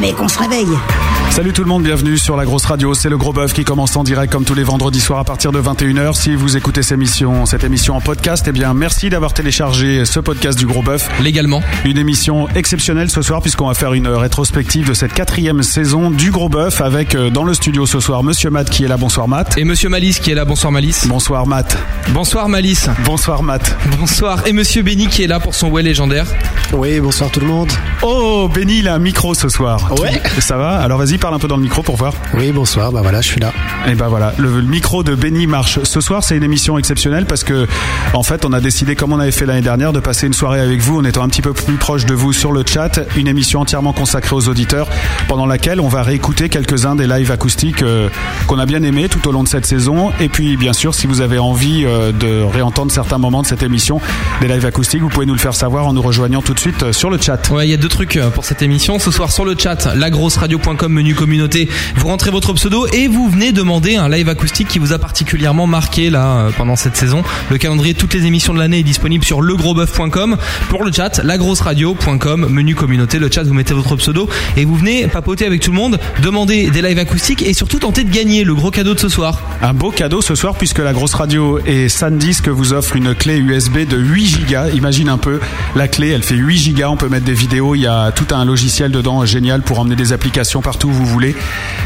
Allez les mecs, on se réveille. Salut tout le monde, bienvenue sur la grosse radio. C'est le gros bœuf qui commence en direct comme tous les vendredis soirs à partir de 21h. Si vous écoutez cette émission, cette émission en podcast, eh bien merci d'avoir téléchargé ce podcast du gros bœuf. Légalement. Une émission exceptionnelle ce soir puisqu'on va faire une rétrospective de cette quatrième saison du gros bœuf avec euh, dans le studio ce soir Monsieur Matt qui est là. Bonsoir Matt. Et Monsieur Malice qui est là. Bonsoir Malice. Bonsoir Matt. Bonsoir Malice. Bonsoir Matt. Bonsoir. Et Monsieur Benny qui est là pour son ouais légendaire. Oui, bonsoir tout le monde. Oh Benny il a un micro ce soir. Ouais. Ça va? Alors vas-y parle un peu dans le micro pour voir. Oui, bonsoir, bah voilà, je suis là. Et ben voilà, le, le micro de Benny marche. Ce soir, c'est une émission exceptionnelle parce que, en fait, on a décidé, comme on avait fait l'année dernière, de passer une soirée avec vous en étant un petit peu plus proche de vous sur le chat. Une émission entièrement consacrée aux auditeurs, pendant laquelle on va réécouter quelques-uns des lives acoustiques euh, qu'on a bien aimés tout au long de cette saison. Et puis, bien sûr, si vous avez envie euh, de réentendre certains moments de cette émission, des lives acoustiques, vous pouvez nous le faire savoir en nous rejoignant tout de suite euh, sur le chat. Ouais, il y a deux trucs pour cette émission. Ce soir sur le chat, lagrosseradio.com menu communauté, vous rentrez votre pseudo et vous venez demander un live acoustique qui vous a particulièrement marqué là euh, pendant cette saison. Le calendrier toutes les émissions de l'année est disponible sur legrosboeuf.com. Pour le chat, lagrosseradio.com menu communauté. Le chat, vous mettez votre pseudo et vous venez papoter avec tout le monde, demander des lives acoustiques et surtout tenter de gagner le gros cadeau de ce soir. Un beau cadeau ce soir puisque la grosse radio et SanDisk vous offre une clé USB de 8 Go. Imagine un peu, la clé elle fait 8 Go, on peut mettre des vidéos, il y a tout un logiciel dedans génial pour emmener des applications partout vous voulez.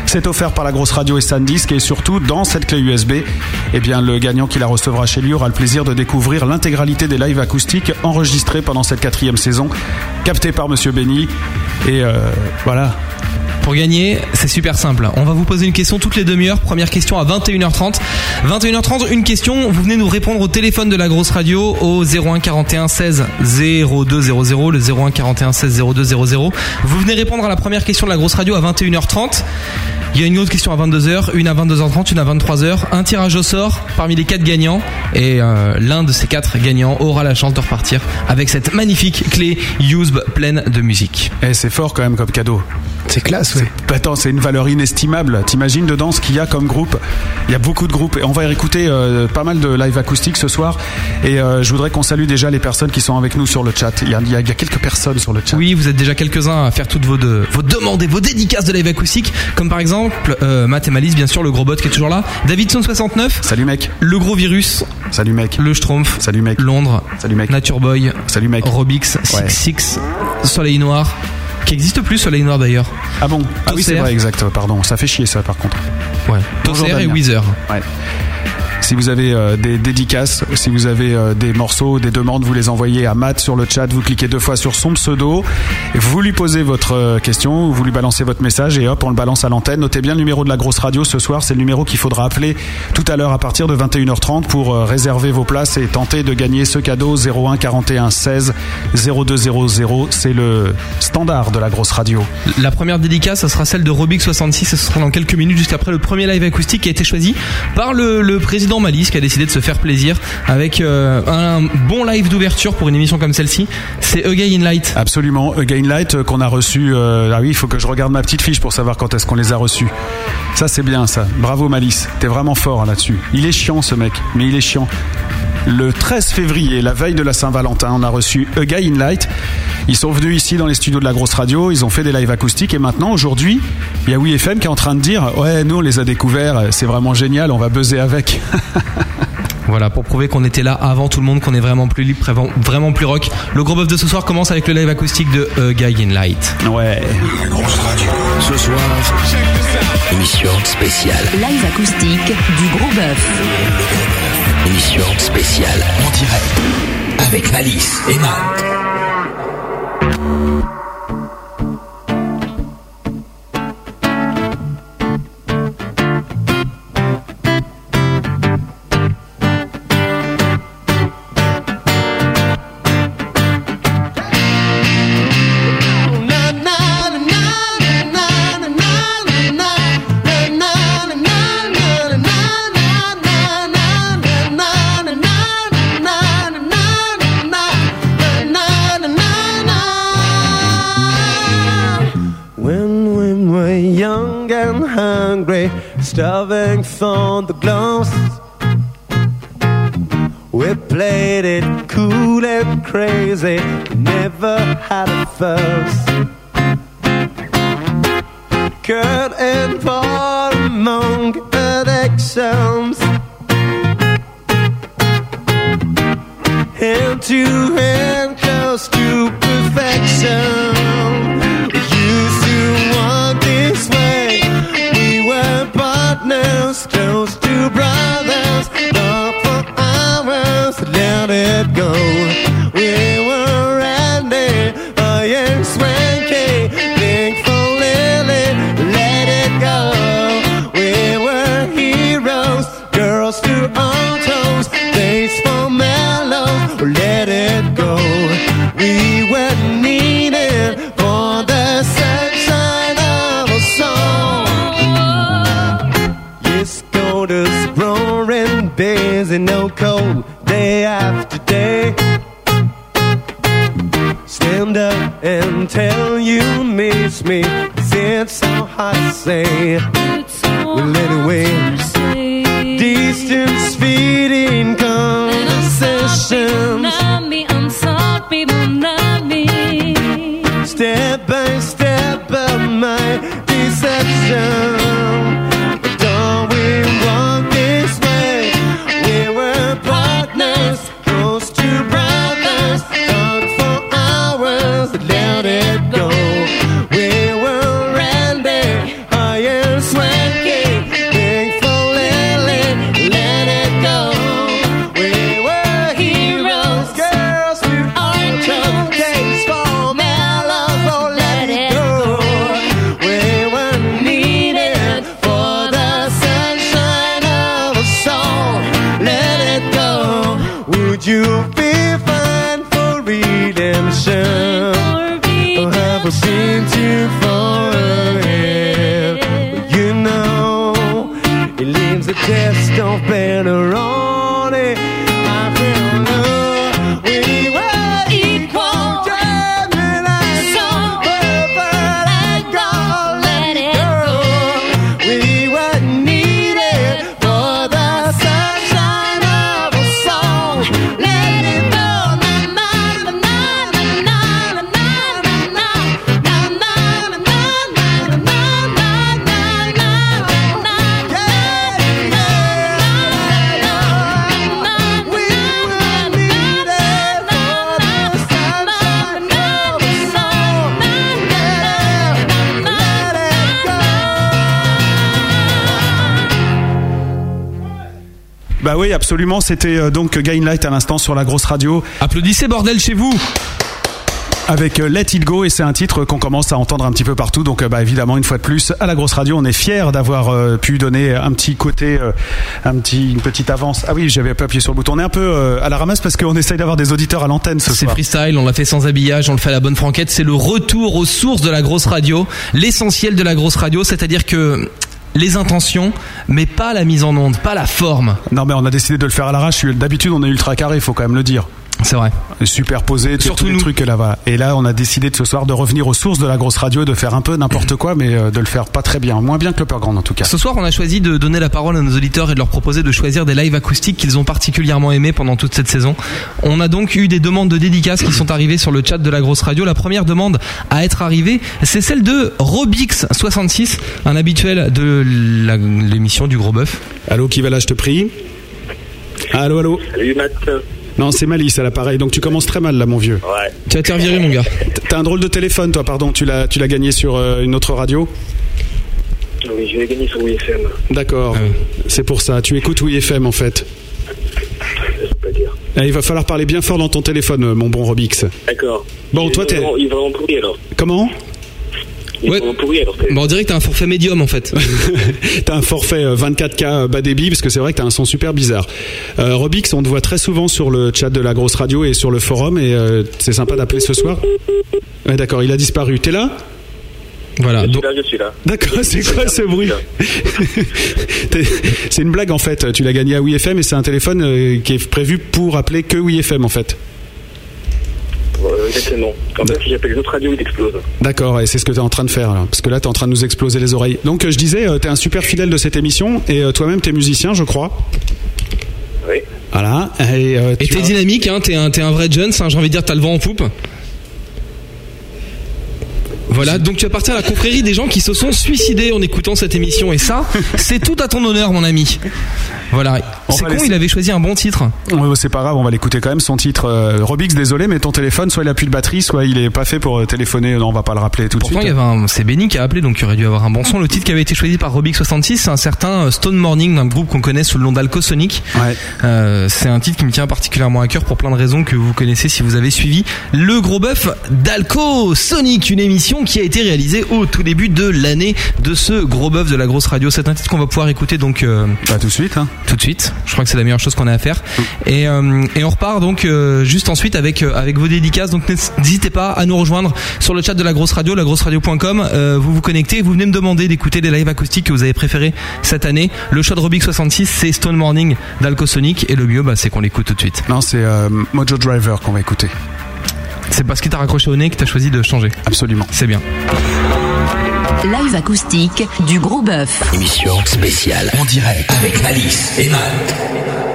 C'est offert par la grosse radio et SanDisk et surtout dans cette clé USB, eh bien le gagnant qui la recevra chez lui aura le plaisir de découvrir l'intégralité des lives acoustiques enregistrés pendant cette quatrième saison, captés par Monsieur Benny. Et euh, voilà, Pour gagner, c'est super simple. On va vous poser une question toutes les demi-heures. Première question à 21h30. 21h30, une question. Vous venez nous répondre au téléphone de la grosse radio au 01 41 16 0200, le 01 41 16 0200. Vous venez répondre à la première question de la grosse radio à 21h30. Il y a une autre question à 22h, une à 22h30, une à 23h. Un tirage au sort parmi les quatre gagnants. Et euh, l'un de ces quatre gagnants aura la chance de repartir avec cette magnifique clé USB pleine de musique. Eh, c'est fort quand même comme cadeau. C'est classe, oui. Bah, Attends, c'est une valeur inestimable. T'imagines dedans ce qu'il y a comme groupe? Il y a beaucoup de groupes et on va écouter euh, pas mal de live acoustiques ce soir. Et euh, je voudrais qu'on salue déjà les personnes qui sont avec nous sur le chat. Il y a, il y a- il y a quelques personnes sur le chat. Oui, vous êtes déjà quelques-uns à faire toutes vos, de- vos demandes et vos dédicaces de live acoustique, comme par exemple euh, Matt et Malice, bien sûr, le gros bot qui est toujours là, Davidson69, Salut mec. le gros virus, Salut mec. le Schtroumpf, Salut mec. Londres, Salut mec. Nature Boy, Salut mec. Robix, Ouais. 66, Soleil Noir, qui existe plus Soleil Noir d'ailleurs. Ah bon? Ah oui, c'est vrai, exact. Pardon, ça fait chier ça par contre. Ouais. Bonjour, Tosser et. Weezer. Ouais. Si vous avez euh, des dédicaces, si vous avez euh, des morceaux, des demandes, vous les envoyez à Matt sur le chat. Vous cliquez deux fois sur son pseudo, vous lui posez votre euh, question, vous lui balancez votre message et hop, on le balance à l'antenne. Notez bien le numéro de la grosse radio ce soir. C'est le numéro qu'il faudra appeler tout à l'heure à partir de 21h30 pour réserver vos places et tenter de gagner ce cadeau 01 41 16 0200. C'est le standard de la grosse radio. La première dédicace, ça sera celle de Robix66, ce sera dans quelques minutes, juste après le premier live acoustique qui a été choisi par le président Malice, qui a décidé de se faire plaisir avec euh, un bon live d'ouverture pour une émission comme celle-ci. C'est A Guy in Light. Absolument, Again Light euh, qu'on a reçu. euh, ah oui, il faut que je regarde ma petite fiche pour savoir quand est-ce qu'on les a reçus. Ça c'est bien ça. Bravo Malice, t'es vraiment fort hein, là-dessus. Il est chiant ce mec, mais il est chiant. Le 13 février, la veille de la Saint-Valentin, on a reçu A Guy in Light. Ils sont venus ici dans les studios de la grosse radio, ils ont fait des lives acoustiques et maintenant aujourd'hui, il y a WeFM qui est en train de dire ouais nous on les a découverts, c'est vraiment génial, on va buzzer avec. Voilà, pour prouver qu'on était là avant tout le monde, qu'on est vraiment plus libre, vraiment- plus rock. Le gros bœuf de ce soir commence avec le live acoustique de A Guy in Light. Ouais. La grosse radio. Ce soir, émission spéciale. Live acoustique du gros bœuf. Émission spéciale en direct. Avec Malice et Matt. Crazy, never had a fuss. C'était euh, donc Gainlight à l'instant sur la grosse radio. Applaudissez bordel chez vous. Avec euh, Let It Go et c'est un titre qu'on commence à entendre un petit peu partout. Donc euh, bah évidemment une fois de plus à la grosse radio, on est fier d'avoir euh, pu donner un petit côté, euh, un petit, une petite avance. Ah oui, j'avais pas appuyé sur le bouton. On est un peu euh, à la ramasse parce qu'on essaye d'avoir des auditeurs à l'antenne ce C'est freestyle, on l'a fait sans habillage, on le fait à la bonne franquette. C'est le retour aux sources de la grosse radio, l'essentiel de la grosse radio, c'est-à-dire que les intentions, mais pas la mise en onde, pas la forme. Non mais on a décidé de le faire à l'arrache. D'habitude on est ultra carré, faut quand même le dire. C'est vrai. Superposé, Surtout tous les nous. trucs là va. Et là, on a décidé de ce soir de revenir aux sources de la grosse radio, et de faire un peu n'importe quoi, mais euh, de le faire pas très bien, moins bien que le Grande en tout cas. Ce soir, on a choisi de donner la parole à nos auditeurs et de leur proposer de choisir des lives acoustiques qu'ils ont particulièrement aimés pendant toute cette saison. On a donc eu des demandes de dédicaces qui sont arrivées sur le chat de la grosse radio. La première demande à être arrivée, c'est celle de Robix66, un habituel de l'émission du Gros Bœuf. Allô, qui va là, je te prie? Allô, allô? Salut Matt. Non, c'est Malice à l'appareil, donc tu commences très mal là, mon vieux. Ouais. Tu vas te mon gars. T'as un drôle de téléphone, toi, pardon. Tu l'as, tu l'as gagné sur euh, une autre radio Oui, je vais gagner sur WFM. D'accord. C'est pour ça. Tu écoutes WFM en fait. Je peux pas dire. Eh, il va falloir parler bien fort dans ton téléphone, euh, mon bon Robix. D'accord. Bon, Il toi, t'es- Il va en pourri alors. Comment? Ouais. alors. Bon, on dirait que t'as un forfait médium en fait. T'as un forfait euh, 24K euh, bas débit parce que c'est vrai que t'as un son super bizarre. Euh, Robix, on te voit très souvent sur le chat de la grosse radio et sur le forum et euh, c'est sympa d'appeler ce soir. Ouais, d'accord, il a disparu. T'es là? Voilà. Je suis là, je suis là. D'accord, c'est quoi ce bruit C'est une blague en fait. Tu l'as gagné à WeFM et c'est un téléphone euh, qui est prévu pour appeler que WeFM en fait. Euh, exactement. En fait, si j'appelle les autres radios, ils explosent. D'accord, et c'est ce que tu es en train de faire, là. parce que là, tu es en train de nous exploser les oreilles. Donc, euh, je disais, tu es un super fidèle de cette émission, et euh, toi-même, tu es musicien, je crois. Oui. Voilà. Et euh, t'es as- dynamique, hein, t'es un, t'es un vrai Jones, hein, j'ai envie de dire, t'as le vent en poupe. Voilà, donc tu appartiens à la confrérie des gens qui se sont suicidés en écoutant cette émission. Et ça, c'est tout à ton honneur, mon ami. Voilà. C'est con, laisser- il avait choisi un bon titre. Ouais, c'est pas grave, on va l'écouter quand même. Son titre, euh, Robix, désolé, mais ton téléphone, soit il a plus de batterie, soit il est pas fait pour euh, téléphoner. Non, on va pas le rappeler tout de Pourtant, suite. avait un, c'est Benny qui a appelé, donc il aurait dû avoir un bon son. Le titre qui avait été choisi par Robic66, c'est un certain euh, Stone Morning, d'un groupe qu'on connaît sous le nom d'Alcosonic. Ouais. Euh, c'est un titre qui me tient particulièrement à cœur pour plein de raisons que vous connaissez si vous avez suivi le gros bœuf d'Alco Sonic, une émission qui a été réalisée au tout début de l'année de ce gros bœuf de la grosse radio. C'est un titre qu'on va pouvoir écouter donc euh, Bah, tout de suite, hein. tout de suite. Je crois que c'est la meilleure chose qu'on a à faire. Et, euh, et on repart donc euh, juste ensuite avec avec vos dédicaces. Donc n'hésitez pas à nous rejoindre sur le chat de la grosse radio, lagrosseradio.com. Vous vous connectez, et vous venez me demander d'écouter les lives acoustiques que vous avez préférés cette année. Le choix de Robic 66, c'est Stone Morning d'Alcosonic et le mieux, bah, c'est qu'on l'écoute tout de suite. Non, c'est Mojo Driver qu'on va écouter. C'est parce qu'il t'a raccroché au nez que t'as choisi de changer. Absolument. C'est bien. Live acoustique du gros bœuf. Émission spéciale en direct avec Alice et Matt.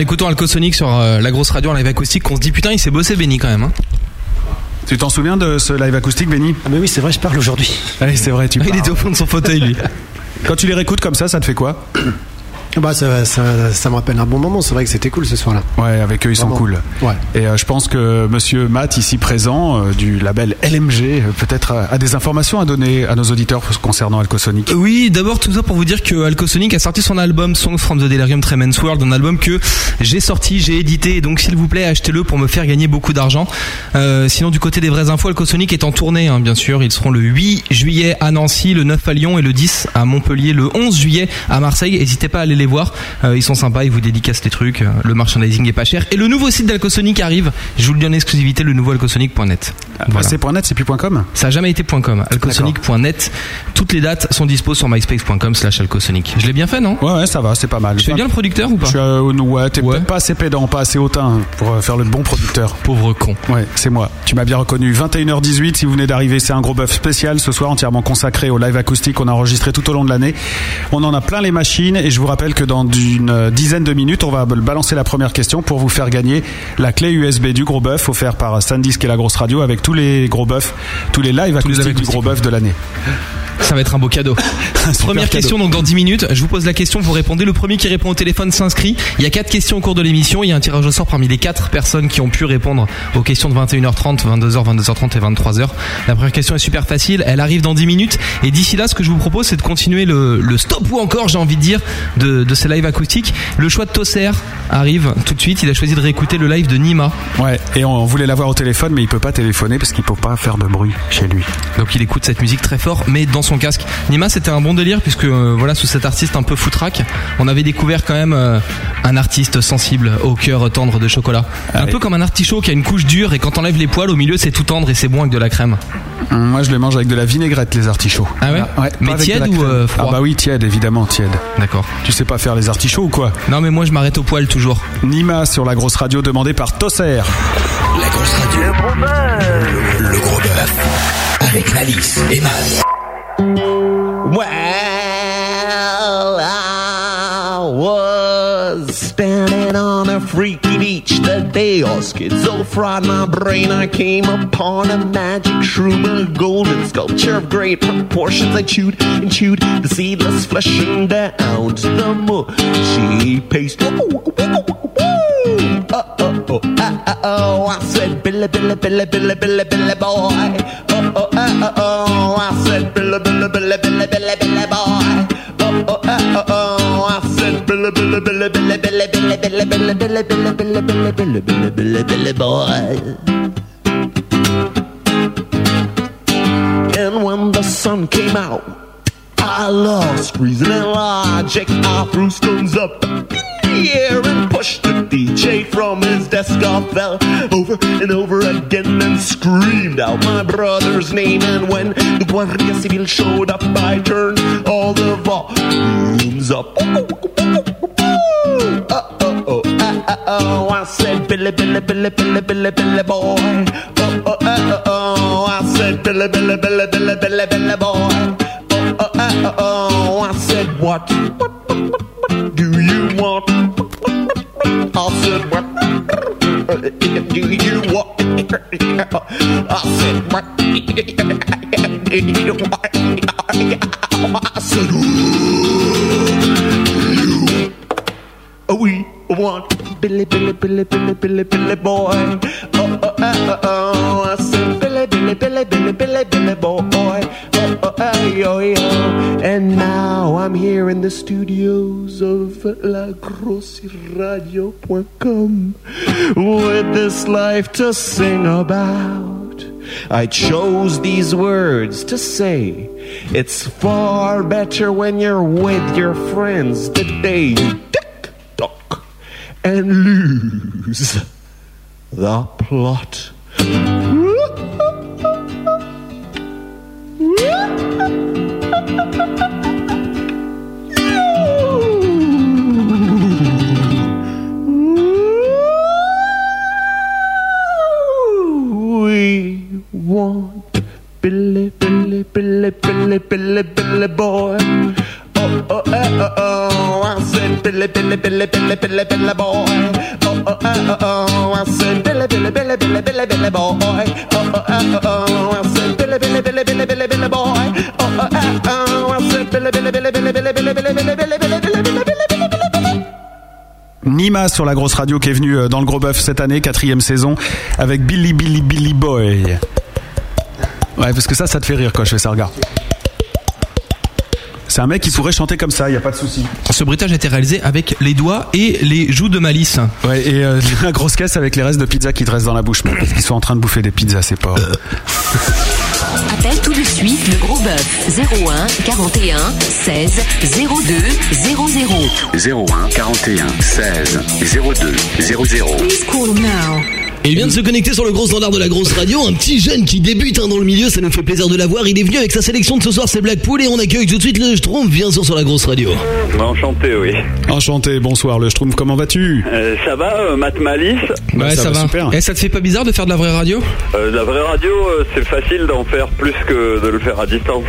Écoutant Alcosonic sur euh, la grosse radio en live acoustique qu'on se dit putain il s'est bossé Benny quand même. Hein. Tu t'en souviens de ce live acoustique, Benny? Ah, mais oui, c'est vrai, je parle aujourd'hui. Oui, c'est vrai, tu Il parles. était au fond de son fauteuil lui. Quand tu les réécoutes comme ça, ça te fait quoi? Bah, ça, ça, ça me rappelle un bon moment. C'est vrai que c'était cool ce soir-là. Ouais, avec eux, ils sont Vraiment. cool. Ouais. Et euh, je pense que monsieur Matt, ici présent, euh, du label LMG, euh, peut-être a, a des informations à donner à nos auditeurs concernant Alcosonic. Oui, d'abord tout ça pour vous dire que Alcosonic a sorti son album Songs from the Delirium Tremens World, un album que j'ai sorti, j'ai édité, donc s'il vous plaît achetez-le pour me faire gagner beaucoup d'argent. Euh, sinon du côté des vraies infos, Alcosonic est en tournée, hein, bien sûr. Ils seront le 8 juillet à Nancy, le 9 à Lyon et le 10 à Montpellier, le 11 juillet à Marseille. N'hésitez pas à aller les voir, Euh, ils sont sympas, ils vous dédicacent des trucs, euh, le merchandising est pas cher. Et le nouveau site d'Alcosonic arrive, je vous le dis en exclusivité, le nouveau alcosonic.net. Voilà. C'est .net, c'est plus .com Ça a jamais été .com, alcosonic.net. Toutes les dates sont dispo sur myspace.com slash alcosonic. Je l'ai bien fait, non Ouais, ouais, ça va, c'est pas mal. Je fais bien le producteur ou pas Je suis, euh, ouais, t'es peut-être pas assez pédant, pas assez hautain pour euh, faire le bon producteur. Pauvre con. Ouais, c'est moi. Tu m'as bien reconnu. 21h18, si vous venez d'arriver, c'est un gros bœuf spécial ce soir entièrement consacré au live acoustique qu'on a enregistré tout au long de l'année. On en a plein les machines et je vous rappelle que dans une euh, dizaine de minutes, on va balancer la première question pour vous faire gagner la clé USB du gros bœuf offert par Sandisk et la grosse radio avec tous les gros bœufs, tous les live acoustiques du gros bœuf de l'année. Ça va être un beau cadeau. Première cadeau. question donc dans 10 minutes. Je vous pose la question, vous répondez. Le premier qui répond au téléphone s'inscrit. Il y a quatre questions au cours de l'émission. Il y a un tirage au sort parmi les quatre personnes qui ont pu répondre aux questions de 21h30, 22h, 22h30 et 23h. La première question est super facile. Elle arrive dans 10 minutes. Et d'ici là, ce que je vous propose, c'est de continuer le, le stop ou encore, j'ai envie de dire, de, de ces lives acoustiques. Le choix de Tosser arrive tout de suite. Il a choisi de réécouter le live de Nima. Ouais, et on voulait l'avoir au téléphone, mais il peut pas téléphoner parce qu'il peut pas faire de bruit chez lui. Donc il écoute cette musique très fort, mais dans son casque. Nima, c'était un bon délire puisque euh, voilà, sous cet artiste un peu foutraque, on avait découvert quand même euh, un artiste sensible au cœur tendre de chocolat. un peu comme un artichaut qui a une couche dure et quand on enlève les poils au milieu, c'est tout tendre et c'est bon avec de la crème. Hum, Moi, je les mange avec de la vinaigrette, les artichauts. Ah ouais Mais tiède ou euh, froid Ah bah oui, tiède, évidemment, tiède. D'accord. Tu sais pas faire les artichauts ou quoi Non, mais moi je m'arrête au poil toujours. Nima sur la grosse radio demandée par Tosser. La grosse radio. Le gros bœuf. Le, le gros bœuf. Avec Malice et Matt. Well, I was standing on a freaky beach the day all schizo fried my brain. I came upon a magic shroom, a golden sculpture of great proportions. I chewed and chewed the seedless flesh and down to the mushy paste. Oh, oh, oh, ah, ah, oh, I said, Billy, Billy, Billy, Billy, Billy, Billy, boy. Uh, oh, oh, ah, oh, oh, I said, Billy, Billy, Billy, Billy, Billy, Billy, boy. Oh, oh, oh, oh, I said, Billy, Billy, Billy, Billy, Billy, Billy, Billy, Billy, Billy, Billy, Billy, Billy, Billy, Billy, Billy, boy. And when the sun came out, I lost reason and logic. I threw stones up in the air and pushed the From his desk. I fell over and over again and screamed out my brother's name. And when the Guardia Civil showed up, I turned all the volumes up. Oh, oh, oh, I said, Billy, Billy, Billy, Billy, Billy, Billy, boy. Oh, oh, oh, oh, I said, Billy, Billy, Billy, Billy, Billy, Billy, boy. Oh, oh, oh, oh, I said, what, what, what, what, what do you want? I said, what do you want? I said, what do you want? I said, you we want Billy, Billy, Billy, Billy, Billy, Billy boy. Oh, oh, oh, oh, oh. I said Billy, Billy, Billy, Billy, Billy, Billy boy. And now I'm here in the studios of lagrossiradio.com with this life to sing about. I chose these words to say it's far better when you're with your friends the day you tick tock and lose the plot. Billy, Billy, Billy, Billy, boy. Nima sur la grosse radio qui est venu euh, dans le gros bœuf cette année, quatrième saison, avec Billy Billy Billy Boy. Ouais, parce que ça, ça te fait rire quand je fais ça, regarde. C'est un mec qui pourrait chanter comme ça, y a pas de souci. Ce bruitage a été réalisé avec les doigts et les joues de malice. Ouais, et euh, la grosse caisse avec les restes de pizza qui te restent dans la bouche, parce qu'ils sont en train de bouffer des pizzas, ces pauvres. Appelle tout de suite le gros bœuf 01 41 16 02 00. 01 41 16 02 00. Please call now. Et il vient de se connecter sur le gros standard de la grosse radio, un petit jeune qui débute hein, dans le milieu, ça nous fait plaisir de l'avoir. Il est venu avec sa sélection de ce soir, c'est Blackpool, et on accueille tout de suite le Schtroumpf, bien sûr, sur la grosse radio. Enchanté, oui. Enchanté, bonsoir le Schtroumpf, comment vas-tu? Euh, ça va, euh, Matt Malice? Ouais, ça, va. super. Et ça te fait pas bizarre de faire de la vraie radio? Euh, La vraie radio, euh, c'est facile d'en faire plus que de le faire à distance.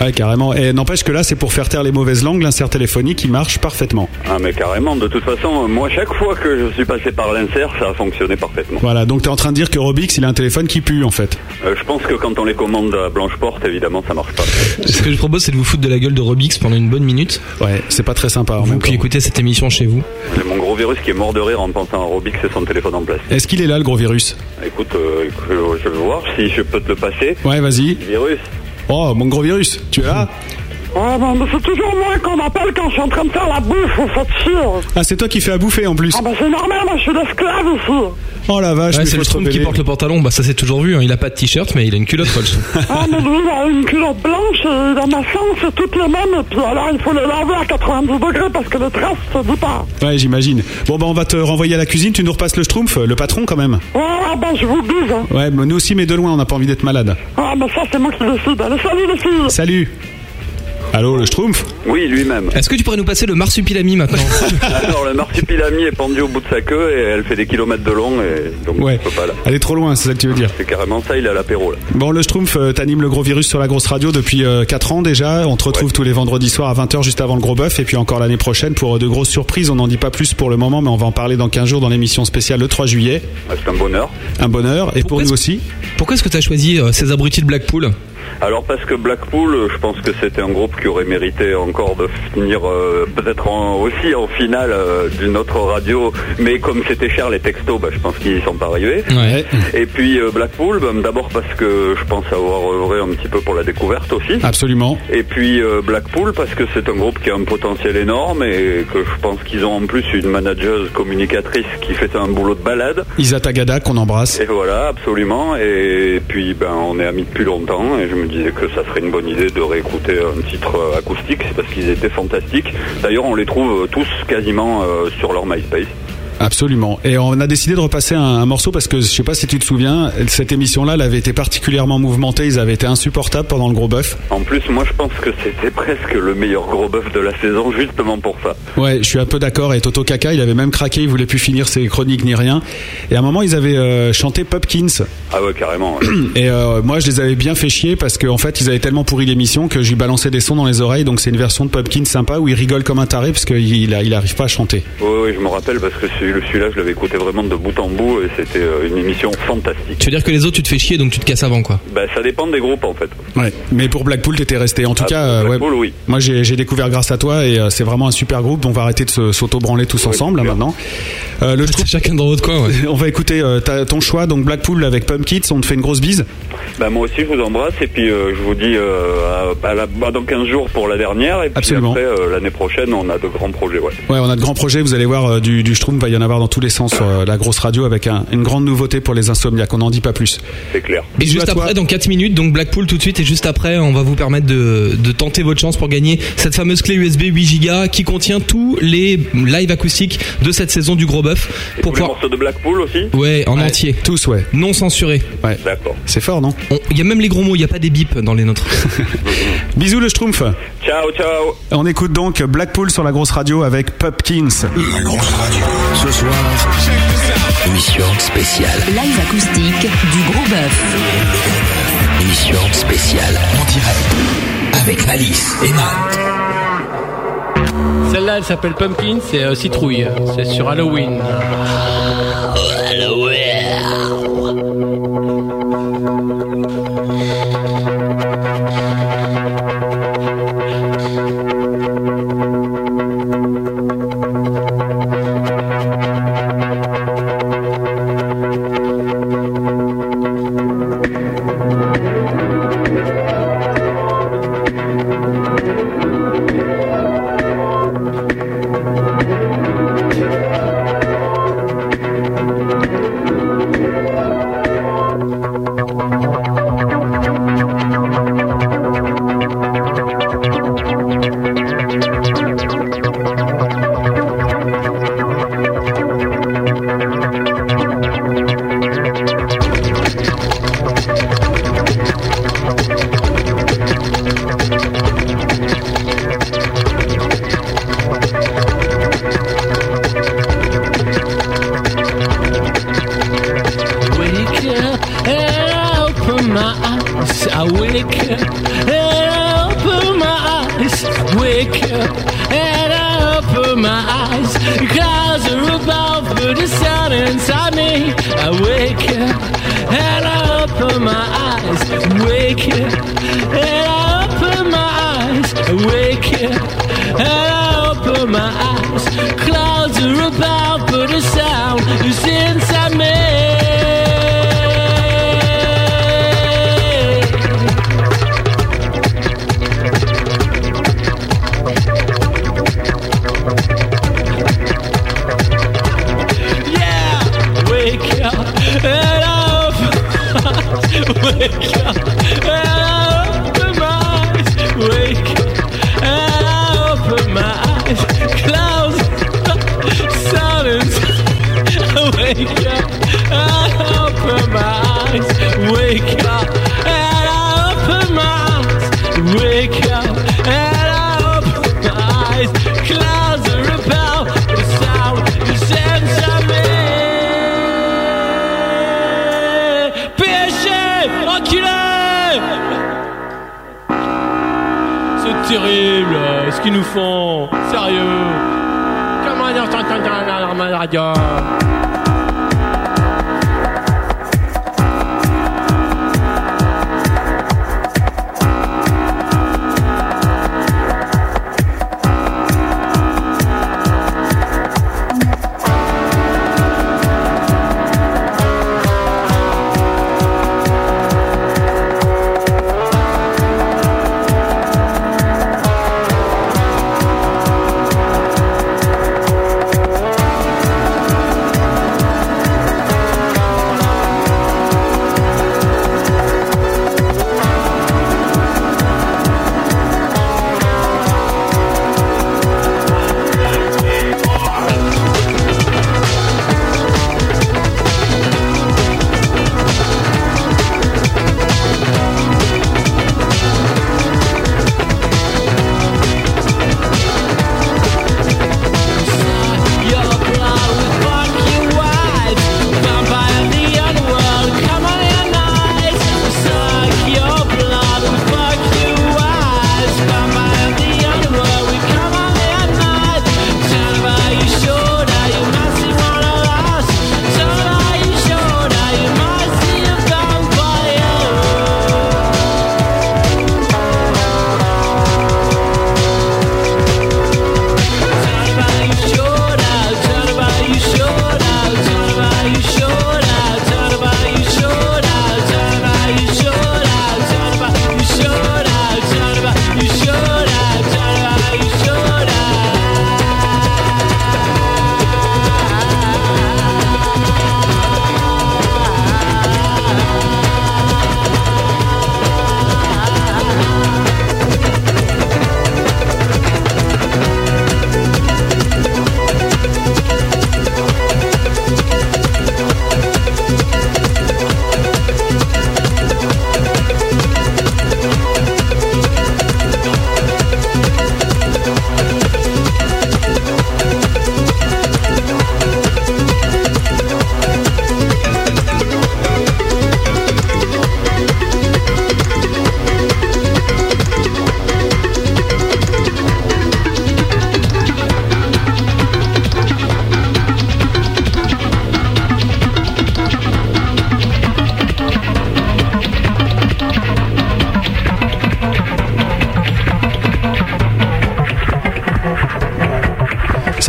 Ouais, carrément. Et n'empêche que là, c'est pour faire taire les mauvaises langues, l'insert téléphonique, il marche parfaitement. Ah, mais carrément, de toute façon, moi, chaque fois que je suis passé par l'insert, ça a fonctionné parfaitement. Voilà, donc t'es en train de dire que Robix, il a un téléphone qui pue, en fait. Euh, je pense que quand on les commande à Blanche-Porte, évidemment, ça marche pas. Ce que je propose, c'est de vous foutre de la gueule de Robix pendant une bonne minute. Ouais, c'est pas très sympa. Vous qui écoutez cette émission chez vous. C'est mon gros virus qui est mort de rire en pensant à Robix et son téléphone en place. Est-ce qu'il est là, le gros virus? Écoute, euh, je vais voir si je peux te le passer. Ouais, vas-y. Virus Oh, mon gros virus, tu es là? Ah ben, mais c'est toujours moi qu'on appelle quand je suis en train de faire la bouffe, vous faites chier. Ah, c'est toi qui fais à bouffer, en plus. Ah ben c'est normal, moi je suis l'esclave ici. Oh la vache, Ouais, mais c'est faut le se Schtroumpf qui rebeller. porte le pantalon, bah ça c'est toujours vu, hein. il a pas de t-shirt mais il a une culotte quoi le. Ah mais lui il a une culotte blanche et dans ma chambre c'est toutes les mêmes et puis alors il faut le laver à 90 degrés parce que le trace se dit pas. Ouais, j'imagine. Bon, bah, on va te renvoyer à la cuisine, tu nous repasses le Schtroumpf, le patron, quand même. Ouais ouais ben je vous bise. Hein. Ouais, mais nous aussi, mais de loin, on n'a pas envie d'être malade. Ah mais ça c'est moi qui décide. Allez salut les filles. Salut Allô, le Schtroumpf Oui, lui-même. Est-ce que tu pourrais nous passer le marsupilami maintenant Alors, le marsupilami est pendu au bout de sa queue et elle fait des kilomètres de long et donc Ouais. je peux pas là. Elle est trop loin, c'est ça que tu veux dire. C'est carrément ça, il est à l'apéro là. Bon, le Schtroumpf, euh, t'animes le gros virus sur la grosse radio depuis 4 ans déjà. On te retrouve Ouais. tous les vendredis soirs à 20h juste avant le gros bœuf. Et puis encore l'année prochaine pour euh, de grosses surprises. On n'en dit pas plus pour le moment, mais on va en parler dans 15 jours dans l'émission spéciale le 3 juillet. C'est un bonheur. Un bonheur. Et pour nous aussi. Pourquoi est-ce que tu as choisi euh, ces abrutis de Blackpool? Alors parce que Blackpool, je pense que c'était un groupe qui aurait mérité encore de finir euh, peut-être aussi en finale euh, d'une autre radio, mais comme c'était cher les textos, bah, je pense qu'ils y sont pas arrivés. Ouais. Et puis euh, Blackpool, bah, d'abord parce que je pense avoir œuvré un petit peu pour la découverte aussi. Absolument. Et puis Blackpool parce que c'est un groupe qui a un potentiel énorme et que je pense qu'ils ont en plus une manageuse communicatrice qui fait un boulot de balade. Isa Tagada qu'on embrasse. Et voilà, absolument. Et puis, ben, on est amis depuis longtemps et je me disais que ça serait une bonne idée de réécouter un titre euh, acoustique, c'est parce qu'ils étaient fantastiques. D'ailleurs, on les trouve euh, tous quasiment euh, sur leur MySpace. Absolument. Et on a décidé de repasser un, un morceau parce que je sais pas si tu te souviens, cette émission-là, elle avait été particulièrement mouvementée. Ils avaient été insupportables pendant le gros bœuf. En plus, moi, je pense que c'était presque le meilleur gros bœuf de la saison, justement pour ça. Ouais, je suis un peu d'accord. Et Toto Kaka, il avait même craqué, il voulait plus finir ses chroniques ni rien. Et à un moment, ils avaient euh, chanté Pupkins. Ah ouais, carrément. ouais. Et euh, moi, je les avais bien fait chier parce qu'en fait, ils avaient tellement pourri l'émission que j'ai balancé des sons dans les oreilles. Donc, c'est une version de Pupkins sympa où il rigole comme un taré parce qu'il il, il arrive pas à chanter. Oui, oui, je me rappelle parce que celui- celui-là, je l'avais écouté vraiment de bout en bout et c'était euh, une émission fantastique. Tu veux dire que les autres tu te fais chier donc tu te casses avant quoi Bah, ça dépend des groupes en fait. Ouais. Mais pour Blackpool, t'étais resté. En tout Ah, cas, ouais. Blackpool, oui. Moi, j'ai j'ai découvert grâce à toi et euh, c'est vraiment un super groupe. On va arrêter de s'auto-branler tous ensemble là, maintenant. Euh, le C'est chacun dans votre coin ouais. On va écouter euh, ta- ton choix, donc Blackpool avec Pumpkins. On te fait une grosse bise. Bah, moi aussi, je vous embrasse et puis euh, je vous dis euh, à- à la- bah, dans 15 jours pour la dernière et puis Absolument. après, euh, l'année prochaine, on a de grands projets. Ouais. Ouais, on a de grands projets. Vous allez voir euh, du, du Schtroumpf, va y en avoir dans tous les sens sur euh, la grosse radio avec un- une grande nouveauté pour les insomniaques. On n'en dit pas plus. C'est clair. Et Bisous juste après, dans 4 minutes, donc Blackpool tout de suite, et juste après, on va vous permettre de, de tenter votre chance pour gagner cette fameuse clé USB 8 Go qui contient tous les live acoustiques de cette saison du Gros Bœuf. Pour tous les pouvoir. morceaux de Blackpool aussi Ouais, en Ouais, entier. Tous, ouais. Non censuré. ouais. D'accord. C'est fort, non On- Il y a même les gros mots, il n'y a pas des bips dans les nôtres. Bisous le Schtroumpf. Ciao, ciao On écoute donc Blackpool sur la grosse radio avec Pupkins. La grosse radio. Ce soir, émission spéciale. Live acoustique du Gros Bœuf. Émission spéciale en direct avec Alice et Matt. Celle-là, elle s'appelle Pumpkin, c'est euh, citrouille. C'est sur Halloween. wake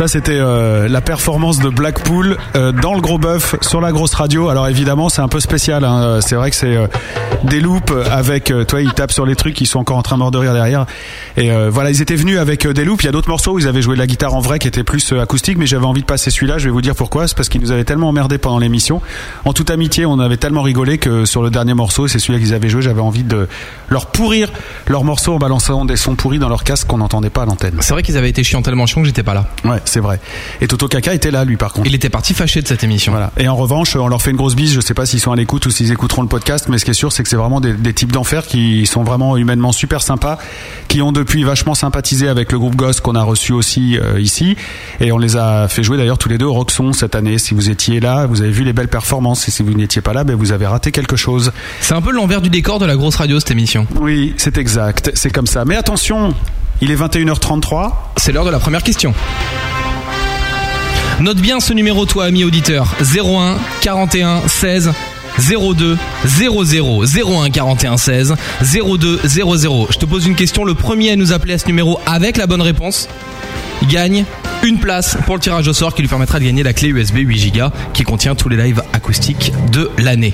C'était euh, la performance de Blackpool euh, dans le gros bœuf sur la grosse radio. Alors évidemment, c'est un peu spécial. hein. C'est vrai que c'est euh, des loops avec, toi, ils tapent sur les trucs, ils sont encore en train de mordre derrière. Et euh, voilà, ils étaient venus avec euh, des loops. Il y a d'autres morceaux où ils avaient joué de la guitare en vrai qui était plus euh, acoustique, mais j'avais envie de passer celui-là. Je vais vous dire pourquoi. C'est parce qu'ils nous avaient tellement emmerdé pendant l'émission. En toute amitié, on avait tellement rigolé que sur le dernier morceau, c'est celui-là qu'ils avaient joué. J'avais envie de leur pourrir leur morceau en balançant des sons pourris dans leur casque qu'on n'entendait pas à l'antenne. C'est vrai qu'ils avaient été chiants tellement chiants que j'étais pas là. Ouais, c'est vrai. Et Toto Kaka était là, lui, par contre. Il était parti fâché de cette émission. Voilà. Et en revanche, on leur fait une grosse bise. Je sais pas s'ils sont à l'écoute ou s'ils écouteront le podcast, mais ce qui est sûr, c'est que c'est vraiment des, des types d'enfer qui sont vraiment humainement super sympas, qui ont depuis vachement sympathisé avec le groupe Ghost qu'on a reçu aussi euh, ici. Et on les a fait jouer d'ailleurs tous les deux au Roxon cette année. Si vous étiez là, vous avez vu les belles performances. Et si vous n'étiez pas là, ben, vous avez raté quelque chose. C'est un peu l'envers du décor de la grosse radio cette émission. Oui, c'est exact. C'est comme ça. Mais attention, il est 21h33. C'est l'heure de la première question. Note bien ce numéro, toi, ami auditeur. 01 41 16 02 00 01 41 16 02 00. Je te pose une question. Le premier à nous appeler à ce numéro avec la bonne réponse gagne une place pour le tirage au sort qui lui permettra de gagner la clé USB 8 Go qui contient tous les lives acoustiques de l'année.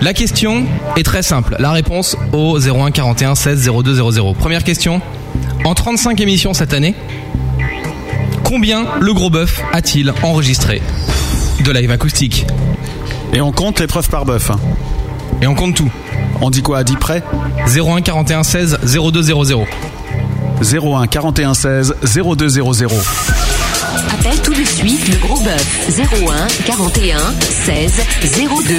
La question est très simple. La réponse au 01 41 16 02 00. Première question. En 35 émissions cette année, combien le gros bœuf a-t-il enregistré de live acoustique Et on compte l'épreuve par bœuf. hein. Et on compte tout. On dit quoi à 10 près? 01 41 16 02 00. 01 41 16 02 00. Appelle tout de suite le gros bœuf 01 41 16 02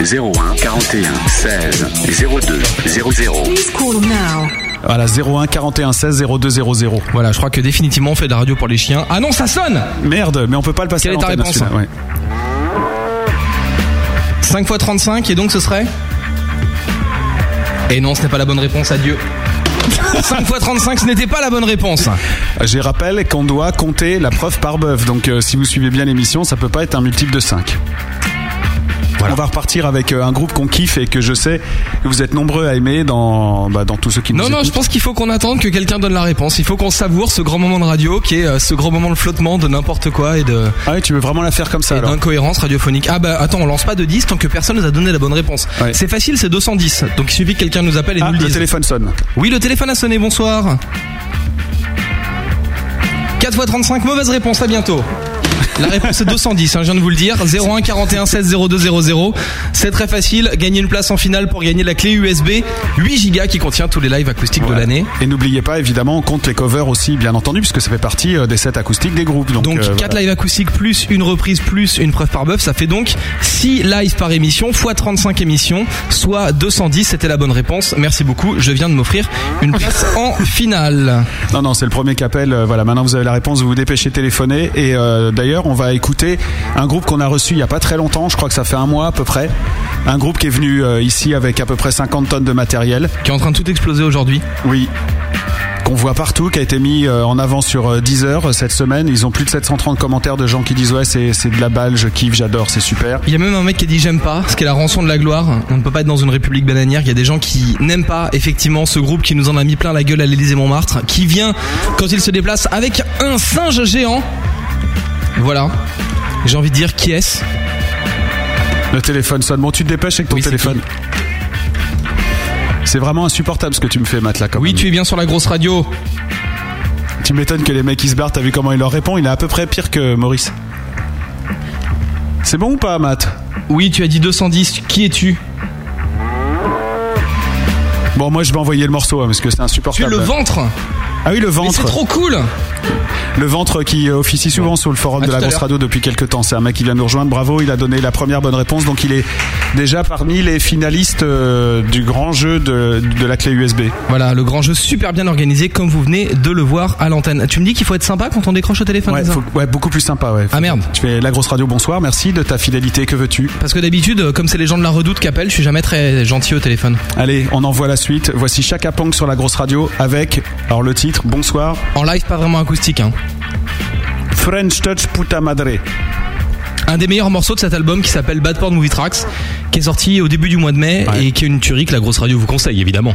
00. 01 41 16 02 00. Please call now. Voilà, 01 41 16 02 00. Voilà, je crois que définitivement on fait de la radio pour les chiens. Ah non, ça sonne Merde, mais on peut pas le passer Quelle à est ta l'antenne, réponse? celui-là, ouais. 5 x 35 et donc ce serait Et non, ce n'est pas la bonne réponse, adieu. 5 x 35, ce n'était pas la bonne réponse. Je rappelle qu'on doit compter la preuve par bœuf. Donc euh, si vous suivez bien l'émission, ça peut pas être un multiple de 5. On va repartir avec euh, un groupe qu'on kiffe et que je sais que vous êtes nombreux à aimer dans, bah, dans tous ceux qui nous Non, non, je pense qu'il faut qu'on attende que quelqu'un donne la réponse. Il faut qu'on savoure ce grand moment de radio qui est euh, ce grand moment de flottement de n'importe quoi et de. Ah oui, tu veux vraiment la faire comme ça et alors d'incohérence radiophonique. Ah bah attends, on lance pas de 10 tant que personne nous a donné la bonne réponse. Ouais. C'est facile, c'est 210. Donc il suffit que quelqu'un nous appelle et Ah, nous le le dise. téléphone sonne. Oui, le téléphone a sonné, bonsoir. 4 x 35, mauvaise réponse, à bientôt. La réponse est 210, hein, je viens de vous le dire. 01 41 16 02 00. C'est très facile. Gagner une place en finale pour gagner la clé USB 8 Go qui contient tous les lives acoustiques de l'année. Et n'oubliez pas, évidemment, on compte les covers aussi, bien entendu, puisque ça fait partie euh, des sets acoustiques des groupes. Donc, Donc euh, 4 voilà. lives acoustiques plus une reprise plus une preuve par bœuf, ça fait donc 6 lives par émission fois 35 émissions, soit 210, c'était la bonne réponse. Merci beaucoup, je viens de m'offrir une place en finale. Non, non, c'est le premier qui appelle. Euh, Voilà, maintenant vous avez la réponse, vous vous dépêchez de téléphoner. Et euh, d'ailleurs, on va écouter un groupe qu'on a reçu il y a pas très longtemps, je crois que ça fait un mois à peu près. Un groupe qui est venu euh, ici avec à peu près 50 tonnes de matériel. Qui est en train de tout exploser aujourd'hui. Oui. Qu'on voit partout, qui a été mis euh, en avant sur euh, Deezer cette semaine. Ils ont plus de 730 commentaires de gens qui disent ouais c'est c'est de la balle, je kiffe, j'adore, c'est super. Il y a même un mec qui a dit j'aime pas, ce qui est la rançon de la gloire. On ne peut pas être dans une république bananière. Il y a des gens qui n'aiment pas effectivement ce groupe qui nous en a mis plein la gueule à l'Élysée Montmartre, qui vient quand il se déplace avec un singe géant. Voilà. J'ai envie de dire qui est-ce Le téléphone sonne. Bon, tu te dépêches avec ton Oui, téléphone. C'est vraiment insupportable ce que tu me fais, Matt, là, quand Oui, même. tu es bien sur la grosse radio. Tu m'étonnes que les mecs ils se barrent, t'as vu comment il leur répond? Il est à peu près pire que Maurice. C'est bon ou pas, Matt? Oui, tu as dit 210. Qui es-tu? Bon, moi je vais envoyer le morceau hein, parce que c'est Tu es insupportable. le ventre. Ah oui, le ventre. c'est trop cool. Le ventre qui officie souvent sur le forum À de la grosse radio depuis quelques temps. C'est un mec qui vient nous rejoindre. Bravo, il a donné la première bonne réponse. Donc il est déjà parmi les finalistes euh, du grand jeu de, de la clé USB. Voilà, le grand jeu super bien organisé comme vous venez de le voir à l'antenne. Tu me dis qu'il faut être sympa quand on décroche au téléphone Ouais, faut- ouais, beaucoup plus sympa. Ouais. Ah merde. Tu fais la grosse radio. Bonsoir. Merci de ta fidélité. Que veux-tu? Parce que d'habitude, comme c'est les gens de la redoute qui appellent, je suis jamais très gentil au téléphone. Allez, on envoie la suite. Voici Chaka Pong sur la grosse radio avec alors le titre. Bonsoir. En live, pas vraiment acoustique. Hein. French Touch Puta Madre. Un des meilleurs morceaux de cet album qui s'appelle Bad Porn Movie Tracks, qui est sorti au début du mois de mai et qui est une tuerie que la grosse radio vous conseille évidemment.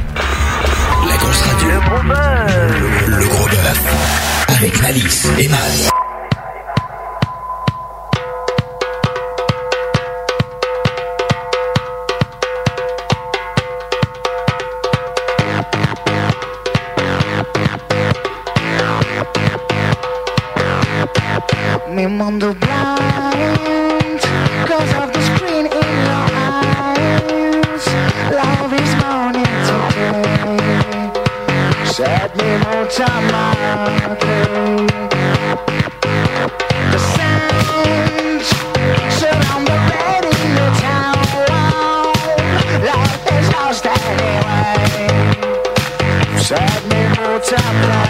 La grosse radio. Le gros bœuf. Le, le gros bœuf. Avec Malice et Matt. Mondo blind Cause of the screen in your eyes. Love is morning today. Set me mutamate The sounds Surround the bed in the town. Life is lost anyway. Set me mutamate Puta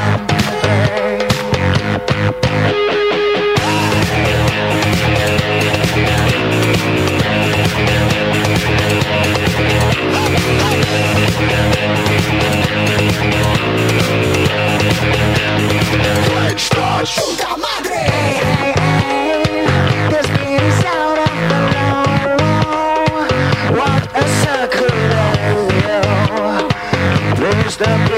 the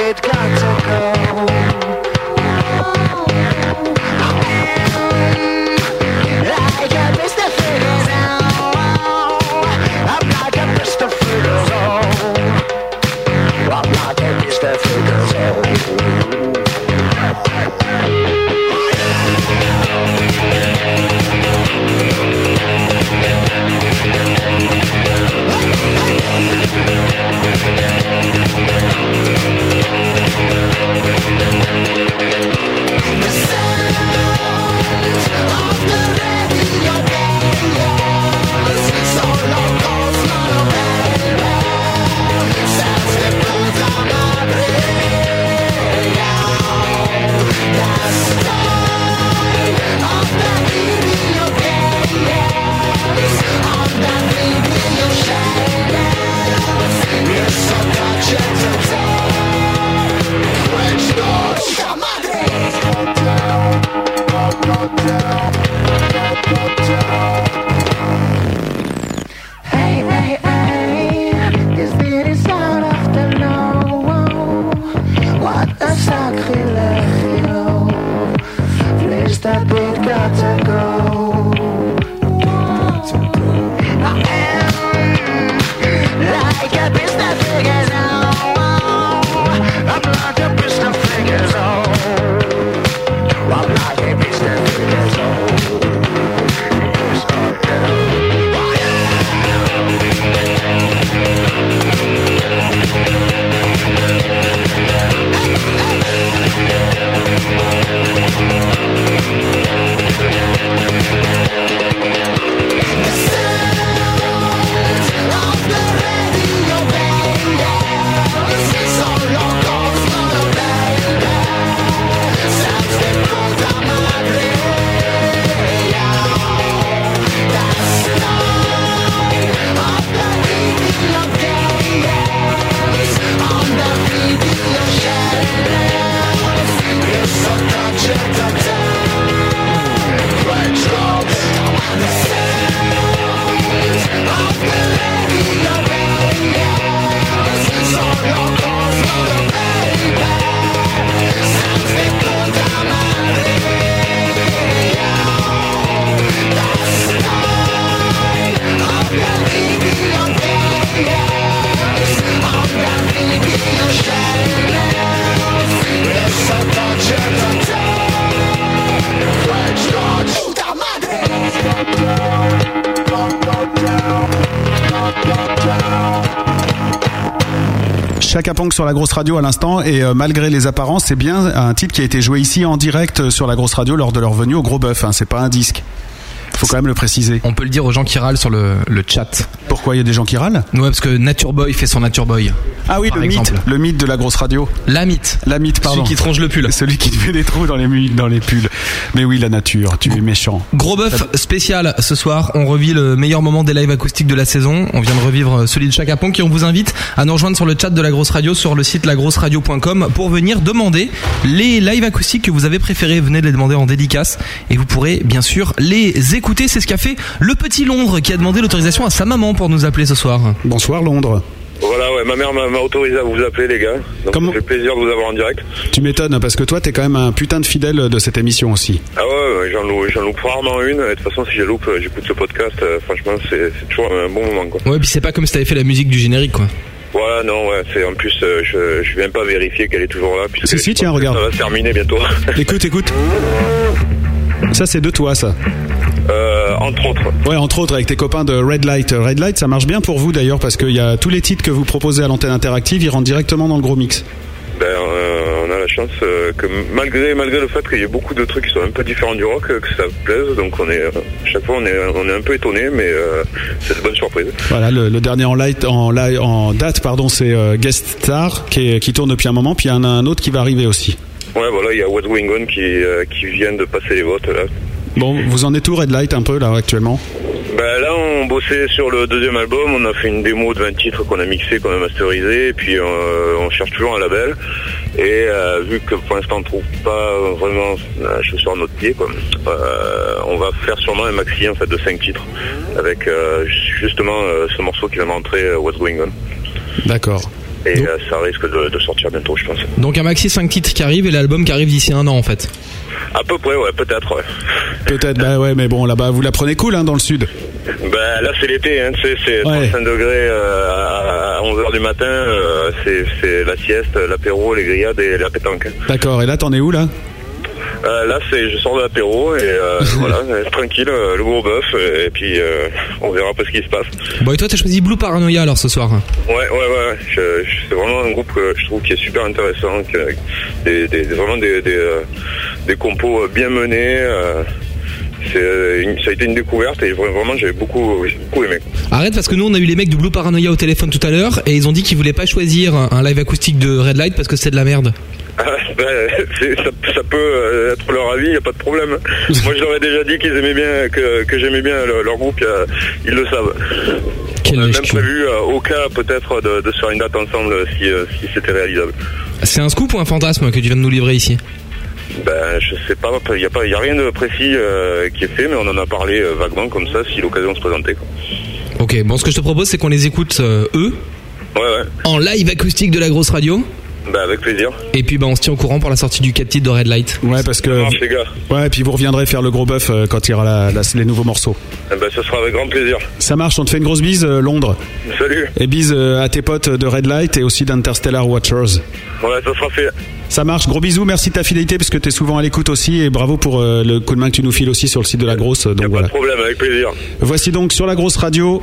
Sur la grosse radio à l'instant et euh, malgré les apparences, c'est bien un titre qui a été joué ici en direct euh, sur la grosse radio lors de leur venue au Gros Bœuf. Hein, c'est pas un disque. Faut quand même le préciser. On peut le dire aux gens qui râlent sur le, le chat. Pourquoi il y a des gens qui râlent? Ouais, parce que Nature Boy fait son Nature Boy. Ah oui, Par le exemple. mythe, le mythe de la grosse radio. La mythe. La mythe, pardon. Celui qui tronche le pull. Celui qui fait des trous dans les, mu- dans les pulls. Mais oui, la nature, tu es méchant. Gros bœuf spécial ce soir. On revit le meilleur moment des lives acoustiques de la saison. On vient de revivre celui de Chaka Ponk et on vous invite à nous rejoindre sur le chat de la grosse radio sur le site lagrosseradio.com pour venir demander les lives acoustiques que vous avez préférés. Venez de les demander en dédicace et vous pourrez bien sûr les écouter. C'est ce qu'a fait le petit Londres qui a demandé l'autorisation à sa maman pour nous appeler ce soir. Bonsoir Londres. Ouais, ma mère m'a autorisé à vous appeler, les gars. Donc, ça fait plaisir de vous avoir en direct. Tu m'étonnes parce que toi, t'es quand même un putain de fidèle de cette émission aussi. Ah ouais, ouais, j'en loupe, rarement une. Et De toute façon, si je loupe, euh, j'écoute ce podcast. euh, franchement, c'est toujours un bon moment, quoi. Ouais, puis c'est pas comme si t'avais fait la musique du générique, quoi. Voilà, non, ouais, c'est en plus, euh, je, je viens pas vérifier qu'elle est toujours là. puisque Si, si, tiens, regarde. Ça va se terminer bientôt. Écoute, écoute. Ça, c'est de toi, ça. Euh, entre autres. Ouais, entre autres, avec tes copains de Red Light. Red Light, ça marche bien pour vous d'ailleurs, parce qu'il y a tous les titres que vous proposez à l'antenne interactive, ils rentrent directement dans le gros mix. Ben, euh, on a la chance euh, que malgré malgré le fait qu'il y ait beaucoup de trucs qui sont un peu différents du rock, euh, que ça plaise. Donc on est euh, chaque fois on est on est un peu étonné, mais euh, c'est de bonnes surprises. Voilà, le, le dernier en, light, en, live, en date, pardon, c'est euh, Guest Star, qui, est- qui tourne depuis un moment, puis il y en a un autre qui va arriver aussi. Ouais, voilà, il y a West Wingon qui euh, qui viennent de passer les votes là. Bon, vous en êtes où, Red Light, un peu, là, actuellement Ben là, on bossait sur le deuxième album. On a fait une démo de 20 titres qu'on a mixé, qu'on a masterisé. Et puis, euh, on cherche toujours un label. Et euh, vu que pour l'instant, on trouve pas vraiment la chaussure à notre pied, quoi, euh, on va faire sûrement un maxi en fait de 5 titres avec euh, justement ce morceau qui va rentrer, What's Going On. D'accord. Et euh, ça risque de, de sortir bientôt, je pense. Donc un maxi 5 titres qui arrive et l'album qui arrive d'ici un an, en fait. À peu près, ouais, peut-être, ouais. Peut-être, bah ouais, mais bon, là-bas, vous la prenez cool, hein, dans le sud. Ben là c'est l'été, hein, tu sais, c'est 35 degrés euh, à 11h du matin, euh, c'est, c'est la sieste, l'apéro, les grillades et la pétanque. D'accord, et là, t'en es où, là? Euh, là c'est je sors de l'apéro et euh, voilà, tranquille, euh, le gros bœuf et puis euh, on verra pas ce qui se passe. Bon, et toi, t'as choisi Blue Paranoia alors ce soir Ouais, ouais, ouais, je- je- c'est vraiment un groupe que je trouve qui est super intéressant, qui des, vraiment des, des, des compos bien menés. Euh, une- ça a été une découverte et vraiment j'ai beaucoup, beaucoup aimé. Arrête parce que nous on a eu les mecs de Blue Paranoia au téléphone tout à l'heure et ils ont dit qu'ils voulaient pas choisir un live acoustique de Red Light parce que c'est de la merde. Ah, c'est- ça, ça peut euh, être leur avis, y a pas de problème. Moi, je leur ai déjà dit qu'ils aimaient bien, que, que j'aimais bien le- leur groupe, ils le savent. On a même prévu euh, au cas peut-être de, de se faire une date ensemble si, si c'était réalisable. C'est un scoop ou un fantasme que tu viens de nous livrer ici? Ben, je sais pas, il y a pas, y a rien de précis euh, qui est fait, mais on en a parlé euh, vaguement comme ça, si l'occasion se présentait. Quoi. Ok, bon, ce que je te propose c'est qu'on les écoute euh, eux Ouais, ouais. en live acoustique de la grosse radio. Ben, avec plaisir. Et puis bah on se tient au courant pour la sortie du 4 titres de Red Light. Ouais, parce que. marche, les gars. Ouais, et puis vous reviendrez faire le gros bœuf euh, quand il y aura la- la- les nouveaux morceaux. Eh Ben, ce sera avec grand plaisir. Ça marche, on te fait une grosse bise, euh, Londres. Salut. Et bise euh, à tes potes de Red Light et aussi d'Interstellar Watchers. Ouais, ça sera fait. Ça marche, gros bisous, merci de ta fidélité parce que t'es souvent à l'écoute aussi et bravo pour euh, le coup de main que tu nous files aussi sur le site de la grosse. Donc Pas voilà. de problème, avec plaisir. Voici donc sur la grosse radio.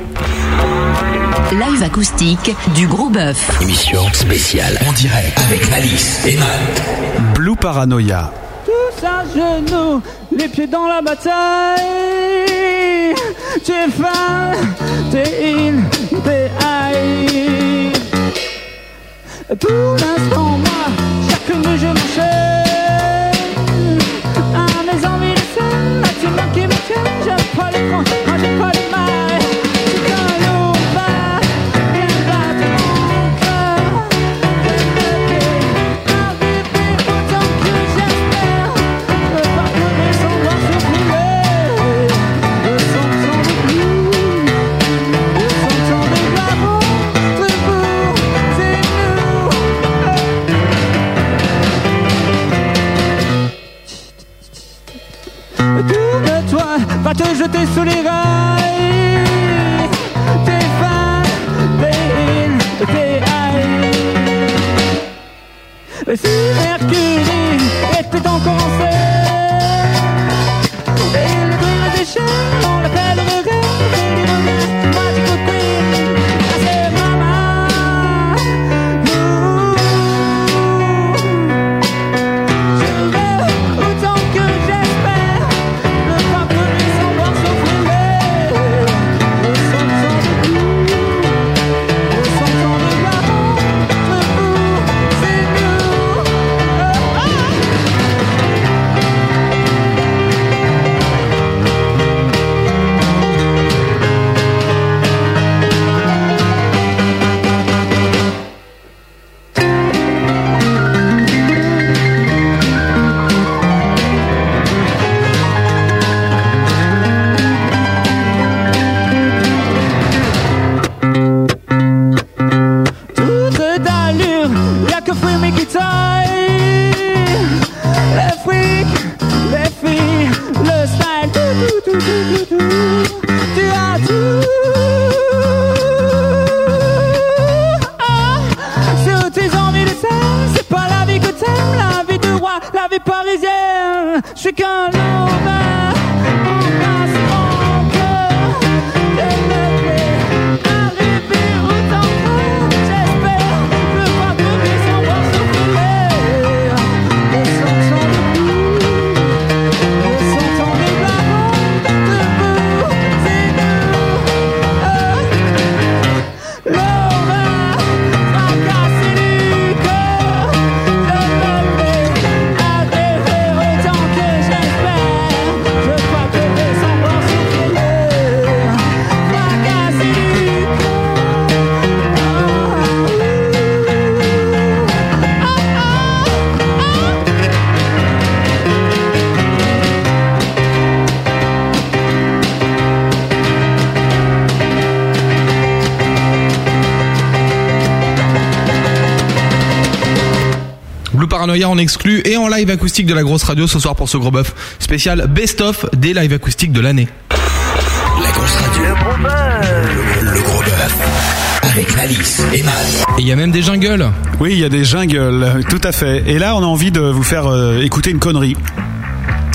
Live acoustique du Gros Bœuf. Émission spéciale en direct avec Alice et Matt. Blue Paranoia. Tous à genoux, les pieds dans la bataille. T'es fan, t'es in, t'es high. Pour l'instant, moi, chacune de je m'enchaîne. À mes envies qui me tiennent. J'aime pas les j'aime pas va te jeter sous les rails. T'es fan, high. Si Mercury était encore en scène Je suis qu'un lover, En exclu et en live acoustique de la grosse radio ce soir pour ce gros bœuf spécial best-of des live acoustiques de l'année. La grosse radio. Le, le gros bœuf. Avec Malice et Matt. Et il y a même des jingles. Oui, il y a des jingles, tout à fait. Et là, on a envie de vous faire euh, écouter une connerie.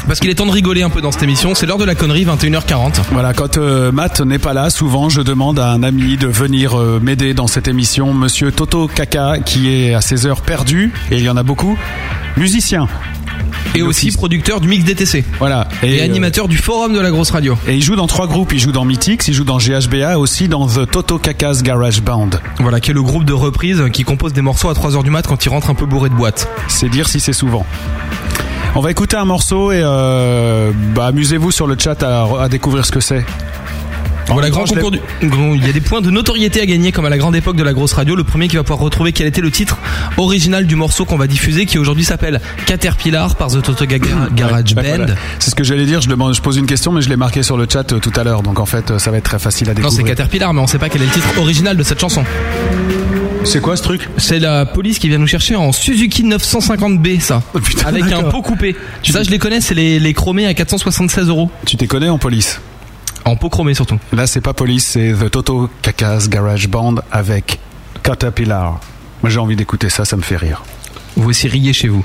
Parce qu'il est temps de rigoler un peu dans cette émission, c'est l'heure de la connerie, 21h40. Voilà, quand euh, Matt n'est pas là, souvent je demande à un ami de venir euh, m'aider dans cette émission, Monsieur Toto Kaka, qui est à ses heures perdues, et il y en a beaucoup, musicien. Et aussi producteur du mix DTC. Voilà. Et, animateur du forum de la grosse radio. Et il joue dans trois groupes. Il joue dans Mythix, il joue dans GHBA, aussi dans The Toto Kaka's Garage Band. Voilà, qui est le groupe de reprise qui compose des morceaux à 3h du mat quand il rentre un peu bourré de boîte. C'est dire si c'est souvent. On va écouter un morceau et euh, bah, amusez-vous sur le chat à, à découvrir ce que c'est. Voilà, grand concours du... Il y a des points de notoriété à gagner comme à la grande époque de la grosse radio. Le premier qui va pouvoir retrouver quel était le titre original du morceau qu'on va diffuser qui aujourd'hui s'appelle Caterpillar par The Toto Garage Ouais, Band. voilà. C'est ce que j'allais dire. Je, demande, je pose une question, mais je l'ai marqué sur le chat euh, tout à l'heure. Donc en fait, euh, ça va être très facile à Non, découvrir. c'est Caterpillar, mais on sait pas quel est le titre original de cette chanson. C'est quoi ce truc C'est la police qui vient nous chercher en Suzuki 950B, ça. avec un pot coupé. Ça, je les connais, c'est les, les chromés à 476 euros. Tu t'es connais en police En pot chromé surtout. Là, c'est pas police, c'est The Toto Kaka's Garage Band avec Caterpillar. Moi, j'ai envie d'écouter ça, ça me fait rire. Vous aussi riez chez vous.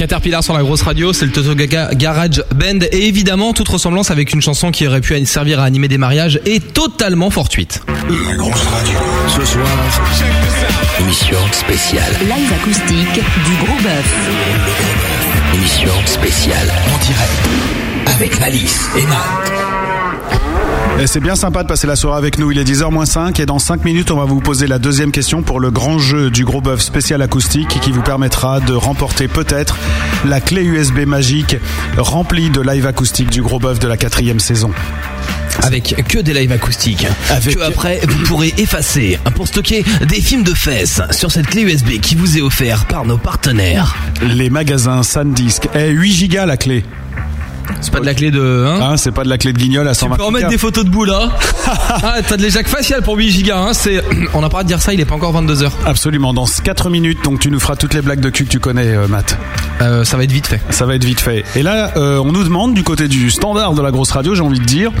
Caterpillar sur la grosse radio, c'est le Toto Gaga Garage Band et évidemment toute ressemblance avec une chanson qui aurait pu servir à animer des mariages est totalement fortuite. La grosse radio. Ce soir, émission spéciale. Live acoustique du Gros Bœuf. Émission spéciale en direct avec Malice et Matt. Et c'est bien sympa de passer la soirée avec nous. Il est 10h moins 5 et dans 5 minutes, on va vous poser la deuxième question pour le grand jeu du gros bœuf spécial acoustique qui vous permettra de remporter peut-être la clé USB magique remplie de live acoustique du gros bœuf de la quatrième saison. Avec que des lives acoustiques. Que après, vous pourrez effacer pour stocker des films de fesses sur cette clé USB qui vous est offerte par nos partenaires. Les magasins SanDisk. Eh, 8 gigas la clé. C'est pas de la clé de. Hein Ah, c'est pas de la clé de guignol à tu 120 peux en mettre des photos de bout là. ah, t'as de l'éjac facial pour 8 gigas. Hein. C'est... On n'a pas à dire ça, il est pas encore 22h. Absolument, dans 4 minutes, donc tu nous feras toutes les blagues de cul que tu connais, euh, Matt. ça va être vite fait. Ça va être vite fait. Et là, euh, on nous demande du côté du standard de la grosse radio, j'ai envie de dire,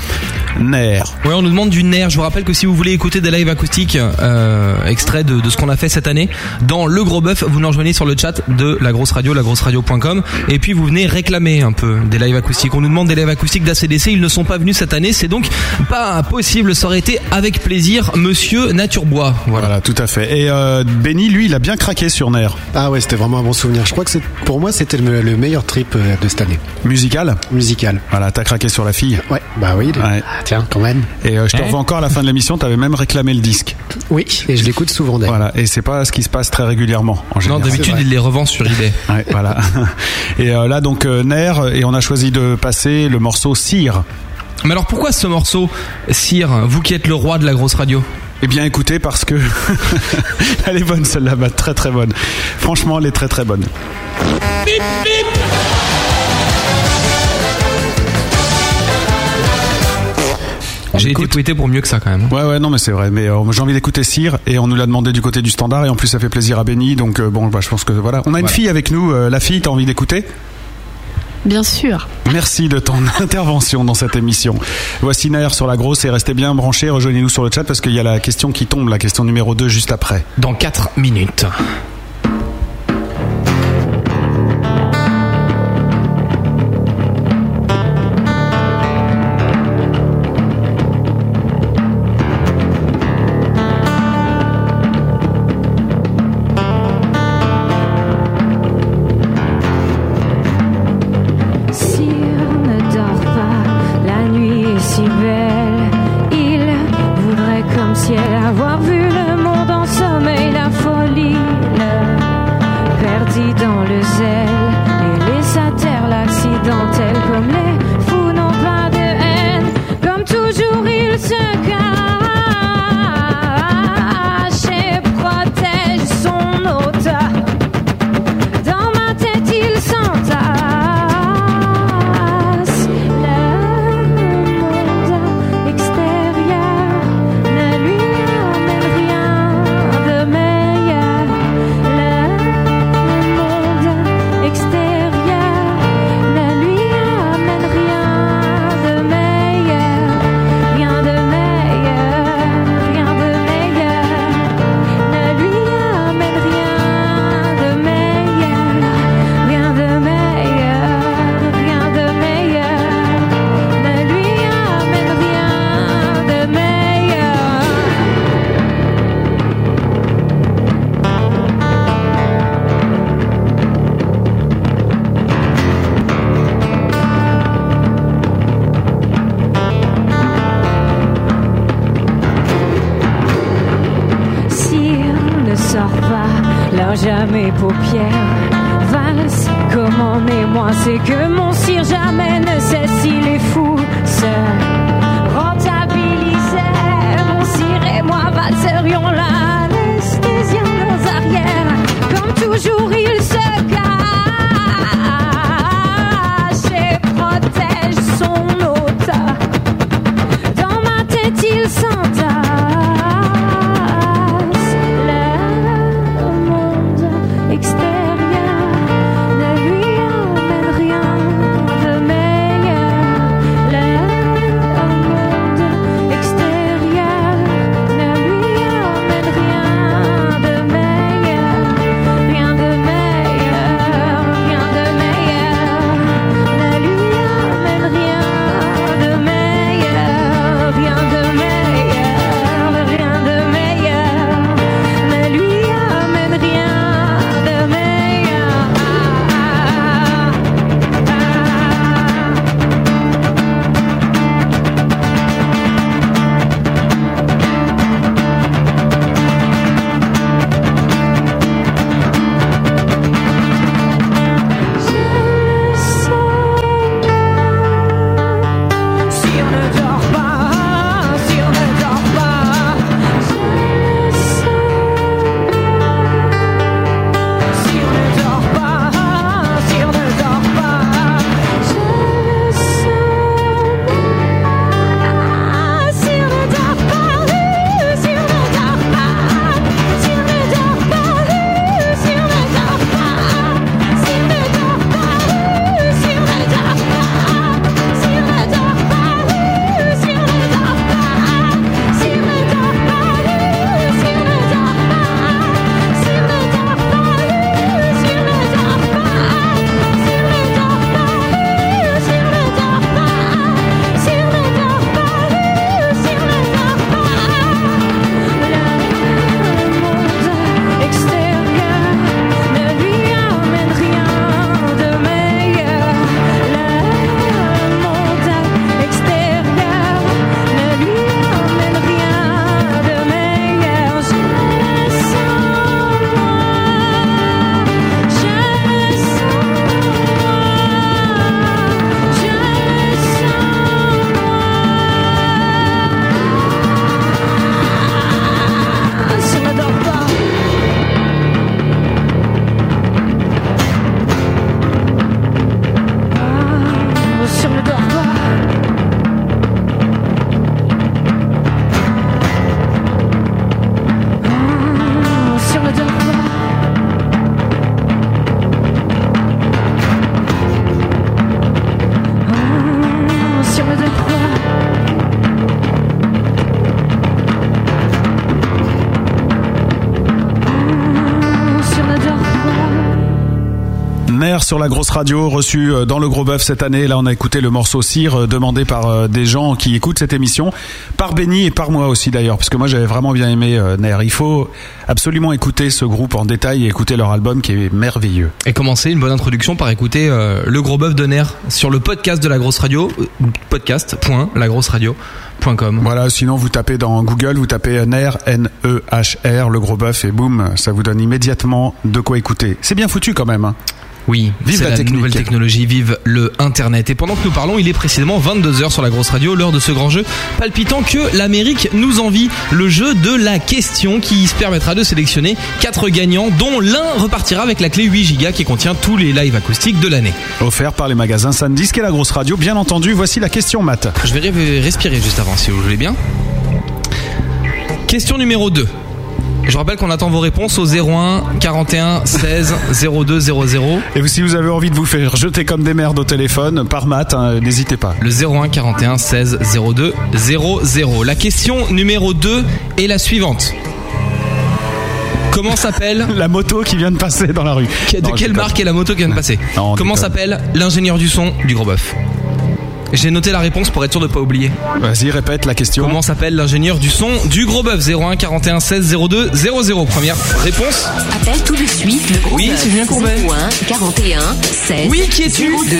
NER. Ouais, on nous demande du nerf. Je vous rappelle que si vous voulez écouter des lives acoustiques euh, extraits de, de ce qu'on a fait cette année dans le gros bœuf, vous nous rejoignez sur le chat de la grosse radio, lagrosseradio.com et puis vous venez réclamer un peu des lives acoustiques. On nous demande des lives acoustiques d'ACDC, ils ne sont pas venus cette année, c'est donc pas possible. Ça aurait été avec plaisir, Monsieur Naturebois. Voilà. tout à fait. Et euh, Benny, lui, il a bien craqué sur NER. Ah ouais, c'était vraiment un bon souvenir. Je crois que pour moi, c'était le, le meilleur trip euh, de cette année. Musical Musical. Voilà, t'as craqué sur la fille. Ouais, bah oui. Ouais. Ah, tiens, quand même. Et euh, je te Hein revois encore à la fin de l'émission, t'avais même réclamé le disque. Oui, et je l'écoute souvent d'ailleurs. Voilà, et c'est pas ce qui se passe très régulièrement en Non, d'habitude, il les revend sur eBay. Ouais, voilà. Et euh, là, donc, euh, NER, et on a choisi de passer le morceau Cire. Mais alors pourquoi ce morceau, Sire, vous qui êtes le roi de la grosse radio? Eh bien, écoutez, parce que elle est bonne celle-là, Matt, très très bonne. Franchement, elle est très très bonne. Bip bip J'ai été pouetté pour mieux que ça quand même. Ouais, ouais, non, mais c'est vrai. Mais euh, j'ai envie d'écouter Cire et on nous l'a demandé du côté du standard et en plus ça fait plaisir à Benny. Donc euh, bon, bah, je pense que voilà. On a une Voilà. fille avec nous. euh, la fille, t'as envie d'écouter? Bien sûr. Merci de ton intervention dans cette émission. Voici Nair sur la grosse et restez bien branchés. Rejoignez-nous sur le chat parce qu'il y a la question qui tombe, la question numéro 2 juste après. Dans 4 minutes. Sur la grosse radio, reçu euh, dans le gros bœuf cette année. Là, on a écouté le morceau Cire, euh, demandé par euh, des gens qui écoutent cette émission, par Benny et par moi aussi d'ailleurs, parce que moi j'avais vraiment bien aimé Ner. Il faut absolument écouter ce groupe en détail et écouter leur album qui est merveilleux. Et commencer une bonne introduction par écouter euh, le gros bœuf de Nerf sur le podcast de la grosse radio, podcast.lagrosseradio.com. Voilà, sinon vous tapez dans Google, vous tapez Ner, N-E-H-R, le gros bœuf, et boum, ça vous donne immédiatement de quoi écouter. C'est bien foutu quand même. Hein. Oui, Vive la la, technique. nouvelle technologie, vive le Internet. Et pendant que nous parlons, il est précisément 22h sur la grosse radio, l'heure de ce grand jeu palpitant que l'Amérique nous envie. Le jeu de la question qui se permettra de sélectionner quatre gagnants, dont l'un repartira avec la clé 8 Go qui contient tous les lives acoustiques de l'année. Offert par les magasins Sandisk et la grosse radio, bien entendu. Voici la question, Matt. Je vais respirer juste avant, si vous voulez bien. Question numéro 2. Je rappelle qu'on attend vos réponses au 01 41 16 02 00. Et si vous avez envie de vous faire jeter comme des merdes au téléphone par Matt, hein, n'hésitez pas. Le 01 41 16 02 00. La question numéro 2 est la suivante. Comment s'appelle La moto qui vient de passer dans la rue. De Non, quelle marque est la moto qui vient de passer Non, Comment s'appelle l'ingénieur du son du gros bœuf J'ai noté la réponse pour être sûr de pas oublier. Vas-y, répète la question. Comment s'appelle l'ingénieur du son du gros bœuf? 01 41 16 02 00 Première réponse. Appelle tout de suite le gros Oui, bœuf. c'est Julien Courbet. 01 41 16 Oui, qui es-tu? 02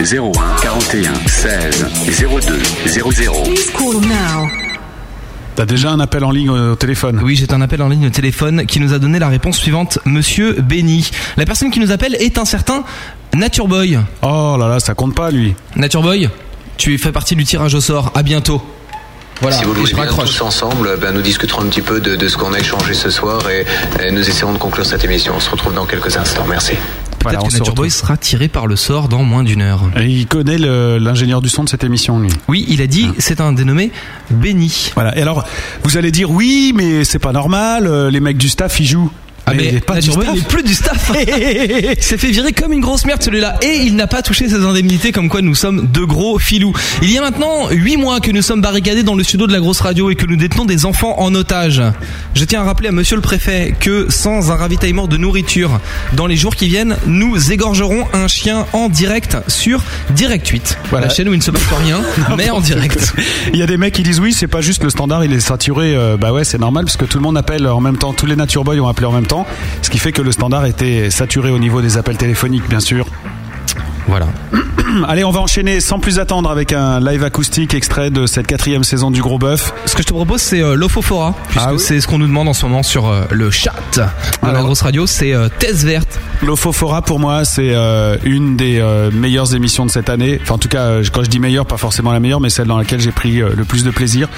00. 01 41 16 02 00. Please call now. T'as déjà un appel en ligne au téléphone? Oui, j'ai un appel en ligne au téléphone qui nous a donné la réponse suivante, Monsieur Benny. La personne qui nous appelle est un certain Nature Boy. Oh là là, ça compte pas lui. Nature Boy, tu fais partie du tirage au sort. À bientôt. Voilà, si vous voulez je bien raccroche. tous ensemble, ben, nous discuterons un petit peu de, de ce qu'on a échangé ce soir et, et nous essaierons de conclure cette émission. On se retrouve dans quelques instants. Merci. Peut-être que se Nature Boy sera tiré par le sort dans moins d'une heure. Et il connaît l'ingénieur du son de cette émission, lui. Oui, il a dit c'est un dénommé Benny. Voilà. Et alors, vous allez dire oui, mais c'est pas normal. euh, Les mecs du staff, ils jouent. Ah mais, il est pas du staff. il est plus du staff. il s'est fait virer comme une grosse merde celui-là et il n'a pas touché ses indemnités comme quoi nous sommes de gros filous. Il y a maintenant 8 mois que nous sommes barricadés dans le studio de la grosse radio et que nous détenons des enfants en otage. Je tiens à rappeler à monsieur le préfet que sans un ravitaillement de nourriture dans les jours qui viennent, nous égorgerons un chien en direct sur Direct 8. Voilà. La chaîne où il ne se passe rien mais en direct. Il y a des mecs qui disent oui, c'est pas juste le standard, il est saturé. Euh, bah ouais, c'est normal parce que tout le monde appelle en même temps. Tous les Nature Boy ont appelé en même temps, ce qui fait que le standard était saturé au niveau des appels téléphoniques, bien sûr. Voilà. Allez, on va enchaîner sans plus attendre avec un live acoustique extrait de cette quatrième saison du Gros Bœuf. Ce que je te propose, c'est euh, puisque Ah oui c'est ce qu'on nous demande en ce moment sur euh, le chat de la grosse radio. C'est euh, Thèse verte. L'Ophofora, pour moi, c'est euh, une des meilleures émissions de cette année. Enfin, en tout cas, quand je dis meilleure, pas forcément la meilleure, mais celle dans laquelle j'ai pris le plus de plaisir.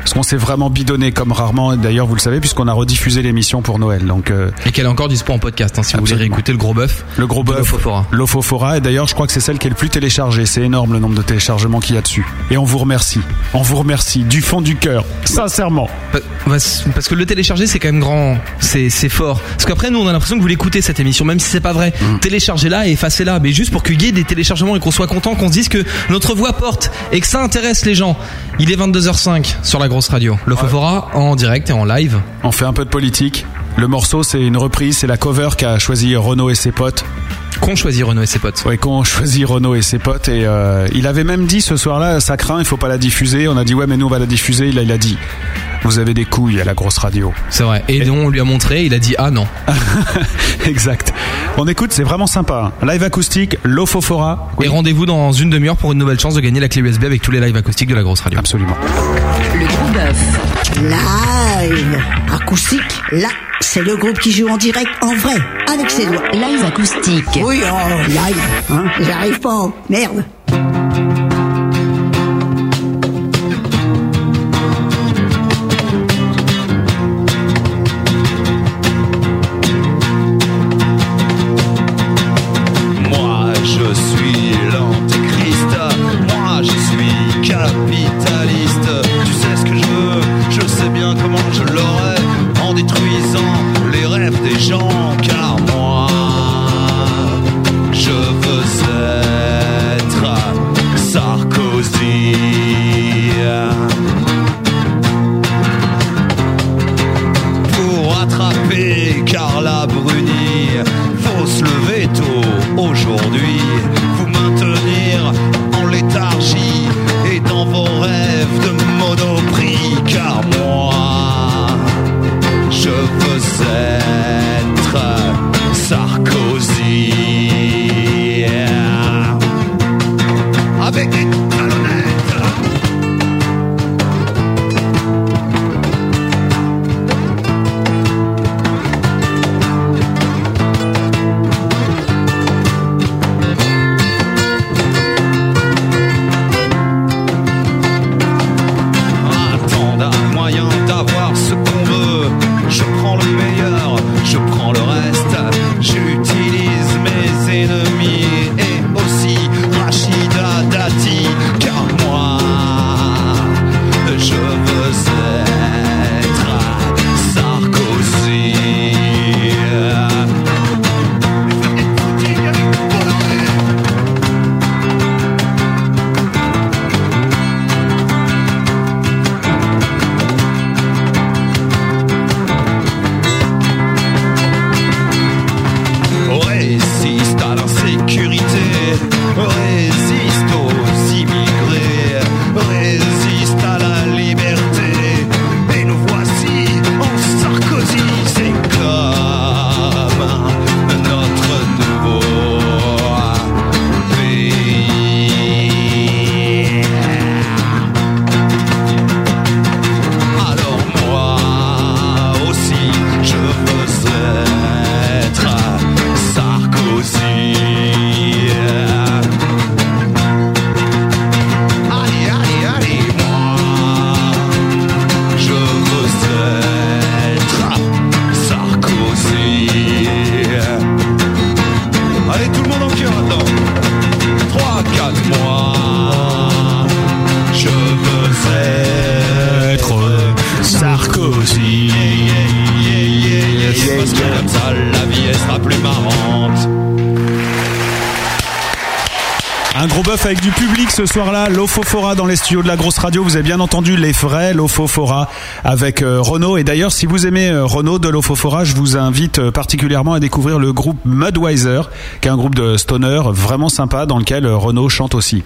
Parce qu'on s'est vraiment bidonné comme rarement. D'ailleurs, vous le savez, puisqu'on a rediffusé l'émission pour Noël. Donc, Et qu'elle est encore dispo en podcast, hein, si vous voulez Absolument. réécouter le gros bœuf. le Gros Bœuf, l'Ophofora. l'Ophofora. Et d'ailleurs, je crois que c'est celle qui est le plus téléchargée. C'est énorme le nombre de téléchargements qu'il y a dessus. Et on vous remercie. On vous remercie du fond du cœur. Sincèrement. Pa- Parce que le télécharger, c'est quand même grand. C'est c'est fort. Parce qu'après, nous, on a l'impression que vous l'écoutez cette émission, même si c'est pas vrai. Mm. Téléchargez-la et effacez-la. Mais juste pour qu'il y ait des téléchargements et qu'on soit content, qu'on se dise que notre voix porte et que ça intéresse les gens. Il est 22h05 sur la grosse radio. L'Ophofora en direct et en live. On fait un peu de politique. Le morceau, c'est une reprise, c'est la cover qu'a choisi Renaud et ses potes. Qu'on choisit Renaud et ses potes. Ouais, qu'on choisit Renaud et ses potes. Et euh, il avait même dit ce soir-là, ça craint, il faut pas la diffuser. On a dit ouais, mais nous on va la diffuser. Là, il a dit, vous avez des couilles à la grosse radio. C'est vrai. Et, donc, on lui a montré, il a dit ah non. exact. On écoute, c'est vraiment sympa. Live acoustique, l'Ophofora. Et rendez-vous dans une demi-heure pour une nouvelle chance de gagner la clé USB avec tous les lives acoustiques de la grosse radio. Absolument. Le gros bœuf. Live acoustique, là, c'est le groupe qui joue en direct, en vrai, avec ses doigts. Live acoustique. Oui, oh, live, hein, j'arrive pas, merde. Soir-là, l'Ofofora dans les studios de la grosse radio. Vous avez bien entendu les vrais l'Ofofora avec euh, Renaud. Et d'ailleurs, si vous aimez euh, Renaud de l'Ofofora, je vous invite euh, particulièrement à découvrir le groupe Mudwiser, qui est un groupe de stoner vraiment sympa dans lequel euh, Renaud chante aussi.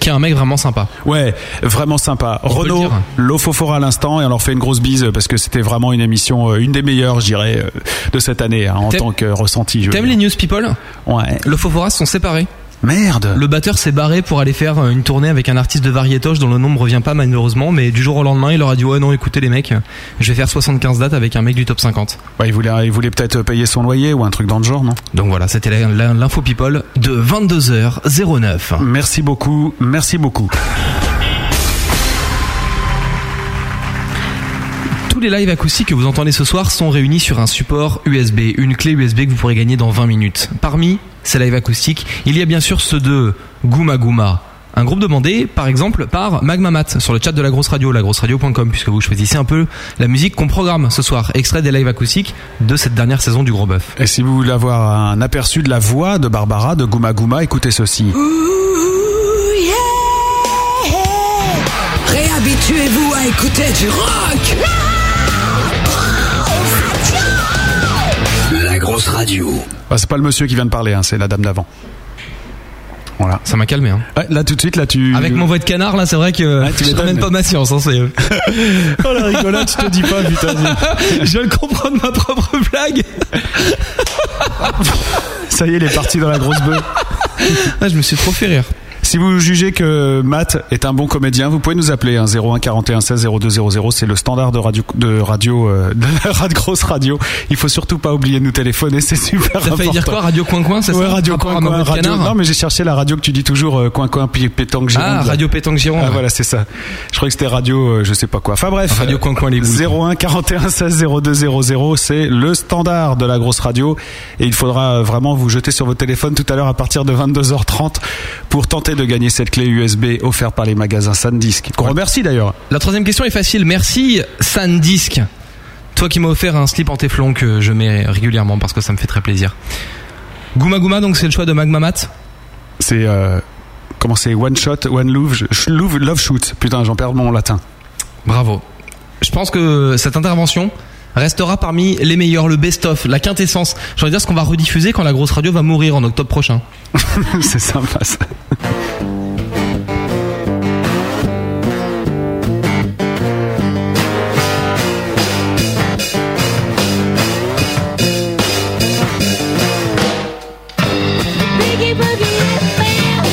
Qui est un mec vraiment sympa. Ouais, vraiment sympa. On Renaud, l'Ofofora à l'instant, et on leur fait une grosse bise parce que c'était vraiment une émission, euh, une des meilleures, je dirais, de cette année, hein, en tant que ressenti. T'aimes les news people? Ouais. Le Fofora se sont séparés. Merde. Le batteur s'est barré pour aller faire euh, une tournée avec un artiste de variétoche dont le nom ne revient pas malheureusement, mais du jour au lendemain, il leur a dit ouais non écoutez les mecs, je vais faire 75 dates avec un mec du top 50. Ouais, il voulait, il voulait peut-être payer son loyer ou un truc dans le genre, non? Donc voilà, c'était l'info people de 22h09. Merci beaucoup, merci beaucoup. Tous les lives acoustiques que vous entendez ce soir sont réunis sur un support USB, une clé USB que vous pourrez gagner dans 20 minutes. Parmi ces lives acoustiques, il y a bien sûr ceux de Gouma Gouma. Un groupe demandé, par exemple, par Magmamat sur le chat de la grosse radio, lagrosseradio.com, puisque vous choisissez un peu la musique qu'on programme ce soir, extrait des lives acoustiques de cette dernière saison du Gros Bœuf. Et si vous voulez avoir un aperçu de la voix de Barbara de Gouma Gouma, écoutez ceci. Réhabituez-vous à écouter du rock Bah, c'est pas le monsieur qui vient de parler, hein, c'est la dame d'avant. Voilà. Ça m'a calmé. Hein. Ouais, là tout de suite, là tu. Avec mon voix de canard, là, c'est vrai que tu je ramène pas ma science. Hein, c'est... oh la rigolade, je te dis pas, putain. je viens de comprendre ma propre blague. Ça y est, il est parti dans la grosse bœuf. Ah, je me suis trop fait rire. Si vous jugez que Matt est un bon comédien, vous pouvez nous appeler hein, 01 41 16 0200. C'est le standard de radio de radio euh, de la grosse radio. Il faut surtout pas oublier de nous téléphoner, c'est super important. failli dire quoi Radio Coin Coin, c'est Ouais, ça radio coin coin radio. Non, mais j'ai cherché la radio que tu dis toujours euh, coin coin pétanque Gironde. Ah. Radio Pétanque Gironde. Ah voilà, c'est ça. Je croyais que c'était radio, euh, je sais pas quoi. Enfin bref. Radio Coin Coin les boules. 01 41 16 0200, c'est le standard de la grosse radio et il faudra vraiment vous jeter sur votre téléphone tout à l'heure à partir de 22h30 pour tenter de gagner cette clé USB offerte par les magasins SanDisk. Qu'on remercie d'ailleurs. La troisième question est facile. Merci Sandisk. Toi qui m'as offert un slip en téflon que je mets régulièrement parce que ça me fait très plaisir. Gouma Gouma, donc c'est le choix de Magmamat. C'est euh, comment c'est? One shot, one love, love, love shoot. Putain, j'en perds mon latin. Bravo. Je pense que cette intervention restera parmi les meilleurs, le best-of, la quintessence. J'ai envie de dire ce qu'on va rediffuser quand la grosse radio va mourir en octobre prochain. C'est sympa ça. Boogie, boogie, bam.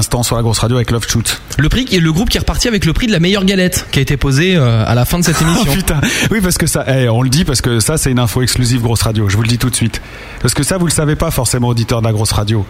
L'instant sur la grosse radio avec Love Shoot. Le prix, le groupe qui est reparti avec le prix de la meilleure galette qui a été posé euh, à la fin de cette émission. Oh putain, oui parce que ça, eh, on le dit parce que ça c'est une info exclusive grosse radio. Je vous le dis tout de suite. Parce que ça vous le savez pas forcément auditeur de la grosse radio.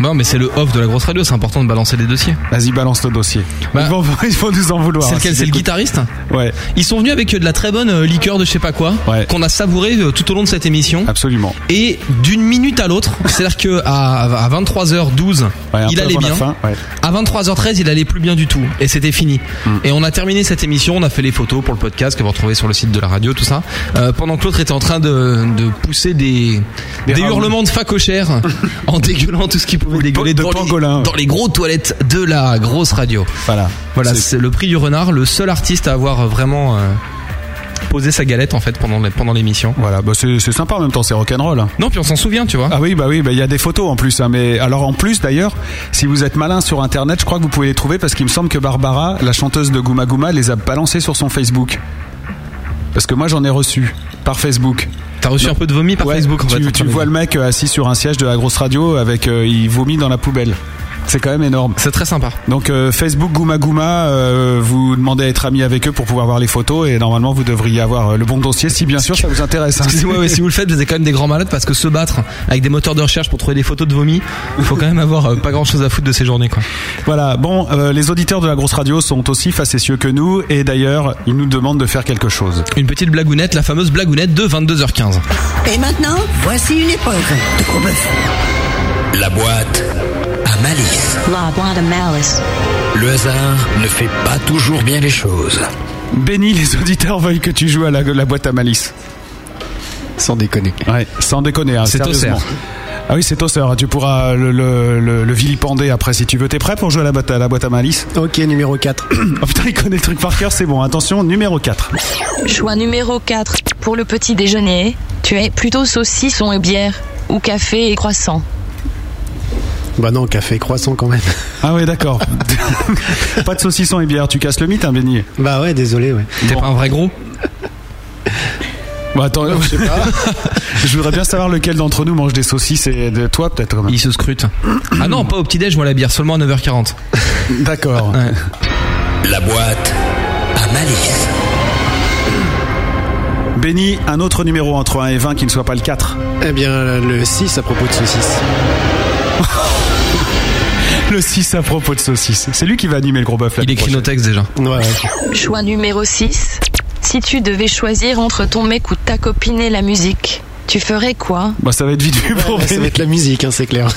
Non, mais c'est le off de la grosse radio, c'est important de balancer des dossiers. Vas-y, balance le dossier. Bah, ils, vont, ils vont nous en vouloir. C'est hein, lequel s'ils C'est le guitariste? Ouais. Ils sont venus avec euh, de la très bonne euh, liqueur de je sais pas quoi, qu'on a savouré euh, tout au long de cette émission. Absolument. Et d'une minute à l'autre, c'est-à-dire que à, à 23h12, un il allait bien. fin, ouais. À 23h13, il allait plus bien du tout. Et c'était fini. Mm. Et on a terminé cette émission, on a fait les photos pour le podcast que vous retrouvez sur le site de la radio, tout ça. Euh, pendant que l'autre était en train de, de pousser des, des, hurlements de facochère en dégueulant tout ce qu'il pouvait dégueuler de dans, les, dans les gros toilettes de la grosse radio. Voilà. Voilà, C'est- le prix du renard, le seul artiste à avoir vraiment euh, posé sa galette en fait pendant pendant l'émission. Voilà, bah c'est sympa en même temps, c'est rock'n'roll. hein. Non, puis on s'en souvient, tu vois. Ah oui, bah oui, bah il y a des photos en plus. hein, mais alors en plus d'ailleurs, si vous êtes malin sur internet, je crois que vous pouvez les trouver parce qu'il me semble que Barbara, la chanteuse de Gouma Gouma, les a balancées sur son Facebook. Parce que moi j'en ai reçu par Facebook. T'as reçu un peu de vomi par Ouais, Facebook en tu, fait. tu vois le mec euh, assis sur un siège de la grosse radio avec euh, il vomit dans la poubelle. C'est quand même énorme. C'est très sympa. Donc euh, Facebook Gouma Gouma, euh, vous demandez à être ami avec eux pour pouvoir voir les photos et normalement vous devriez avoir euh, le bon dossier si bien sûr ça vous intéresse. hein. Excusez-moi, mais si vous le faites, vous êtes quand même des grands malades parce que se battre avec des moteurs de recherche pour trouver des photos de vomi, il faut quand même avoir euh, pas grand chose à foutre de ces journées, quoi. Voilà, bon, euh, les auditeurs de la grosse radio sont aussi facétieux que nous et d'ailleurs ils nous demandent de faire quelque chose. Une petite blagounette, la fameuse blagounette de 22h15. Et maintenant, voici une épreuve de gros bœuf. La boîte malice. La boîte à malice. Le hasard ne fait pas toujours bien les choses. Béni, les auditeurs veulent que tu joues à la, la boîte à malice. Sans déconner. Ouais, sans déconner, hein, C'est sérieusement. Ah oui, c'est Tosser. Tu pourras le, le, le, le vilipender après si tu veux. T'es prêt pour jouer à la boîte à, la boîte à malice? Ok, numéro 4. oh putain, il connaît le truc par cœur, c'est bon. Attention, numéro 4. Choix numéro 4. Pour le petit déjeuner, tu es plutôt saucisson et bière ou café et croissant. Bah non, café croissant quand même. Ah ouais, d'accord. pas de saucisson et bière, tu casses le mythe, hein, Béni Bah ouais, désolé, ouais. T'es pas un vrai gros Bon, attends, je sais pas. je voudrais bien savoir lequel d'entre nous mange des saucisses et de toi, peut-être. quand même. Il se scrute. Ah non, pas au petit-déj, moi la bière, seulement à 9h40. D'accord. Ouais. La boîte à malice. Béni, un autre numéro entre 1 et 20 qui ne soit pas le 4. Eh bien, le 6 à propos de saucisses. Le 6 à propos de saucisses. C'est lui qui va animer le gros bœuf. Il écrit nos textes déjà. Ouais, ouais. Choix numéro 6. Si tu devais choisir entre ton mec ou ta copine et la musique, tu ferais quoi? Bah, ça va être vite vu pour Ouais, ça va être la musique, hein, c'est clair.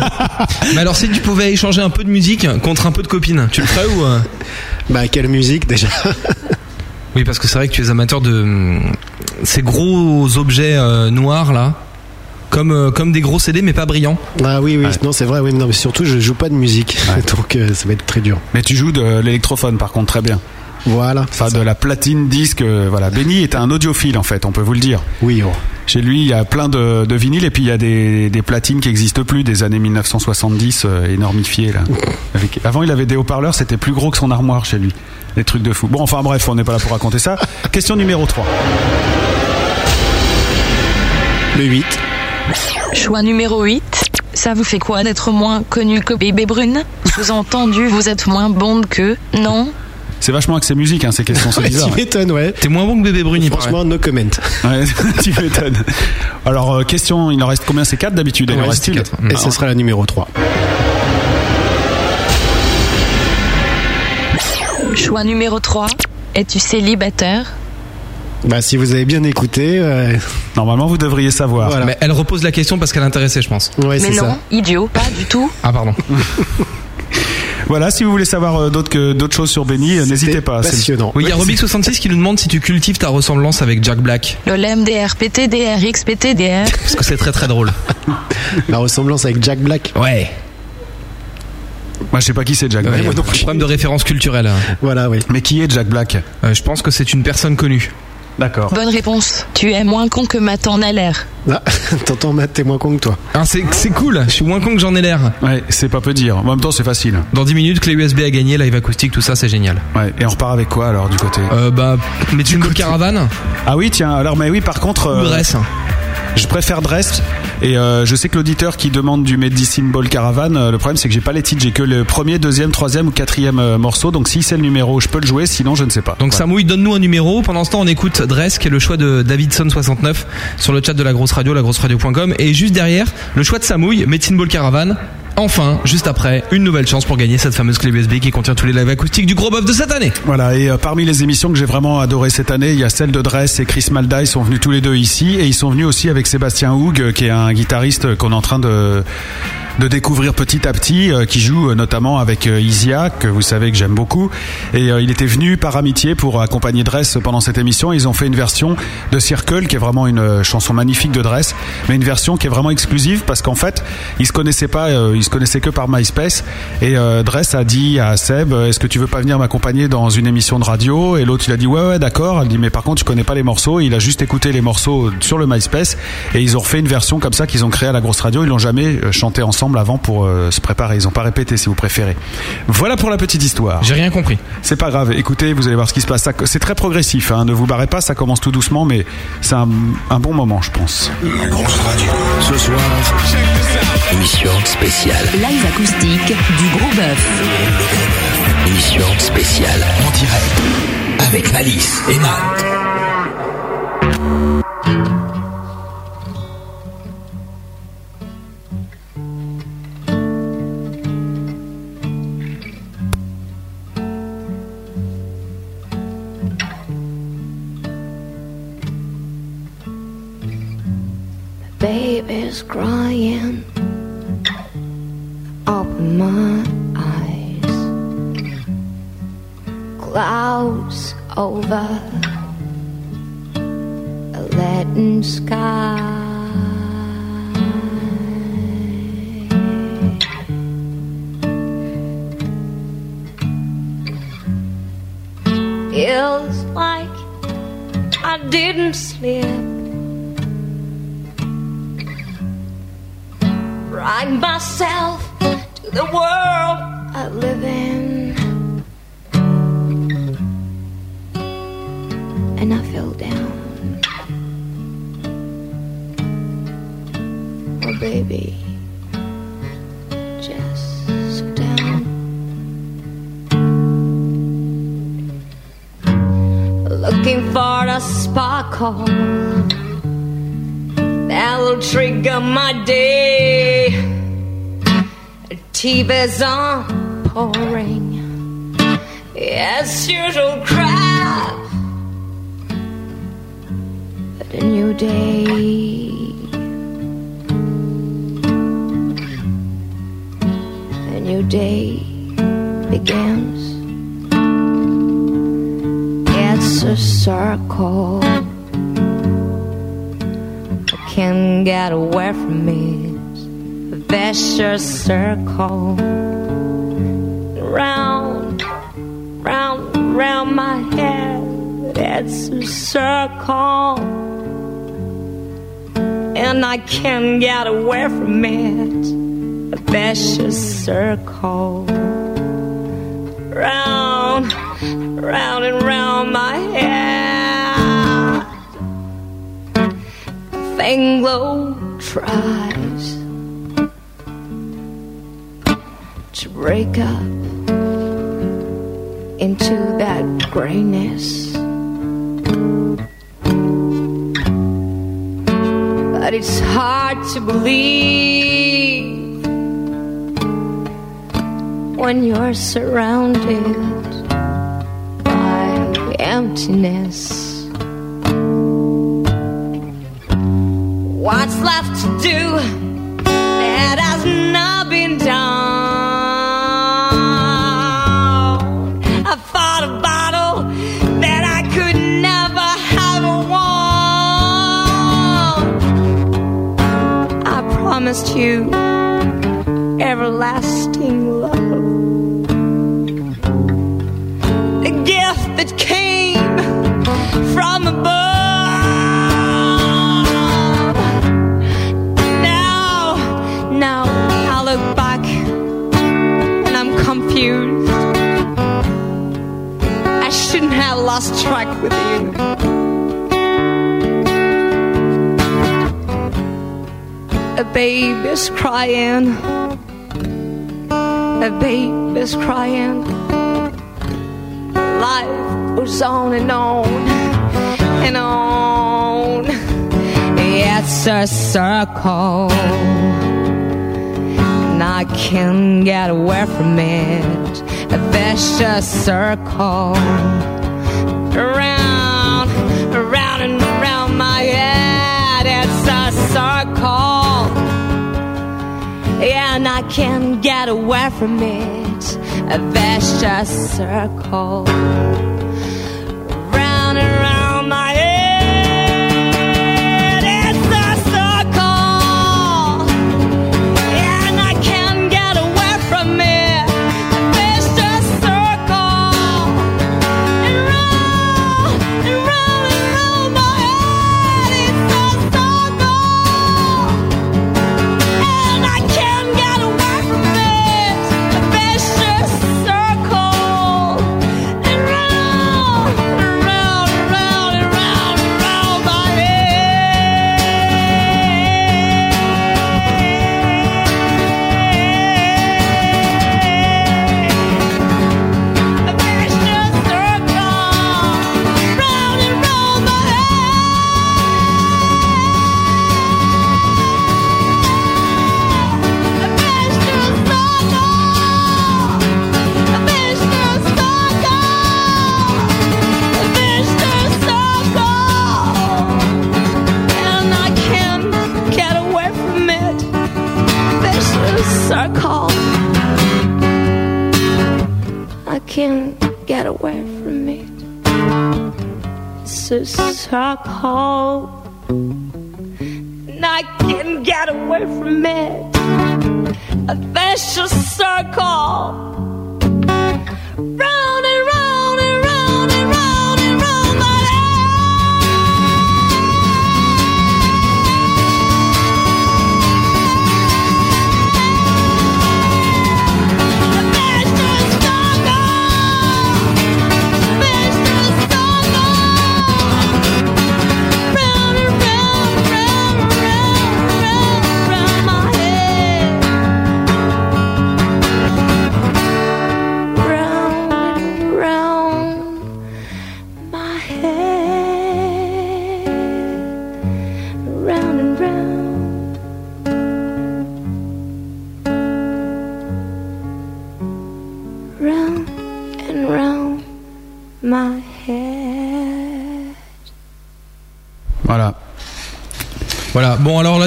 Mais alors, si tu pouvais échanger un peu de musique contre un peu de copine, tu le ferais ou euh? Bah, quelle musique déjà? Oui, parce que c'est vrai que tu es amateur de hum, ces gros objets euh, noirs là, comme euh, comme des gros CD mais pas brillants. Ah oui, oui, non, c'est vrai, oui, mais non, mais surtout, je joue pas de musique, donc euh, ça va être très dur. Mais tu joues de l'électrophone par contre très bien. Voilà. Enfin de la platine disque. euh, Voilà. Béni est un audiophile en fait, on peut vous le dire. Oui, oh. Chez lui, il y a plein de, de vinyles et puis il y a des, des platines qui n'existent plus des années 1970 euh, énormifiées là. Avec- avant, il avait des haut-parleurs, c'était plus gros que son armoire chez lui. Des trucs de fou. Bon, enfin bref, on n'est pas là pour raconter ça. Question numéro 3. Le 8. Choix numéro 8. Ça vous fait quoi d'être moins connu que Bébé Brune? Sous-entendu, vous êtes moins bonde que Non? C'est vachement axé musique, hein, ces questions, c'est Ouais, bizarre. tu m'étonnes, ouais. T'es moins bon que bébé Bruni, Franchement, no comment. Ouais, tu m'étonnes. Alors, euh, question, il en reste combien? C'est 4 d'habitude, il en reste c'est quatre. Et ce sera la numéro 3. Choix numéro 3. Es-tu célibataire? Bah, si vous avez bien écouté, euh, Normalement, vous devriez savoir. Voilà. Mais elle repose la question parce qu'elle est intéressée, je pense. ouais, Mais non, ça. idiot, pas du tout. Ah pardon. Voilà, si vous voulez savoir euh, d'autres choses sur Benny, euh, n'hésitez pas. C'est- Passionnant. Oui, il y a Robic66 qui nous demande si tu cultives ta ressemblance avec Jack Black. Le LMDR, PTDR, XPTDR. Parce que c'est très très drôle. La ressemblance avec Jack Black. Ouais. Moi, je sais pas qui c'est Jack Ouais, Black. a un problème de référence culturelle. Voilà, oui. Mais qui est Jack Black? Euh, je pense que c'est une personne connue. D'accord. Bonne réponse. Tu es moins con que Matt en a l'air. Ah, t'entends, Matt, t'es moins con que toi. Ah, c'est c'est cool, je suis moins con que j'en ai l'air. Ouais, c'est pas peu dire. En même temps, c'est facile. Dans 10 minutes, clé USB à gagner, live acoustique, tout ça, c'est génial. Ouais. Et on repart avec quoi alors du côté Euh, bah, mais tu une caravane Ah oui, tiens. Alors, mais oui, par contre. euh, Je préfère Dress et euh, je sais que l'auditeur qui demande du Medicine Ball Caravan, euh, le problème c'est que j'ai pas les titres, j'ai que le premier, deuxième, troisième ou quatrième euh, morceau. Donc si c'est le numéro, je peux le jouer, sinon je ne sais pas. Donc Voilà. Samouille, donne-nous un numéro. Pendant ce temps, on écoute Dress, qui est le choix de Davidson69 sur le chat de la grosse radio, lagrosseradio.com. Et juste derrière, le choix de Samouille, Medicine Ball Caravan. Enfin, juste après, une nouvelle chance pour gagner cette fameuse clé USB qui contient tous les lives acoustiques du gros bœuf de cette année. Voilà, et euh, parmi les émissions que j'ai vraiment adoré cette année, il y a celle de Dress et Chris Malda, ils sont venus tous les deux ici, et ils sont venus aussi avec Sébastien Houg, euh, qui est un guitariste qu'on est en train de de découvrir petit à petit, euh, qui joue euh, notamment avec euh, Isia, que vous savez que j'aime beaucoup. Et euh, il était venu par amitié pour accompagner Dress pendant cette émission. Ils ont fait une version de Circle, qui est vraiment une chanson magnifique de Dress, mais une version qui est vraiment exclusive parce qu'en fait, ils se connaissaient pas, ils se connaissaient que par MySpace. Et Dress a dit à Seb, est-ce que tu veux pas venir m'accompagner dans une émission de radio? Et l'autre, il a dit ouais, ouais, d'accord. Elle dit mais par contre, tu connais pas les morceaux. Il a juste écouté les morceaux sur le MySpace et ils ont refait une version comme ça qu'ils ont créée à la grosse radio. Ils l'ont jamais chanté ensemble ensemble avant pour euh, se préparer. Ils ont pas répété, si vous préférez. Voilà pour la petite histoire. J'ai rien compris. C'est pas grave. Écoutez, vous allez voir ce qui se passe. C'est très progressif. hein. Ne vous barrez pas. Ça commence tout doucement, mais c'est un, un bon moment, je pense. La grosse radio. Ce soir, émission spéciale. Live acoustique du Gros Bœuf. Émission spéciale en direct avec Alice et Matt. Baby's crying. Open my eyes. Clouds over a leaden sky. Feels like I didn't sleep. Write myself to the world I live in. And I fell down. Oh, baby, just down. Looking for a sparkle that'll trigger my day. TV's on pouring as usual crap. But a new day, a new day begins. It's a circle. I can't get away from it. A vicious circle. Round, round, round my head. It's a circle. And I can't get away from it. A vicious circle. Round, round and round my head. Fanglow tries to break up into that grayness. But it's hard to believe when you're surrounded by emptiness. What's left to do that has not been done? I fought a battle that I could never have won. I promised you lost track with you. A baby's crying. A baby's crying. Life goes on and on and on. It's a circle, and I can't get away from it. A vicious circle, and I can't get away from it. A vicious circle, can't get away from it. It's a stuck hole, I can't get away from it. A vicious circle.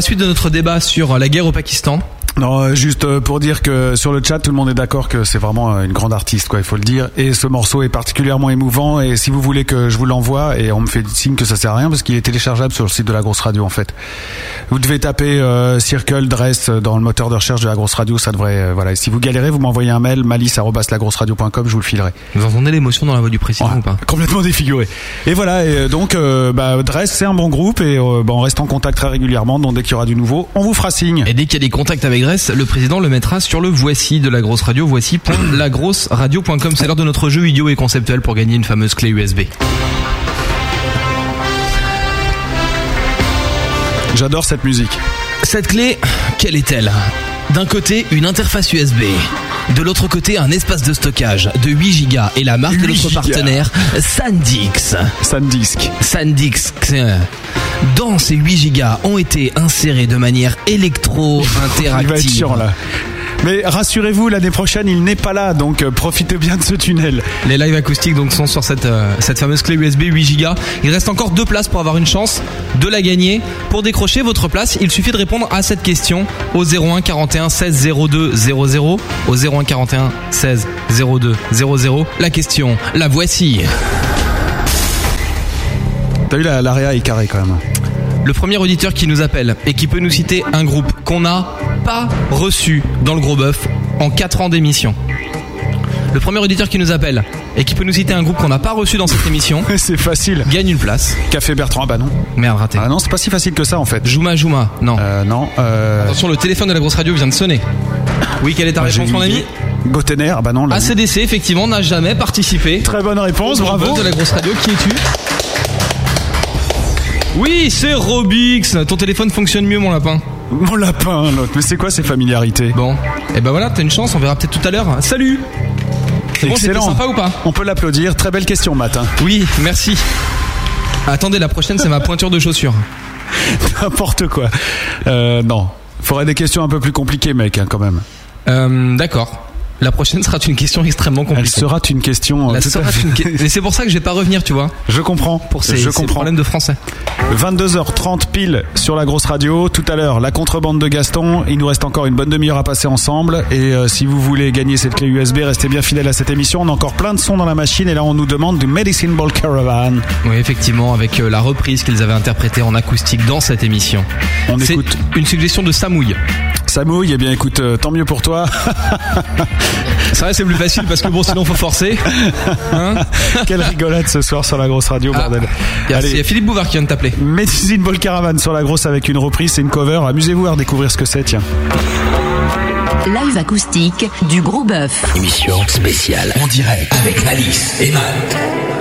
La suite de notre débat sur la guerre au Pakistan. Non, euh, juste euh, pour dire que sur le chat, tout le monde est d'accord que c'est vraiment euh, une grande artiste, quoi. Il faut le dire. Et ce morceau est particulièrement émouvant. Et si vous voulez que je vous l'envoie, et on me fait signe que ça sert à rien parce qu'il est téléchargeable sur le site de la grosse radio, en fait. Vous devez taper euh, Circle Dress dans le moteur de recherche de la grosse radio. Ça devrait, euh, voilà. Et si vous galérez, vous m'envoyez un mail malice@lagrosseradio.com, je vous le filerai. Vous entendez l'émotion dans la voix du président ou pas? Complètement défiguré. Et voilà. Et donc, euh, bah, Dress, c'est un bon groupe et euh, bah, on reste en contact très régulièrement. Donc dès qu'il y aura du nouveau, on vous fera signe. Et dès qu'il y a des contacts avec Le président le mettra sur le voici de la grosse radio, voici.lagrosseradio.com. C'est l'heure de notre jeu idiot et conceptuel pour gagner une fameuse clé USB. J'adore cette musique. Cette clé, quelle est-elle? D'un côté, une interface USB. De l'autre côté, un espace de stockage de 8 Go et la marque de 8 notre partenaire, SanDisk. SanDisk. SanDisk. Dans ces 8 Go ont été insérés de manière électro-interactive. Il va être chiant là. Mais rassurez-vous, l'année prochaine, il n'est pas là, donc euh, profitez bien de ce tunnel. Les lives acoustiques donc sont sur cette, euh, cette fameuse clé USB 8 Go. Il reste encore deux places pour avoir une chance de la gagner. Pour décrocher votre place, il suffit de répondre à cette question au 01 41 16 02 00 au 01 41 16 02 00. La question, la voici. T'as vu la, la réa est carrée quand même. Le premier auditeur qui nous appelle et qui peut nous citer un groupe qu'on n'a pas reçu dans le gros bœuf en 4 ans d'émission. Le premier auditeur qui nous appelle et qui peut nous citer un groupe qu'on n'a pas reçu dans cette émission. c'est facile. Gagne une place. Café Bertrand, ah bah non. Merde, raté. Ah non, c'est pas si facile que ça en fait. Jouma Jouma, non. Euh, non. Euh... Attention, le téléphone de la grosse radio vient de sonner. Oui, quelle est ta Bah, réponse, mon ami. Gotener, ah bah non. là, ACDC, effectivement, n'a jamais participé. Très bonne réponse, bravo. de la grosse radio. Qui es-tu? Oui, c'est Robix. Ton téléphone fonctionne mieux, mon lapin. Mon lapin, l'autre. Mais c'est quoi ces familiarités? Bon, et ben voilà, t'as une chance, on verra peut-être tout à l'heure. Salut C'est bon, c'était sympa ou pas? On peut l'applaudir. Très belle question, Matin. Oui, merci. Attendez, la prochaine, c'est ma pointure de chaussure. N'importe quoi. Euh, non. Faudrait des questions un peu plus compliquées, mec, hein, quand même. Euh, D'accord. La prochaine sera une question extrêmement compliquée. Elle sera une question. euh, La sera une que- Et c'est pour ça que je vais pas revenir, tu vois. Je comprends. Pour ces, je ces comprends. problèmes de français. 22h30 pile sur la grosse radio. Tout à l'heure, la contrebande de Gaston. Il nous reste encore une bonne demi-heure à passer ensemble. Et euh, si vous voulez gagner cette clé USB, restez bien fidèles à cette émission. On a encore plein de sons dans la machine. Et là, on nous demande du Medicine Ball Caravan. Oui, effectivement, avec euh, la reprise qu'ils avaient interprétée en acoustique dans cette émission. On écoute. une suggestion de Samouille. Samouille, eh bien écoute, euh, tant mieux pour toi. C'est vrai, c'est plus facile parce que bon, sinon faut forcer. Hein Quelle rigolade ce soir sur la grosse radio, bordel. Il y, a- il y a Philippe Bouvard qui vient de t'appeler. Medicine Ball Caravan sur la grosse avec une reprise, c'est une cover. Amusez-vous à redécouvrir ce que c'est, tiens. Live acoustique du Gros Bœuf. Émission spéciale en direct avec Alice et Matt.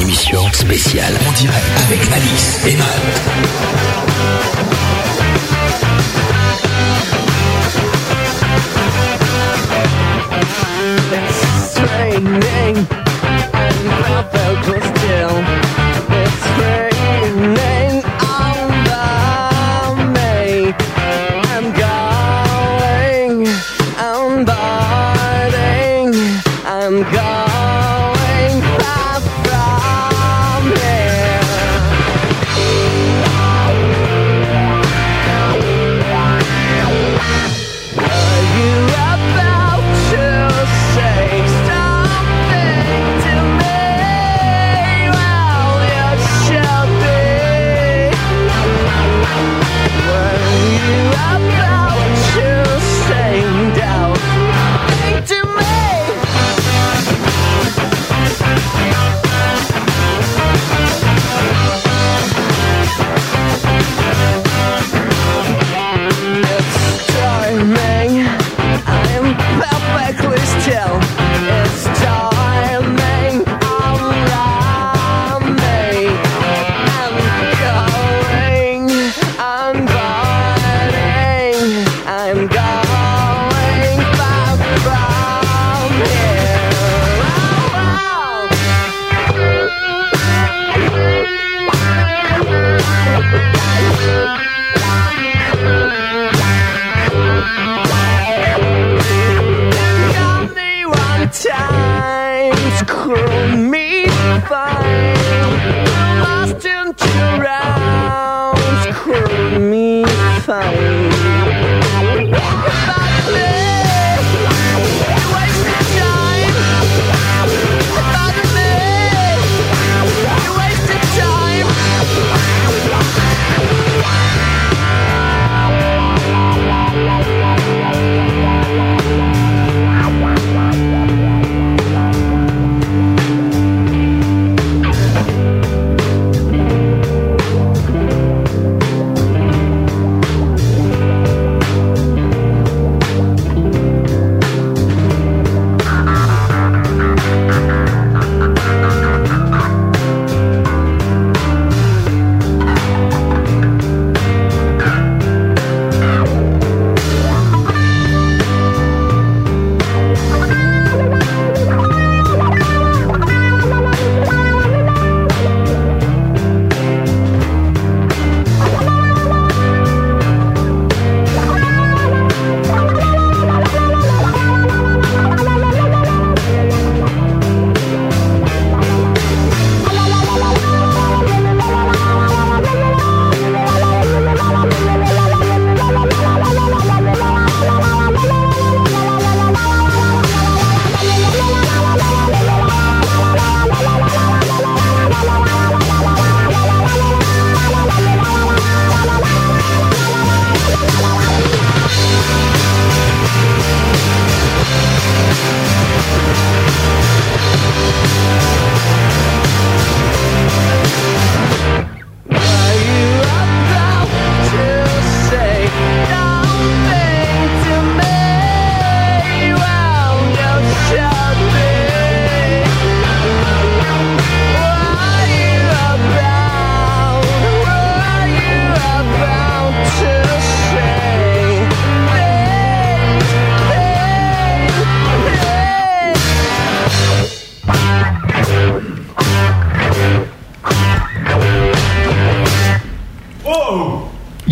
Émission spéciale en direct avec Malice et Matt.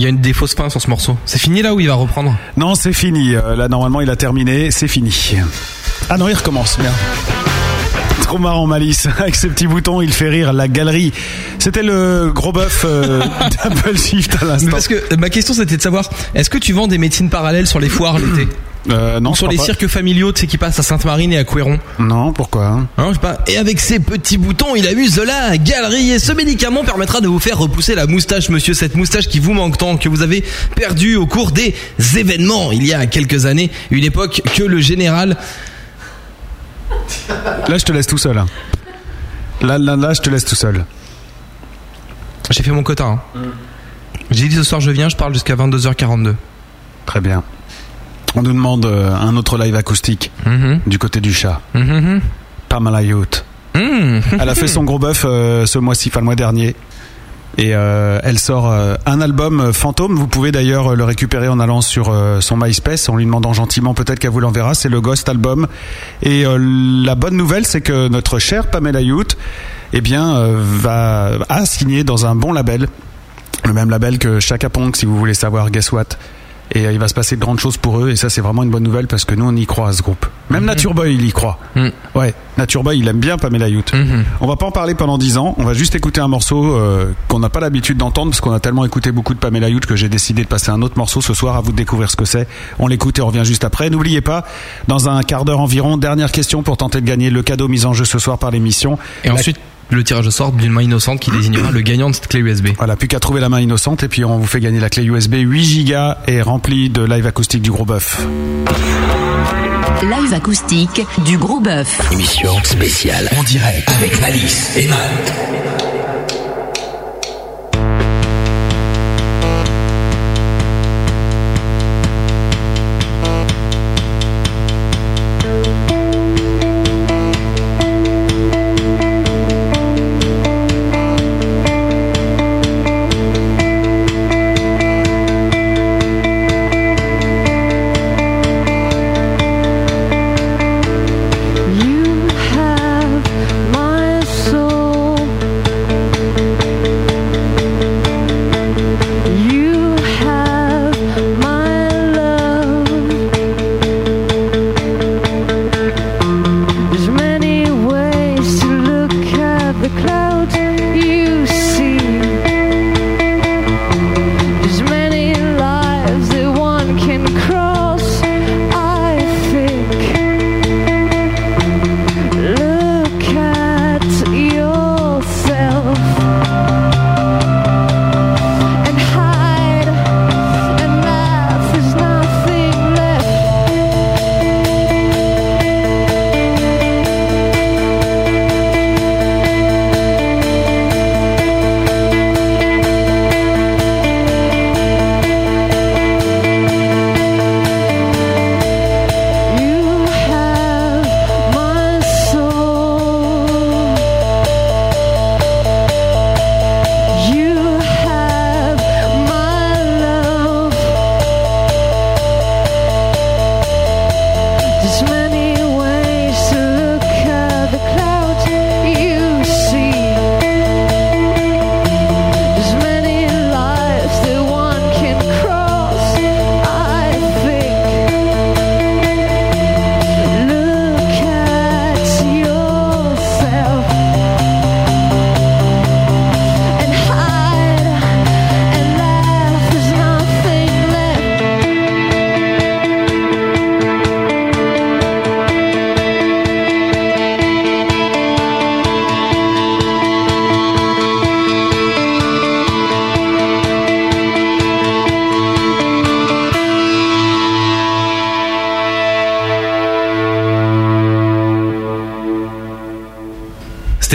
A une des fausses fins sur ce morceau. C'est fini là où il va reprendre? Non, c'est fini. Euh, Là, normalement, il a terminé. C'est fini. Ah non, il recommence. Merde. Trop marrant, Malice. Avec ses petits boutons, il fait rire la galerie. C'était le gros bœuf euh, d'Apple Shift à Mais l'instant. parce que euh, ma question c'était de savoir, est-ce que tu vends des médecines parallèles sur les foires l'été? Euh, non, sur les pas. cirques familiaux, tu sais, qui passent à Sainte-Marine et à Couéron Non, pourquoi? Hein Hein, je sais pas. Et avec ses petits boutons, il amuse la galerie. Et ce médicament permettra de vous faire repousser la moustache, monsieur. Cette moustache qui vous manque tant, que vous avez perdue au cours des événements. Il y a quelques années, une époque que le général... Là, je te laisse tout seul. Là, là, là, je te laisse tout seul. J'ai fait mon quota. Hein. J'ai dit ce soir je viens, je parle jusqu'à 22h42. Très bien. On nous demande euh, un autre live acoustique Mhm. du côté du chat. Mhm. Pamela Youth. Mhm. Elle a fait son gros bœuf euh, ce mois-ci, enfin le mois dernier. Et euh, elle sort euh, un album fantôme. Vous pouvez d'ailleurs le récupérer en allant sur son MySpace, en lui demandant gentiment peut-être qu'elle vous l'enverra. C'est le Ghost Album. Et la bonne nouvelle, c'est que notre chère Pamela Youth, eh bien, va a signé dans un bon label, le même label que Chaka Ponk, si vous voulez savoir. Guess what? Et euh, il va se passer de grandes choses pour eux. Et ça, c'est vraiment une bonne nouvelle parce que nous, on y croit à ce groupe. Même Nature Boy, il y croit. Ouais, Nature Boy, il aime bien Pamela Youth. On va pas en parler pendant 10 ans. On va juste écouter un morceau euh, qu'on n'a pas l'habitude d'entendre parce qu'on a tellement écouté beaucoup de Pamela Youth que j'ai décidé de passer un autre morceau ce soir à vous de découvrir ce que c'est. On l'écoute et on revient juste après. N'oubliez pas, dans un quart d'heure environ, dernière question pour tenter de gagner le cadeau mis en jeu ce soir par l'émission. Et ensuite, le tirage au sort d'une main innocente qui désignera le gagnant de cette clé USB. Voilà, plus qu'à trouver la main innocente et puis on vous fait gagner la clé USB 8 Go et remplie de live acoustique du gros bœuf. Live acoustique du Gros Bœuf. Émission spéciale en direct avec Malice et Matt.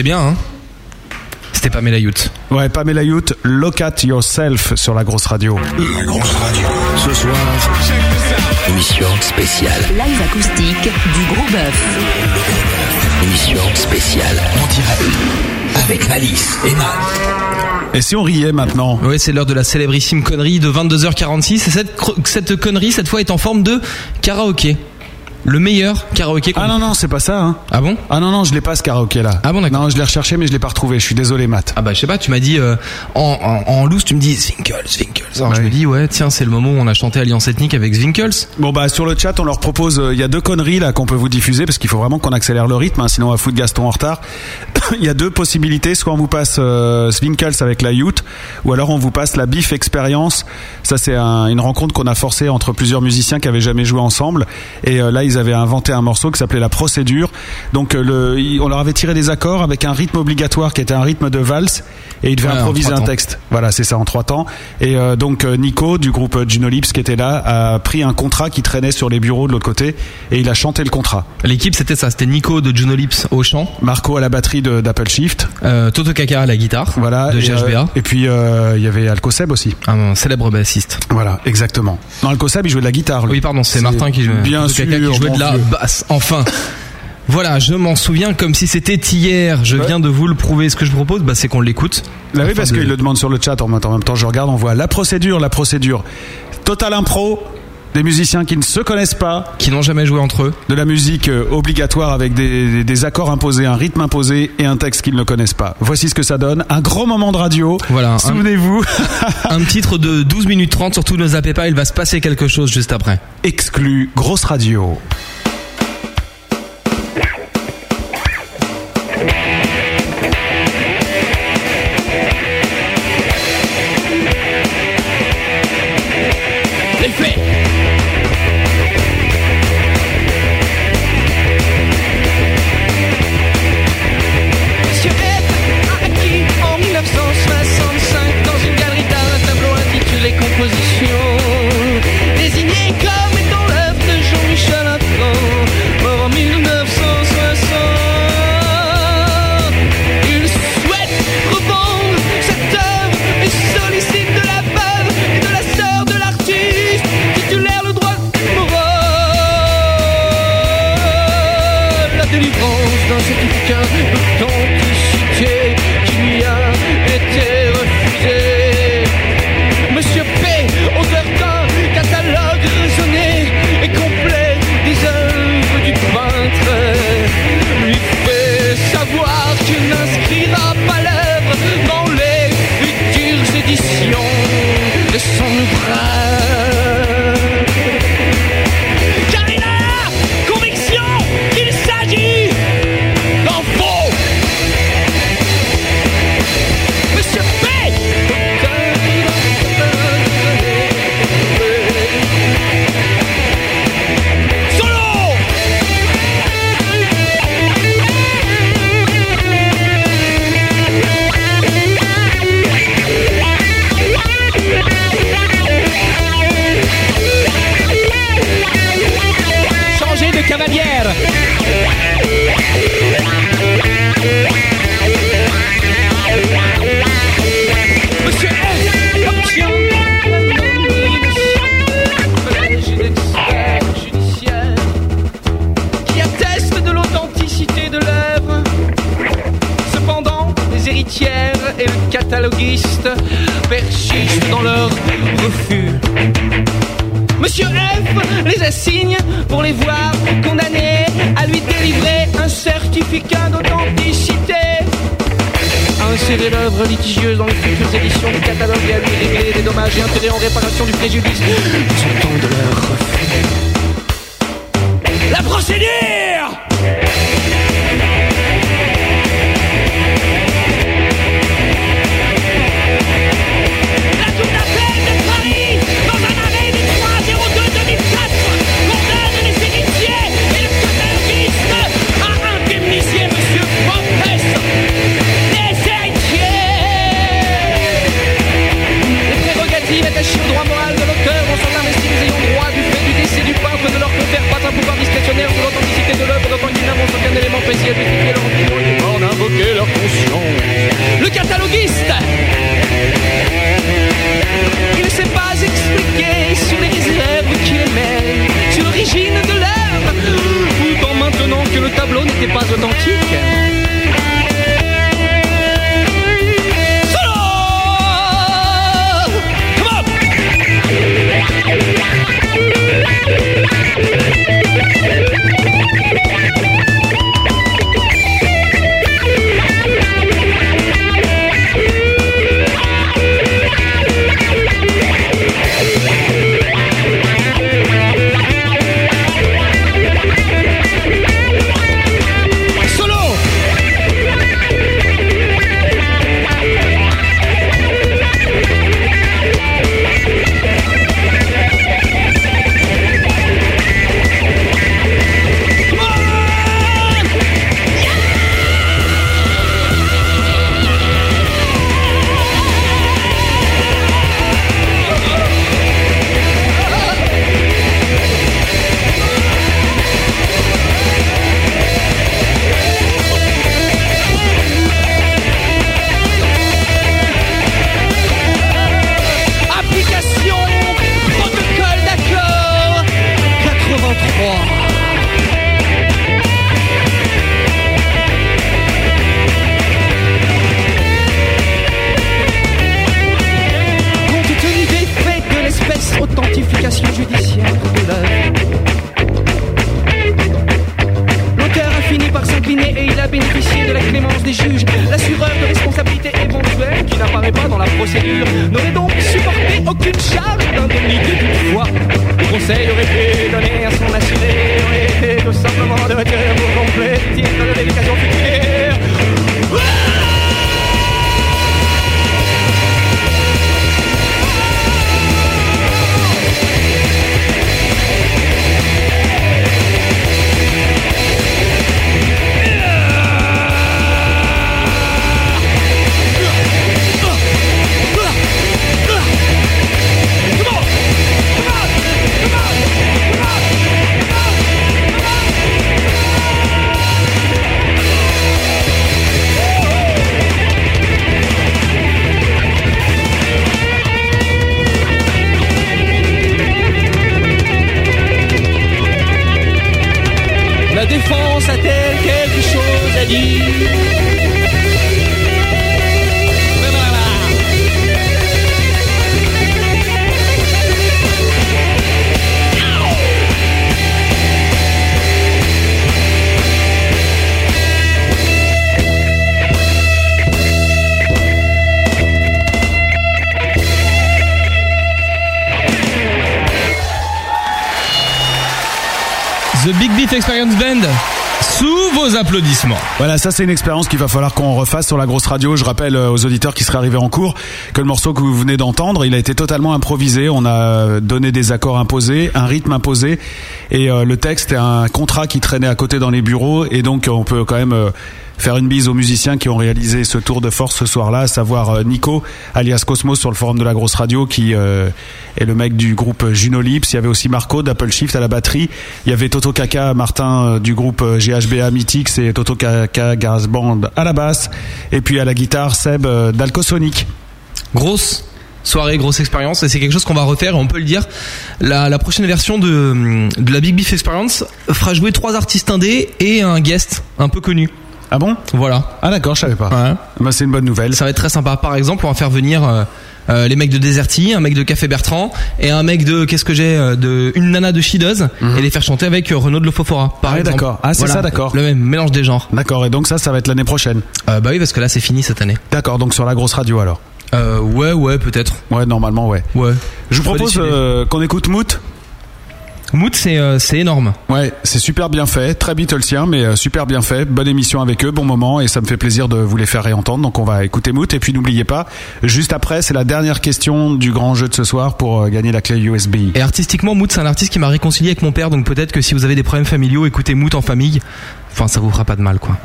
C'était bien, hein C'était Pamela Youth. Ouais, Pamela Youth, Look at Yourself sur la grosse radio. La grosse radio. Ce soir, émission spéciale. Live acoustique du Gros Bœuf. Émission spéciale en direct avec Malice et Matt. Et si on riait maintenant Ouais, c'est l'heure de la célébrissime connerie de 22h46. Et cette, cette connerie, cette fois, est en forme de karaoké. Le meilleur karaoké. Ah non non, c'est pas ça. Hein. Ah bon? Ah non non, je l'ai pas ce karaoké là. Ah bon d'accord. Non, je l'ai recherché mais je l'ai pas retrouvé. Je suis désolé, Matt. Ah bah je sais pas, tu m'as dit euh, en, en, en loose, tu me dis Zwinkels, Zwinkels. Alors je me dis ouais, tiens, c'est le moment où on a chanté Alliance ethnique avec Zwinkels. Bon bah sur le chat, on leur propose. euh, Il y a deux conneries là qu'on peut vous diffuser parce qu'il faut vraiment qu'on accélère le rythme, hein, sinon on va foutre Gaston en retard. Il y a deux possibilités. Soit on vous passe euh, Zwinkels avec la Youth, ou alors on vous passe la Biff Experience. Ça c'est un- une rencontre qu'on a forcée entre plusieurs musiciens qui avaient jamais joué ensemble. Et euh, là ils avaient inventé un morceau qui s'appelait la procédure. Donc euh, le, on leur avait tiré des accords avec un rythme obligatoire qui était un rythme de valse et ils devaient Ouais, en improviser un temps. texte. Voilà, c'est ça en trois temps. Et euh, donc euh, Nico du groupe euh, Juno Lips qui était là a pris un contrat qui traînait sur les bureaux de l'autre côté et il a chanté le contrat. L'équipe c'était ça, c'était Nico de Juno Lips au chant, Marco à la batterie d'Apple Shift. euh, Toto Kaka à la guitare, Voilà. de et, GHBA. euh, et puis euh, il y avait Alcoseb aussi. Un célèbre bassiste. Voilà, exactement. Non, Alcoseb il jouait de la guitare. lui. Oui, pardon, c'est Martin qui jouait. Bien sûr. Qui jouait de la basse. Enfin. Voilà, je m'en souviens comme si c'était hier. Je viens de vous le prouver. Ce que je vous propose, bah, c'est qu'on l'écoute. Bah oui, parce de- qu'il le demande sur le chat en même temps. Je regarde, on voit la procédure, la procédure. Total impro, des musiciens qui ne se connaissent pas, qui n'ont jamais joué entre eux, de la musique euh, obligatoire avec des, des- des accords imposés, un rythme imposé et un texte qu'ils ne connaissent pas. Voici ce que ça donne. Un grand moment de radio. Voilà. un- Souvenez-vous. Un titre de 12 minutes 30, surtout ne zappez pas, il va se passer quelque chose juste après. Exclu, grosse radio. Voilà, ça c'est une expérience qu'il va falloir qu'on refasse sur la grosse radio. Je rappelle euh, aux auditeurs qui seraient arrivés en cours que le morceau que vous venez d'entendre, il a été totalement improvisé. On a donné des accords imposés, un rythme imposé, et euh, le texte est un contrat qui traînait à côté dans les bureaux, et donc on peut quand même euh, faire une bise aux musiciens qui ont réalisé ce tour de force ce soir-là, à savoir Nico, alias Cosmos sur le forum de la grosse radio, qui est le mec du groupe Juno Lips. Il y avait aussi Marco d'Apple Shift à la batterie. Il y avait Toto Kaka, Martin euh, du groupe euh, GHBA Mythics et Toto Kaka Garage Band à la basse. Et puis à la guitare, Seb euh, d'Alcosonic. Grosse soirée, grosse expérience, et c'est quelque chose qu'on va refaire, et on peut le dire. La, la prochaine version de, de la Big Beef Experience fera jouer trois artistes indés et un guest un peu connu. Ah bon? Voilà. Ah d'accord, je savais pas. Bah, c'est une bonne nouvelle. Ça va être très sympa. Par exemple, on va faire venir euh, euh, les mecs de Deserty, un mec de Café Bertrand et un mec de qu'est-ce que j'ai euh, de une nana de Shidoz et les faire chanter avec euh, Renaud de Lofofora. Par Mhm. Ah, exemple. d'accord. Ah, c'est Voilà. ça, d'accord. Le même mélange des genres. D'accord, et donc ça, ça va être l'année prochaine. Euh, bah oui, parce que là c'est fini cette année. D'accord, donc sur la grosse radio alors. Euh, ouais, ouais, peut-être. Ouais, normalement, ouais. Ouais. Je vous propose euh, qu'on écoute Moot. Moot, c'est euh, c'est énorme. Ouais, c'est super bien fait, très Beatlesien, mais euh, super bien fait. Bonne émission avec eux, bon moment, et ça me fait plaisir de vous les faire réentendre. Donc on va écouter Moot, et puis n'oubliez pas, juste après, c'est la dernière question du grand jeu de ce soir pour euh, gagner la clé USB. Et artistiquement, Moot, c'est un artiste qui m'a réconcilié avec mon père, donc peut-être que si vous avez des problèmes familiaux, écoutez Moot en famille. Enfin, ça vous fera pas de mal, quoi.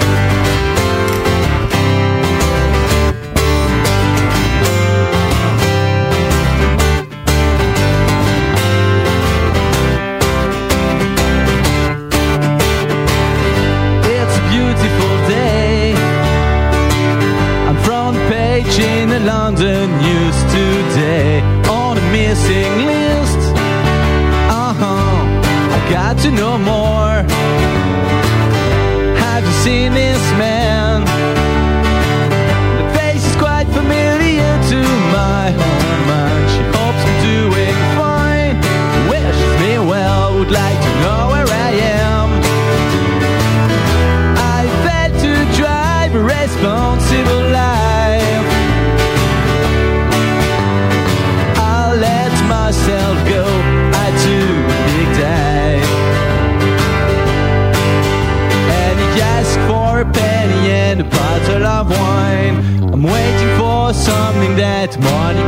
Morning.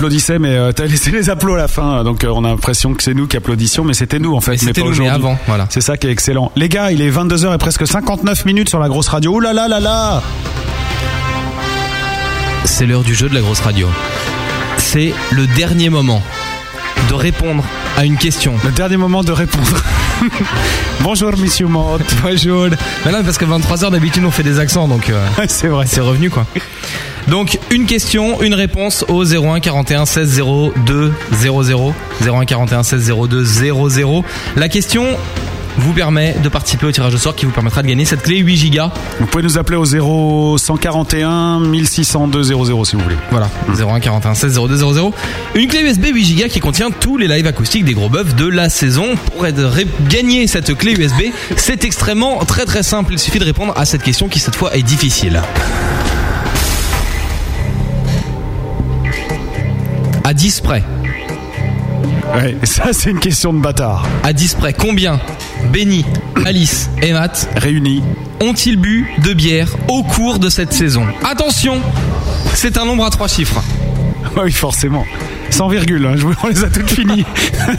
Applaudissait, mais euh, t'as laissé les applaudissements à la fin, donc euh, on a l'impression que c'est nous qui applaudissions, mais c'était nous en fait. C'était nous, mais avant, voilà. C'est ça qui est excellent. Les gars, il est 22h et presque 59 minutes sur la grosse radio. Ouh là là là là C'est l'heure du jeu de la grosse radio. C'est le dernier moment de répondre à une question. Le dernier moment de répondre. Bonjour, monsieur Mott. Bonjour. Mais non, parce que 23h d'habitude on fait des accents, donc euh, c'est vrai. C'est revenu quoi. Donc une question, une réponse au 01 41 16 02 00 01 41 16 02 00. La question vous permet de participer au tirage au sort qui vous permettra de gagner cette clé 8 Go. Vous pouvez nous appeler au 0141 1602 00 si vous voulez. Voilà, 01 41 16 02 00. Une clé USB 8 Go qui contient tous les lives acoustiques des gros bœufs de la saison. Pour gagner cette clé USB, c'est extrêmement très très simple. Il suffit de répondre à cette question qui cette fois est difficile. À 10 près. Ouais, ça c'est une question de bâtard. À 10 près, combien Benny, Alice et Matt réunis ont-ils bu de bière au cours de cette saison Attention, c'est un nombre à trois chiffres. Oui, forcément. Sans virgule, hein, je vous- on les a toutes finies.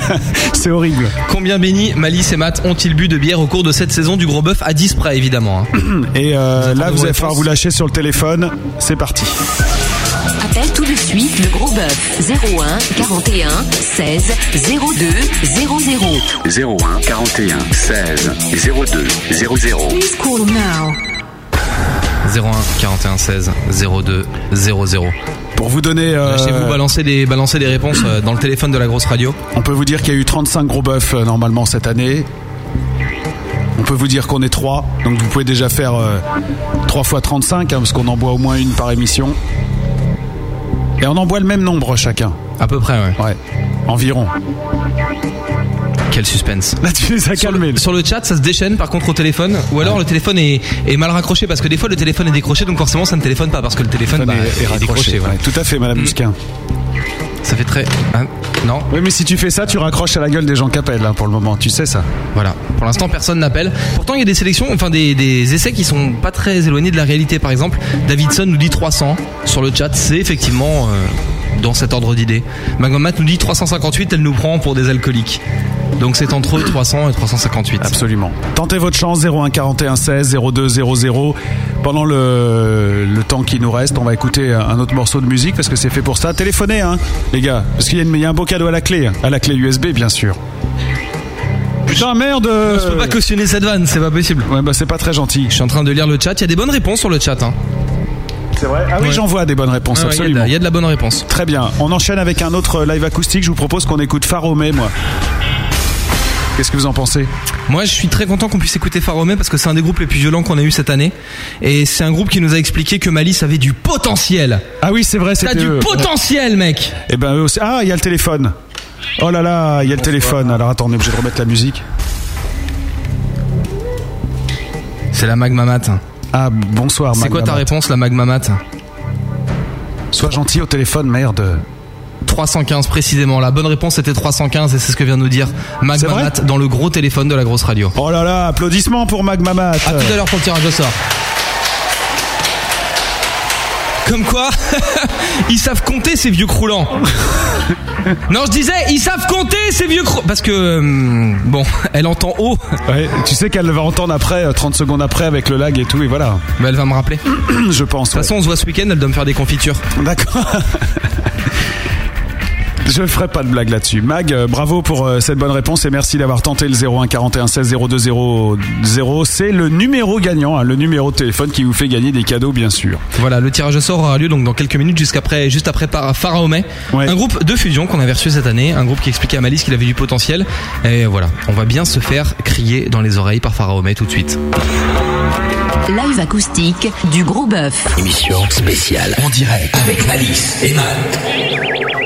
c'est horrible. Combien Benny, Malice et Matt ont-ils bu de bière au cours de cette saison du gros bœuf à 10 près évidemment hein. Et euh, là, vous allez falloir vous lâcher sur le téléphone. C'est parti. Suite le gros bœuf 01 41 16 02 00. 01 41 16 02 00. Please call now. 01 41 16 02 00. Pour vous donner. euh, Lâchez-vous, balancez des, balancez réponses euh, dans le téléphone de la grosse radio. On peut vous dire qu'il y a eu 35 gros bœufs euh, normalement cette année. On peut vous dire qu'on est 3, donc vous pouvez déjà faire euh, 3 fois 35, hein, parce qu'on en boit au moins une par émission. Et on en boit le même nombre chacun. À peu près, ouais. Ouais, environ. Quel suspense. Là, tu les as Sur calmés. le, sur le chat, ça se déchaîne par contre au téléphone, ou alors le téléphone est, est mal raccroché parce que des fois le téléphone est décroché, donc forcément ça ne téléphone pas parce que le téléphone bah, est- est est, raccroché, décroché. ouais, tout à fait, Madame Mm. Musquin. Ça fait très. Non Oui, mais si tu fais ça, tu raccroches à la gueule des gens qui appellent hein, pour le moment. Tu sais ça. Voilà. Pour l'instant, personne n'appelle. Pourtant, il y a des sélections, enfin des, des essais qui sont pas très éloignés de la réalité. Par exemple, Davidson nous dit 300 sur le chat. C'est effectivement euh, dans cet ordre d'idée. Magmamat nous dit 358. Elle nous prend pour des alcooliques. Donc c'est entre 300 et 358. Absolument. Tentez votre chance 01 41 16 02 00. Pendant le, le temps qui nous reste, on va écouter un autre morceau de musique parce que c'est fait pour ça. Téléphonez, hein, les gars, parce qu'il y, y a un beau cadeau à la clé, à la clé USB, bien sûr. Putain, merde Je peux pas cautionner cette vanne, c'est pas possible. Ouais, bah c'est pas très gentil. Je suis en train de lire le chat. Il y a des bonnes réponses sur le chat. Hein. C'est vrai Ah oui, Ouais. j'en vois des bonnes réponses, Ouais, ouais, il y a de- absolument. Il y, a de la bonne réponse. Très bien. On enchaîne avec un autre live acoustique. Je vous propose qu'on écoute Faromé, moi. Qu'est-ce que vous en pensez? Moi, je suis très content qu'on puisse écouter Faromé parce que c'est un des groupes les plus violents qu'on a eu cette année. Et c'est un groupe qui nous a expliqué que Malice avait du potentiel. Ah oui, c'est vrai, T'as c'était du eux. potentiel, mec Eh ben eux aussi. Ah, il y a le téléphone. Oh là là, il y a le téléphone. Alors attends, on est obligé de remettre la musique. C'est la Magmamat. Ah, bonsoir, C'est quoi ta réponse, la Magmamat Sois gentil au téléphone, merde. 315 précisément. La bonne réponse était 315 et c'est ce que vient de nous dire Magmamat dans le gros téléphone de la grosse radio. Oh là là, applaudissements pour Magmamat. À tout à l'heure pour le tirage au sort. Comme quoi, ils savent compter ces vieux croulants. non, je disais, ils savent compter ces vieux croulants. Parce que, hum, bon, elle entend haut. Ouais, tu sais qu'elle va entendre après, euh, 30 secondes après, avec le lag et tout, et voilà. Bah, elle va me rappeler. Je pense. De toute façon, on se voit ce week-end, elle doit me faire des confitures. D'accord. Je ferai pas de blague là-dessus. Mag, euh, bravo pour euh, cette bonne réponse et merci d'avoir tenté le 01 41 16 02 00. C'est le numéro gagnant, hein, le numéro de téléphone qui vous fait gagner des cadeaux, bien sûr. Voilà, le tirage au sort aura lieu donc dans quelques minutes, jusqu'après, juste après par Pharaomé. Un groupe de fusion qu'on avait reçu cette année, un groupe qui expliquait à Malice qu'il avait du potentiel. Et voilà, on va bien se faire crier dans les oreilles par Pharaomé tout de suite. Live acoustique du gros bœuf. Émission spéciale en direct avec Alice et Matt.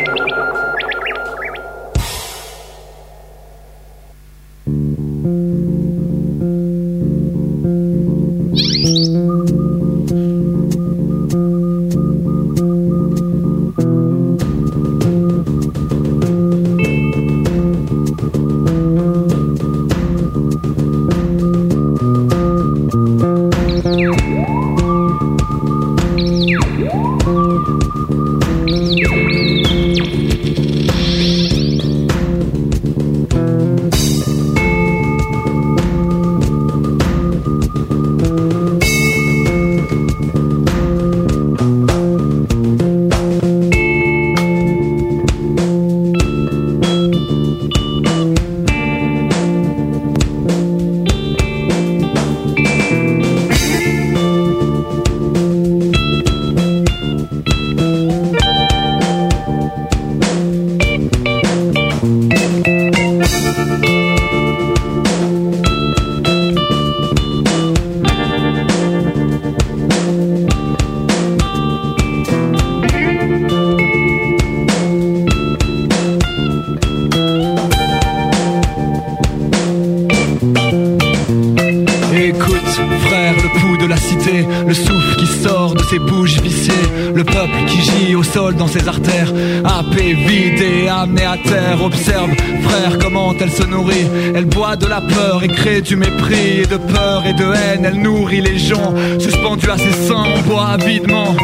Elle se nourrit. Elle boit de la peur et crée du mépris. Et de peur et de haine, elle nourrit les gens. Suspendue à ses seins, on boit avidement.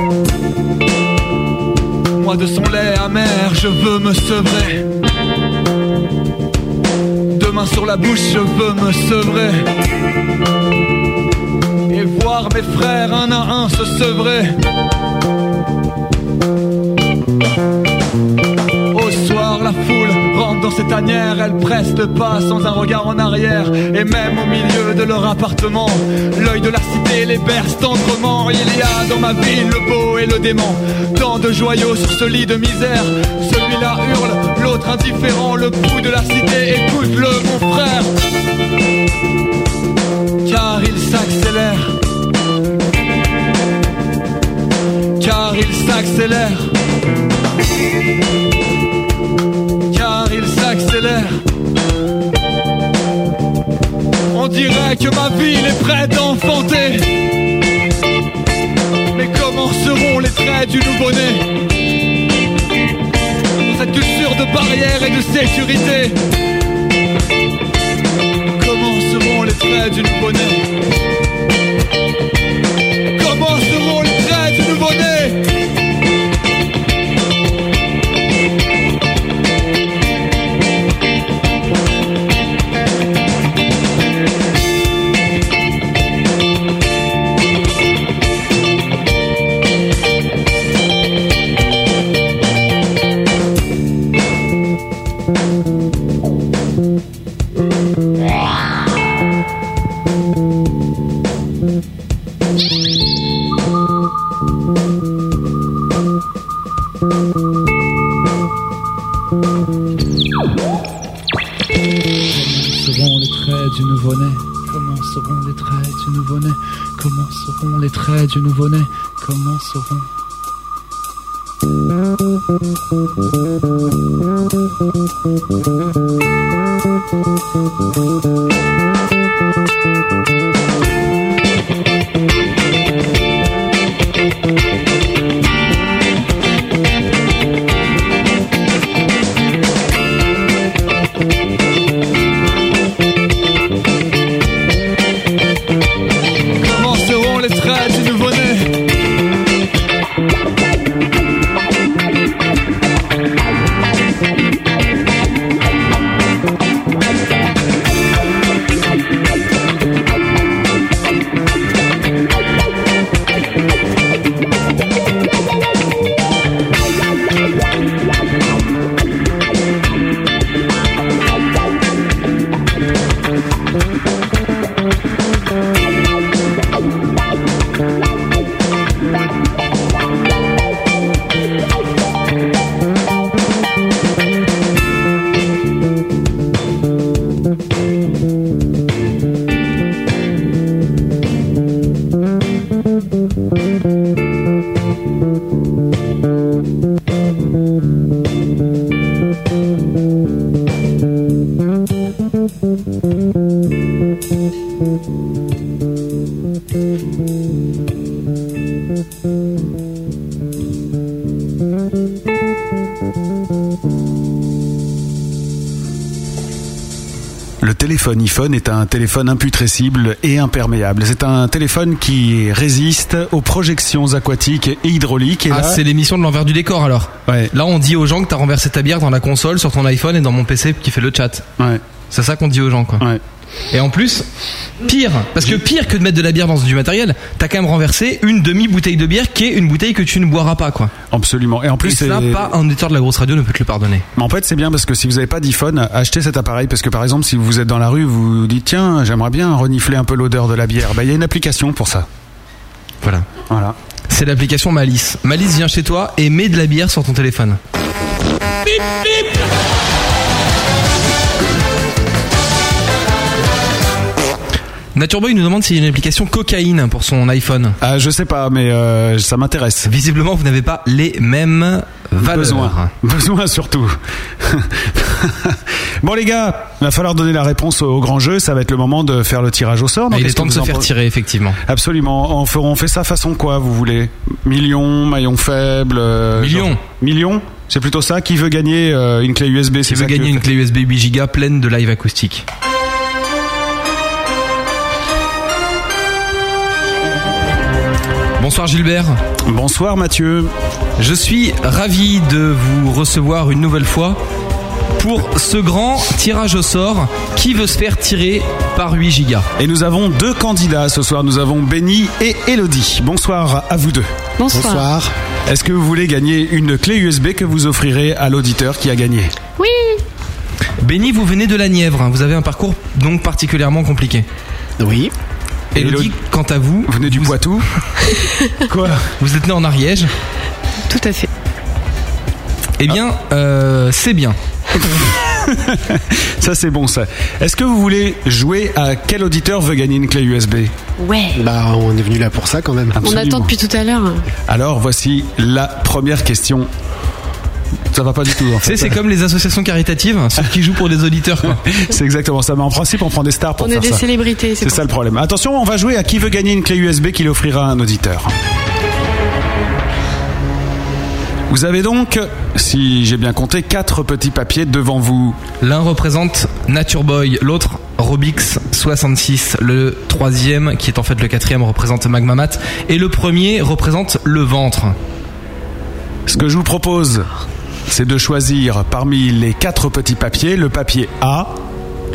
Moi de son lait amer, je veux me sevrer. Deux mains sur la bouche, je veux me sevrer. Et voir mes frères un à un se sevrer. La foule rentre dans ses tanières, elle presse pas sans un regard en arrière. Et même au milieu de leur appartement, l'œil de la cité les berce tendrement. Il y a dans ma ville le beau et le démon, tant de joyaux sur ce lit de misère. Celui-là hurle, l'autre indifférent, le pouls de la cité, écoute-le mon frère. Car il s'accélère. Car il s'accélère. S'accélère. On dirait que ma ville est prête à enfanter. Mais comment seront les traits du nouveau-né cette culture de barrières et de sécurité Comment seront les traits du nouveau-né Comment seront les traits du nouveau-né les traits du nouveau-né. Comment seront téléphone est un téléphone imputrescible et imperméable. C'est un téléphone qui résiste aux projections aquatiques et hydrauliques. Et Ah, c'est l'émission de l'envers du décor alors. Là, on dit aux gens que t'as renversé ta bière dans la console sur ton iPhone et dans mon PC qui fait le chat. C'est ça qu'on dit aux gens, quoi. Et en plus, pire, parce que pire que de mettre de la bière dans du matériel, t'as quand même renversé une demi-bouteille de bière qui est une bouteille que tu ne boiras pas, quoi. Absolument. Et en plus, Et ça, c'est- pas un auditeur de la grosse radio ne peut te le pardonner. Mais en fait, c'est bien parce que si vous n'avez pas d'iPhone, achetez cet appareil parce que par exemple, si vous êtes dans la rue, vous vous dites tiens, j'aimerais bien renifler un peu l'odeur de la bière. Bah, il y a une application pour ça. Voilà. Voilà. C'est l'application Malice. Malice vient chez toi et met de la bière sur ton téléphone. Nature Boy nous demande s'il y a une application cocaïne pour son iPhone. Ah, je sais pas, mais euh, ça m'intéresse. Visiblement, vous n'avez pas les mêmes valeurs. Besoin. Besoin surtout. bon les gars, il va falloir donner la réponse au grand jeu. Ça va être le moment de faire le tirage au sort. Il est temps de se faire tirer, effectivement. Absolument. On fait, on fait ça façon quoi, vous voulez? Million, maillon faible euh, Million. genre- Million C'est plutôt ça Qui veut gagner euh, une clé USB Qui veut ça gagner que- une clé USB 8 Go pleine de live acoustique Bonsoir Gilbert. Bonsoir Mathieu. Je suis ravi de vous recevoir une nouvelle fois pour ce grand tirage au sort qui veut se faire tirer par 8 gigas? Et nous avons deux candidats ce soir. Nous avons Benny et Elodie. Bonsoir à vous deux. Bonsoir. Bonsoir. Est-ce que vous voulez gagner une clé USB que vous offrirez à l'auditeur qui a gagné? Oui. Benny, vous venez de la Nièvre, hein. vous avez un parcours donc particulièrement compliqué. Oui. Elodie, quant à vous. Vous venez du Poitou Quoi Vous êtes né en Ariège Tout à fait. Eh bien, euh, c'est bien. Ça c'est bon ça. Est-ce que vous voulez jouer à quel auditeur veut gagner une clé USB Ouais. Bah, on est venu là pour ça quand même. On attend depuis tout à l'heure. Alors voici la première question. Ça va pas du tout en fait. c'est comme les associations caritatives, ceux qui jouent pour des auditeurs. C'est exactement ça. Mais en principe, on prend des stars pour On est faire des ça. célébrités. C'est ça le problème. Attention, on va jouer à qui veut gagner une clé USB qu'il offrira à un auditeur. Vous avez donc, si j'ai bien compté, quatre petits papiers devant vous. L'un représente Nature Boy, l'autre Robix 66, le troisième, qui est en fait le quatrième, représente Magmamat, et le premier représente le ventre. Ce que je vous propose, c'est de choisir parmi les quatre petits papiers le papier A,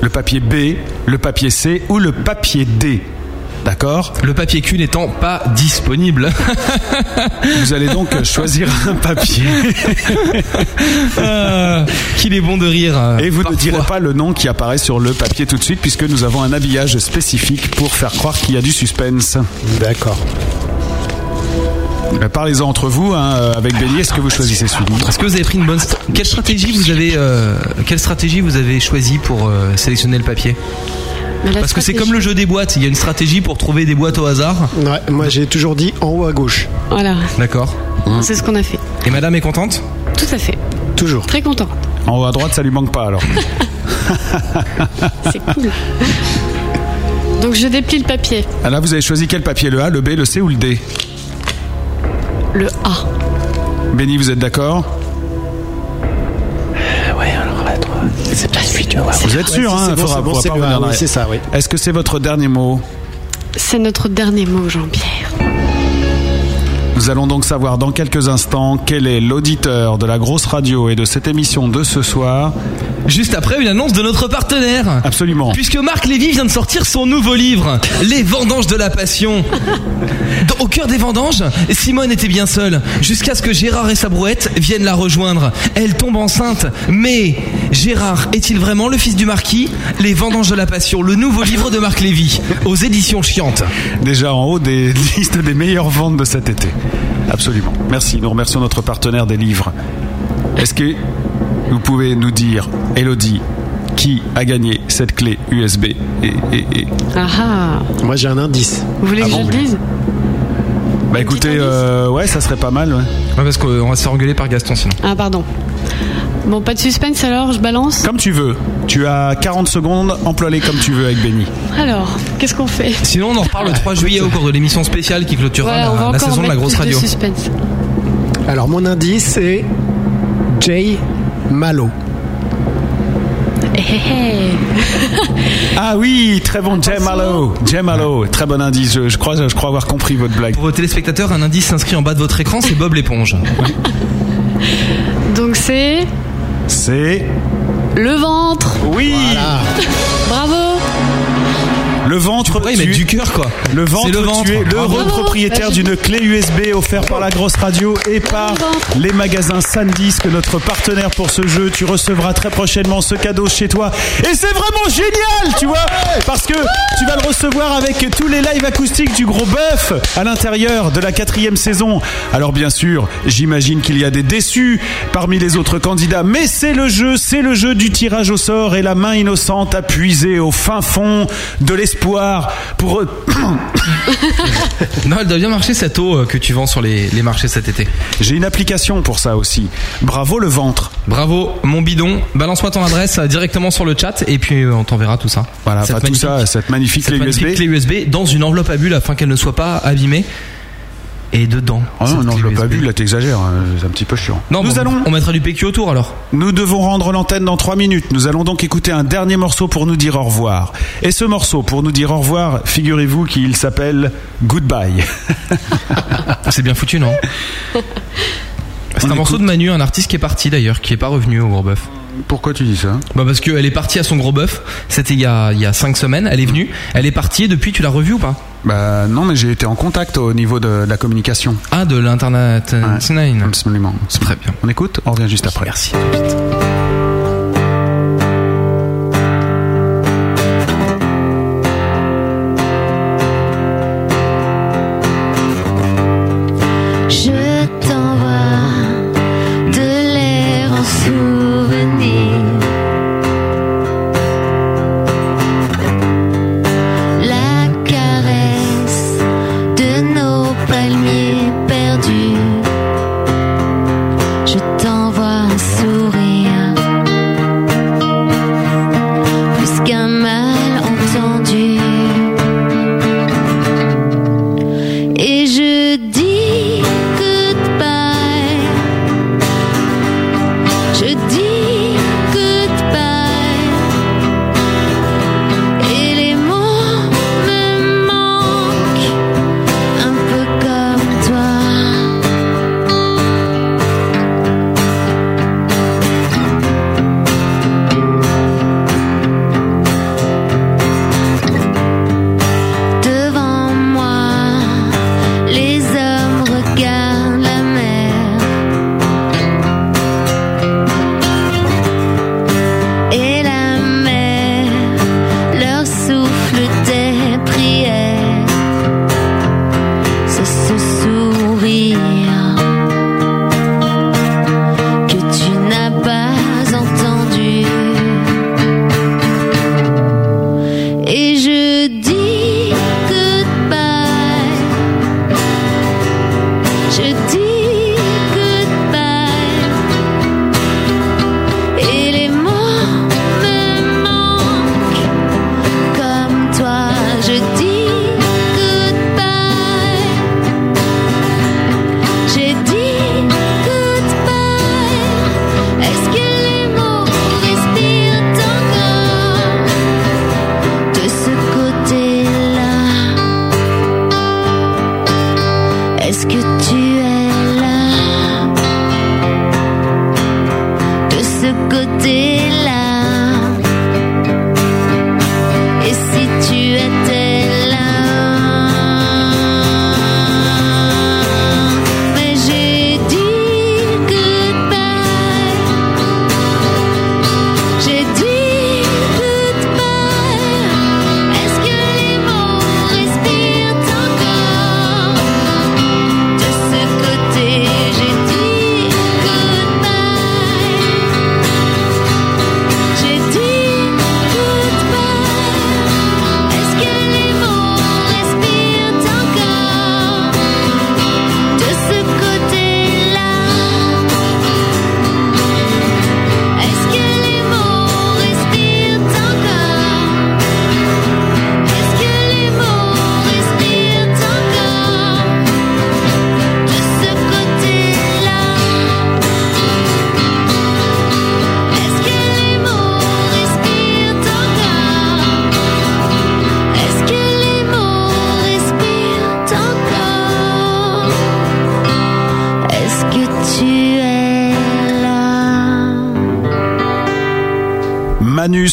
le papier B, le papier C ou le papier D. D'accord Le papier Q n'étant pas disponible. Vous allez donc choisir un papier. Ah, qu'il est bon de rire. euh, Et vous parfois. ne direz pas le nom qui apparaît sur le papier tout de suite puisque nous avons un habillage spécifique pour faire croire qu'il y a du suspense. D'accord. Euh, Parlez-en entre vous, hein, euh, avec Bélier, est-ce que vous choisissez celui Est-ce que vous avez pris une bonne st- quelle stratégie vous avez euh, quelle stratégie vous avez choisi pour euh, sélectionner le papier Parce que c'est comme le jeu des boîtes, il y a une stratégie pour trouver des boîtes au hasard. Ouais, moi j'ai toujours dit en haut à gauche. Voilà. D'accord. C'est ce qu'on a fait. Et madame est contente Tout à fait. Toujours. Très content. En haut à droite, ça lui manque pas alors. C'est cool. Donc je déplie le papier. Ah, Là, vous avez choisi quel papier Le A, le B, le C ou le D? Le A. Béni, vous êtes d'accord? Ouais, alors là, toi, c'est la suite. Vous êtes sûr, Ouais, hein c'est bon, faudra- c'est bon, pas c'est ça, oui. Est-ce que c'est votre dernier mot? C'est notre dernier mot, Jean-Pierre. Nous allons donc savoir dans quelques instants quel est l'auditeur de la grosse radio et de cette émission de ce soir. Juste après une annonce de notre partenaire. Absolument. Puisque Marc Lévy vient de sortir son nouveau livre, Les vendanges de la passion. Dans- au cœur des vendanges, Simone était bien seule, jusqu'à ce que Gérard et sa brouette viennent la rejoindre. Elle tombe enceinte, mais Gérard est-il vraiment le fils du marquis? Les vendanges de la passion, le nouveau livre de Marc Lévy, aux éditions chiantes. Déjà en haut des listes des meilleures ventes de cet été. Absolument. Merci. Nous remercions notre partenaire des livres. Est-ce que vous pouvez nous dire, Elodie, qui a gagné cette clé USB et, et- et- Ah ah. Moi j'ai un indice. Vous voulez Ah que bon, je le dise? Bah écoutez, euh, ouais, ça serait pas mal. Ouais. Ouais, parce qu'on va se faire engueuler par Gaston sinon. Ah pardon. Bon, pas de suspense alors, je balance. Comme tu veux. Tu as 40 secondes, emploie-les comme tu veux avec Benny. Alors, qu'est-ce qu'on fait? Sinon, on en reparle le 3 juillet au cours de l'émission spéciale qui clôturera Voilà, on va la, la encore saison de la mettre grosse plus radio. De suspense. Alors mon indice c'est Jay Malo. Ah oui, très bon, Jay Malo. Jay Malo, très bon indice. Je, je crois, je crois avoir compris votre blague. Pour vos téléspectateurs, un indice s'inscrit en bas de votre écran, c'est Bob l'éponge. Donc c'est C'est le ventre. oui. Bravo. Le ventre, pourrais y tu- mettre du cœur, quoi. Le ventre, C'est le ventre. tu es l'heureux propriétaire d'une clé USB offerte par la grosse radio et par les magasins Sandisk, notre partenaire pour ce jeu. Tu recevras très prochainement ce cadeau chez toi. Et c'est vraiment génial, tu vois, parce que tu vas le recevoir avec tous les lives acoustiques du gros bœuf à l'intérieur de la quatrième saison. Alors bien sûr, j'imagine qu'il y a des déçus parmi les autres candidats, mais c'est le jeu, c'est le jeu du tirage au sort et la main innocente a puisé au fin fond de l'esprit espoir pour eux. non, elle doit bien marcher cette eau euh, que tu vends sur les, les marchés cet été. J'ai une application pour ça aussi. Bravo le ventre. Bravo, mon bidon. Balance-moi ton adresse euh, directement sur le chat et puis euh, on t'enverra tout ça. Voilà, Cette enfin, tout ça, cette magnifique cette clé magnifique USB. clé USB dans une enveloppe à bulles afin qu'elle ne soit pas abîmée. Et dedans. Ah non, non, je l'ai pas vu, là t'exagères, hein, c'est un petit peu chiant. Non, nous bon, allons. On mettra du PQ autour alors. Nous devons rendre l'antenne dans 3 minutes. Nous allons donc écouter un dernier morceau pour nous dire au revoir. Et ce morceau, pour nous dire au revoir, figurez-vous qu'il s'appelle Goodbye. C'est bien foutu, non C'est un morceau de Manu, un artiste qui est parti d'ailleurs, qui est pas revenu au bœuf. Pourquoi tu dis ça Bah parce qu'elle est partie à son gros bœuf, c'était il y a, il y a 5 semaines, elle est venue, elle est partie et depuis tu l'as revue ou pas Bah non, mais j'ai été en contact au niveau de la communication. Ah, de l'internet. Ouais, absolument. C'est très bien. On écoute On revient juste après. Merci. Je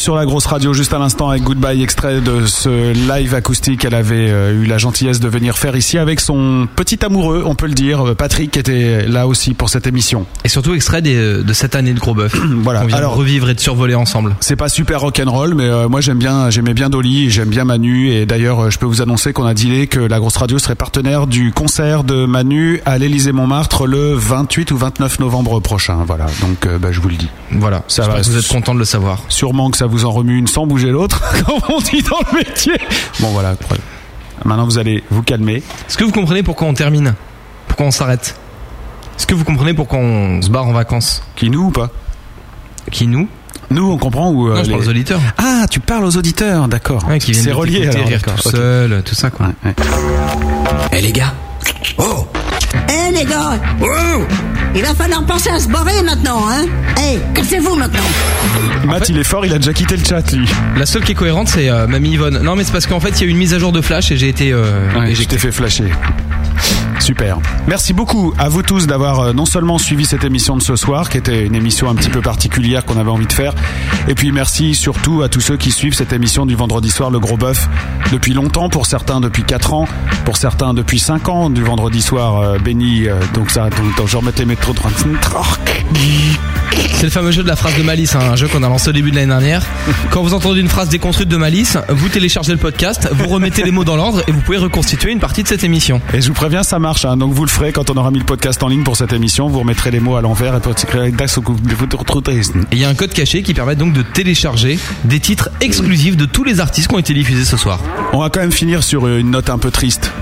sur la grosse radio juste à l'instant avec Goodbye extrait de ce live acoustique qu'elle avait euh, eu la gentillesse de venir faire ici avec son petit amoureux, on peut le dire. Euh, Patrick qui était là aussi pour cette émission. Et surtout extrait des- de cette année de gros bœuf. voilà. On vient Alors- de revivre et de survoler ensemble. C'est pas super rock'n'roll, mais euh, moi j'aime bien, j'aimais bien Dolly, j'aime bien Manu, et d'ailleurs euh, je peux vous annoncer qu'on a dealé que la grosse radio serait partenaire du concert de Manu à l'Élysée Montmartre le 28 ou 29 novembre prochain. Voilà, donc euh, bah, je vous le dis. Voilà. Ça va. que vous êtes content de le savoir. Sûrement que ça vous en remue une sans bouger l'autre, comme on dit dans le métier. Bon voilà. Maintenant vous allez vous calmer. Est-ce que vous comprenez pourquoi on termine? Pourquoi on s'arrête? Est-ce que vous comprenez pourquoi on se barre en vacances? Qui nous ou pas? Qui nous? Nous on comprend ou euh, Non, je parle les- aux auditeurs. Ah, tu parles aux auditeurs, d'accord. Ouais, qui viennent C'est de relié alors. rire tout seul, tout ça quoi. Eh les gars Oh Eh les gars Il va falloir penser à se barrer maintenant, hein Eh, cassez-vous maintenant Matt, il est fort, il a déjà quitté le chat lui. La seule qui est cohérente, c'est euh, Mamie Yvonne. Non, mais c'est parce qu'en fait, il y a eu une mise à jour de Flash et j'ai été. Euh, Ouais, et j'ai- fait flasher. Super. Merci beaucoup à vous tous d'avoir euh, non seulement suivi cette émission de ce soir, qui était une émission un petit peu particulière qu'on avait envie de faire, et puis merci surtout à tous ceux qui suivent cette émission du vendredi soir, le gros bœuf, depuis longtemps, pour certains depuis 4 ans, pour certains depuis 5 ans, du vendredi soir euh, béni, euh, donc ça, donc, donc je remettais mes C'est le fameux jeu de la phrase de Malice, hein, un jeu qu'on a lancé au début de l'année dernière. Quand vous entendez une phrase déconstruite de Malice, vous téléchargez le podcast, vous remettez les mots dans l'ordre et vous pouvez reconstituer une partie de cette émission. Et je vous préviens, ça marche. hein. Donc vous le ferez quand on aura mis le podcast en ligne pour cette émission. Vous remettrez les mots à l'envers et il y a un code caché qui permet donc de télécharger des titres exclusifs de tous les artistes qui ont été diffusés ce soir. On va quand même finir sur une note un peu triste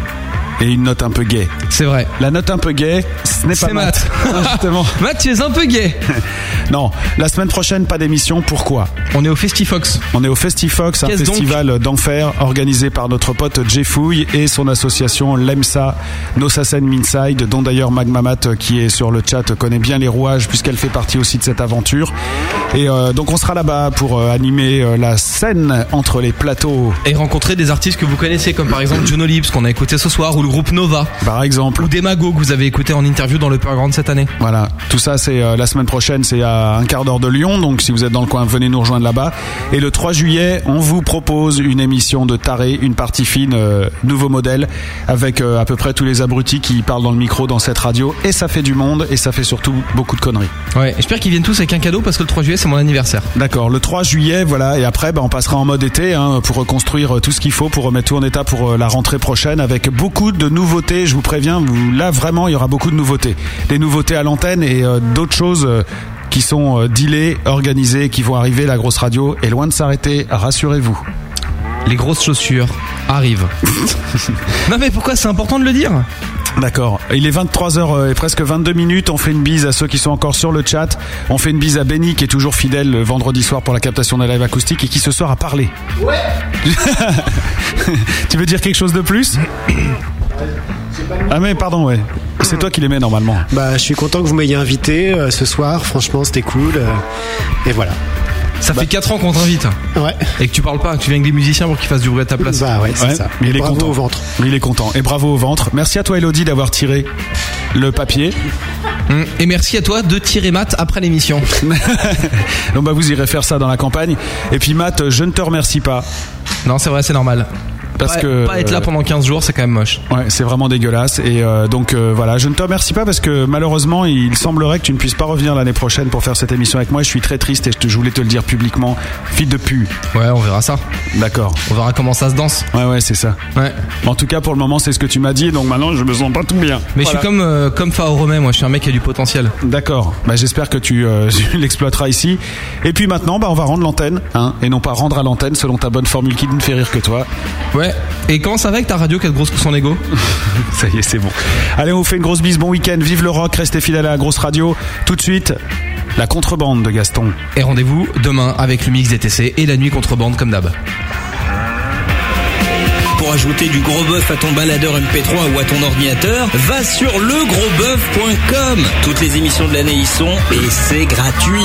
et une note un peu gay. C'est vrai. La note un peu gay, ce n'est pas C'est Matt. Matt. Justement. Matt, tu es un peu gay. non, la semaine prochaine, pas d'émission. Pourquoi? On est au Festifox. On est au Festifox, un festival d'enfer organisé par notre pote Jeffouille et son association Lemsa, Nosasen Minside, dont d'ailleurs Magmamat euh, qui est sur le chat connaît bien les rouages puisqu'elle fait partie aussi de cette aventure. Et euh, donc on sera là-bas pour euh, animer euh, la scène entre les plateaux. Et rencontrer des artistes que vous connaissez, comme par exemple Juno Lips qu'on a écouté ce soir, ou le groupe Nova. Par exemple. Ou Demago que vous avez écouté en interview dans le Grande cette année. Voilà, tout ça c'est euh, la semaine prochaine, c'est à un quart d'heure de Lyon, donc si vous êtes dans le coin, venez nous rejoindre là-bas. Et le 3 juillet, on vous propose une émission de taré, une partie fine, euh, nouveau modèle, avec euh, à peu près tous les abrutis qui parlent dans le micro dans cette radio, et ça fait du monde, et ça fait surtout beaucoup de conneries. Ouais, j'espère qu'ils viennent tous avec un cadeau parce que le 3 juillet c'est mon anniversaire. D'accord, le 3 juillet, voilà, et après, bah, on passera en mode été hein, pour reconstruire euh, tout ce qu'il faut, pour remettre tout en état pour la rentrée prochaine, avec beaucoup de nouveautés. Je vous préviens, vous, là vraiment, il y aura beaucoup de nouveautés, des nouveautés à l'antenne et euh, d'autres choses. euh, qui sont euh, dealées, organisées, qui vont arriver. La grosse radio est loin de s'arrêter, rassurez-vous. Les grosses chaussures arrivent. non mais pourquoi c'est important de le dire? D'accord. Il est 23h et presque 22 minutes. On fait une bise à ceux qui sont encore sur le chat. On fait une bise à Benny qui est toujours fidèle le vendredi soir pour la captation des live acoustiques et qui ce soir a parlé. Ouais. tu veux dire quelque chose de plus? Ah mais pardon ouais. C'est toi qui les mets normalement. Bah, je suis content que vous m'ayez invité euh, ce soir. Franchement, c'était cool. euh, et voilà. Ça fait 4 ans qu'on t'invite. Ouais. Et que tu parles pas, que tu viens avec des musiciens pour qu'ils fassent du bruit à ta place. Bah ouais, c'est Ouais, ça. Mais il est Bravo content. au ventre. Mais il est content. Et bravo au ventre. Merci à toi Elodie d'avoir tiré le papier. Hum, Et merci à toi de tirer Matt après l'émission. Donc bah vous irez faire ça dans la campagne. Et puis Matt, je ne te remercie pas. Non, c'est vrai, c'est normal. Parce Pas- que pas être là pendant 15 jours, c'est quand même moche. Ouais, c'est vraiment dégueulasse. Et euh, donc euh, voilà, je ne te remercie pas parce que malheureusement, il semblerait que tu ne puisses pas revenir l'année prochaine pour faire cette émission avec moi. Je suis très triste et je, te- je voulais te le dire publiquement. Fille de pu. Ouais, on verra ça. D'accord. On verra comment ça se danse. Ouais, ouais, c'est ça. Ouais. En tout cas, pour le moment, c'est ce que tu m'as dit. Donc maintenant, je me sens pas tout bien. Mais Voilà. je suis comme euh, comme Fao Romain, moi je suis un mec qui a du potentiel. D'accord. Bah, j'espère que tu, euh, tu l'exploiteras ici. Et puis maintenant, bah, on va rendre l'antenne, hein, et non pas rendre à l'antenne selon ta bonne formule qui ne fait rire que toi. Ouais. Et comment ça va avec ta radio qui est grosse que son ego Ça y est, c'est bon. Allez, on vous fait une grosse bise. Bon week-end. Vive le rock. Restez fidèles à la grosse radio. Tout de suite, la contrebande de Gaston. Et rendez-vous demain avec le mix DTC et la nuit contrebande comme d'hab. Pour ajouter du gros bœuf à ton baladeur MP3 ou à ton ordinateur, va sur legrosboeuf.com. Toutes les émissions de l'année y sont et c'est gratuit.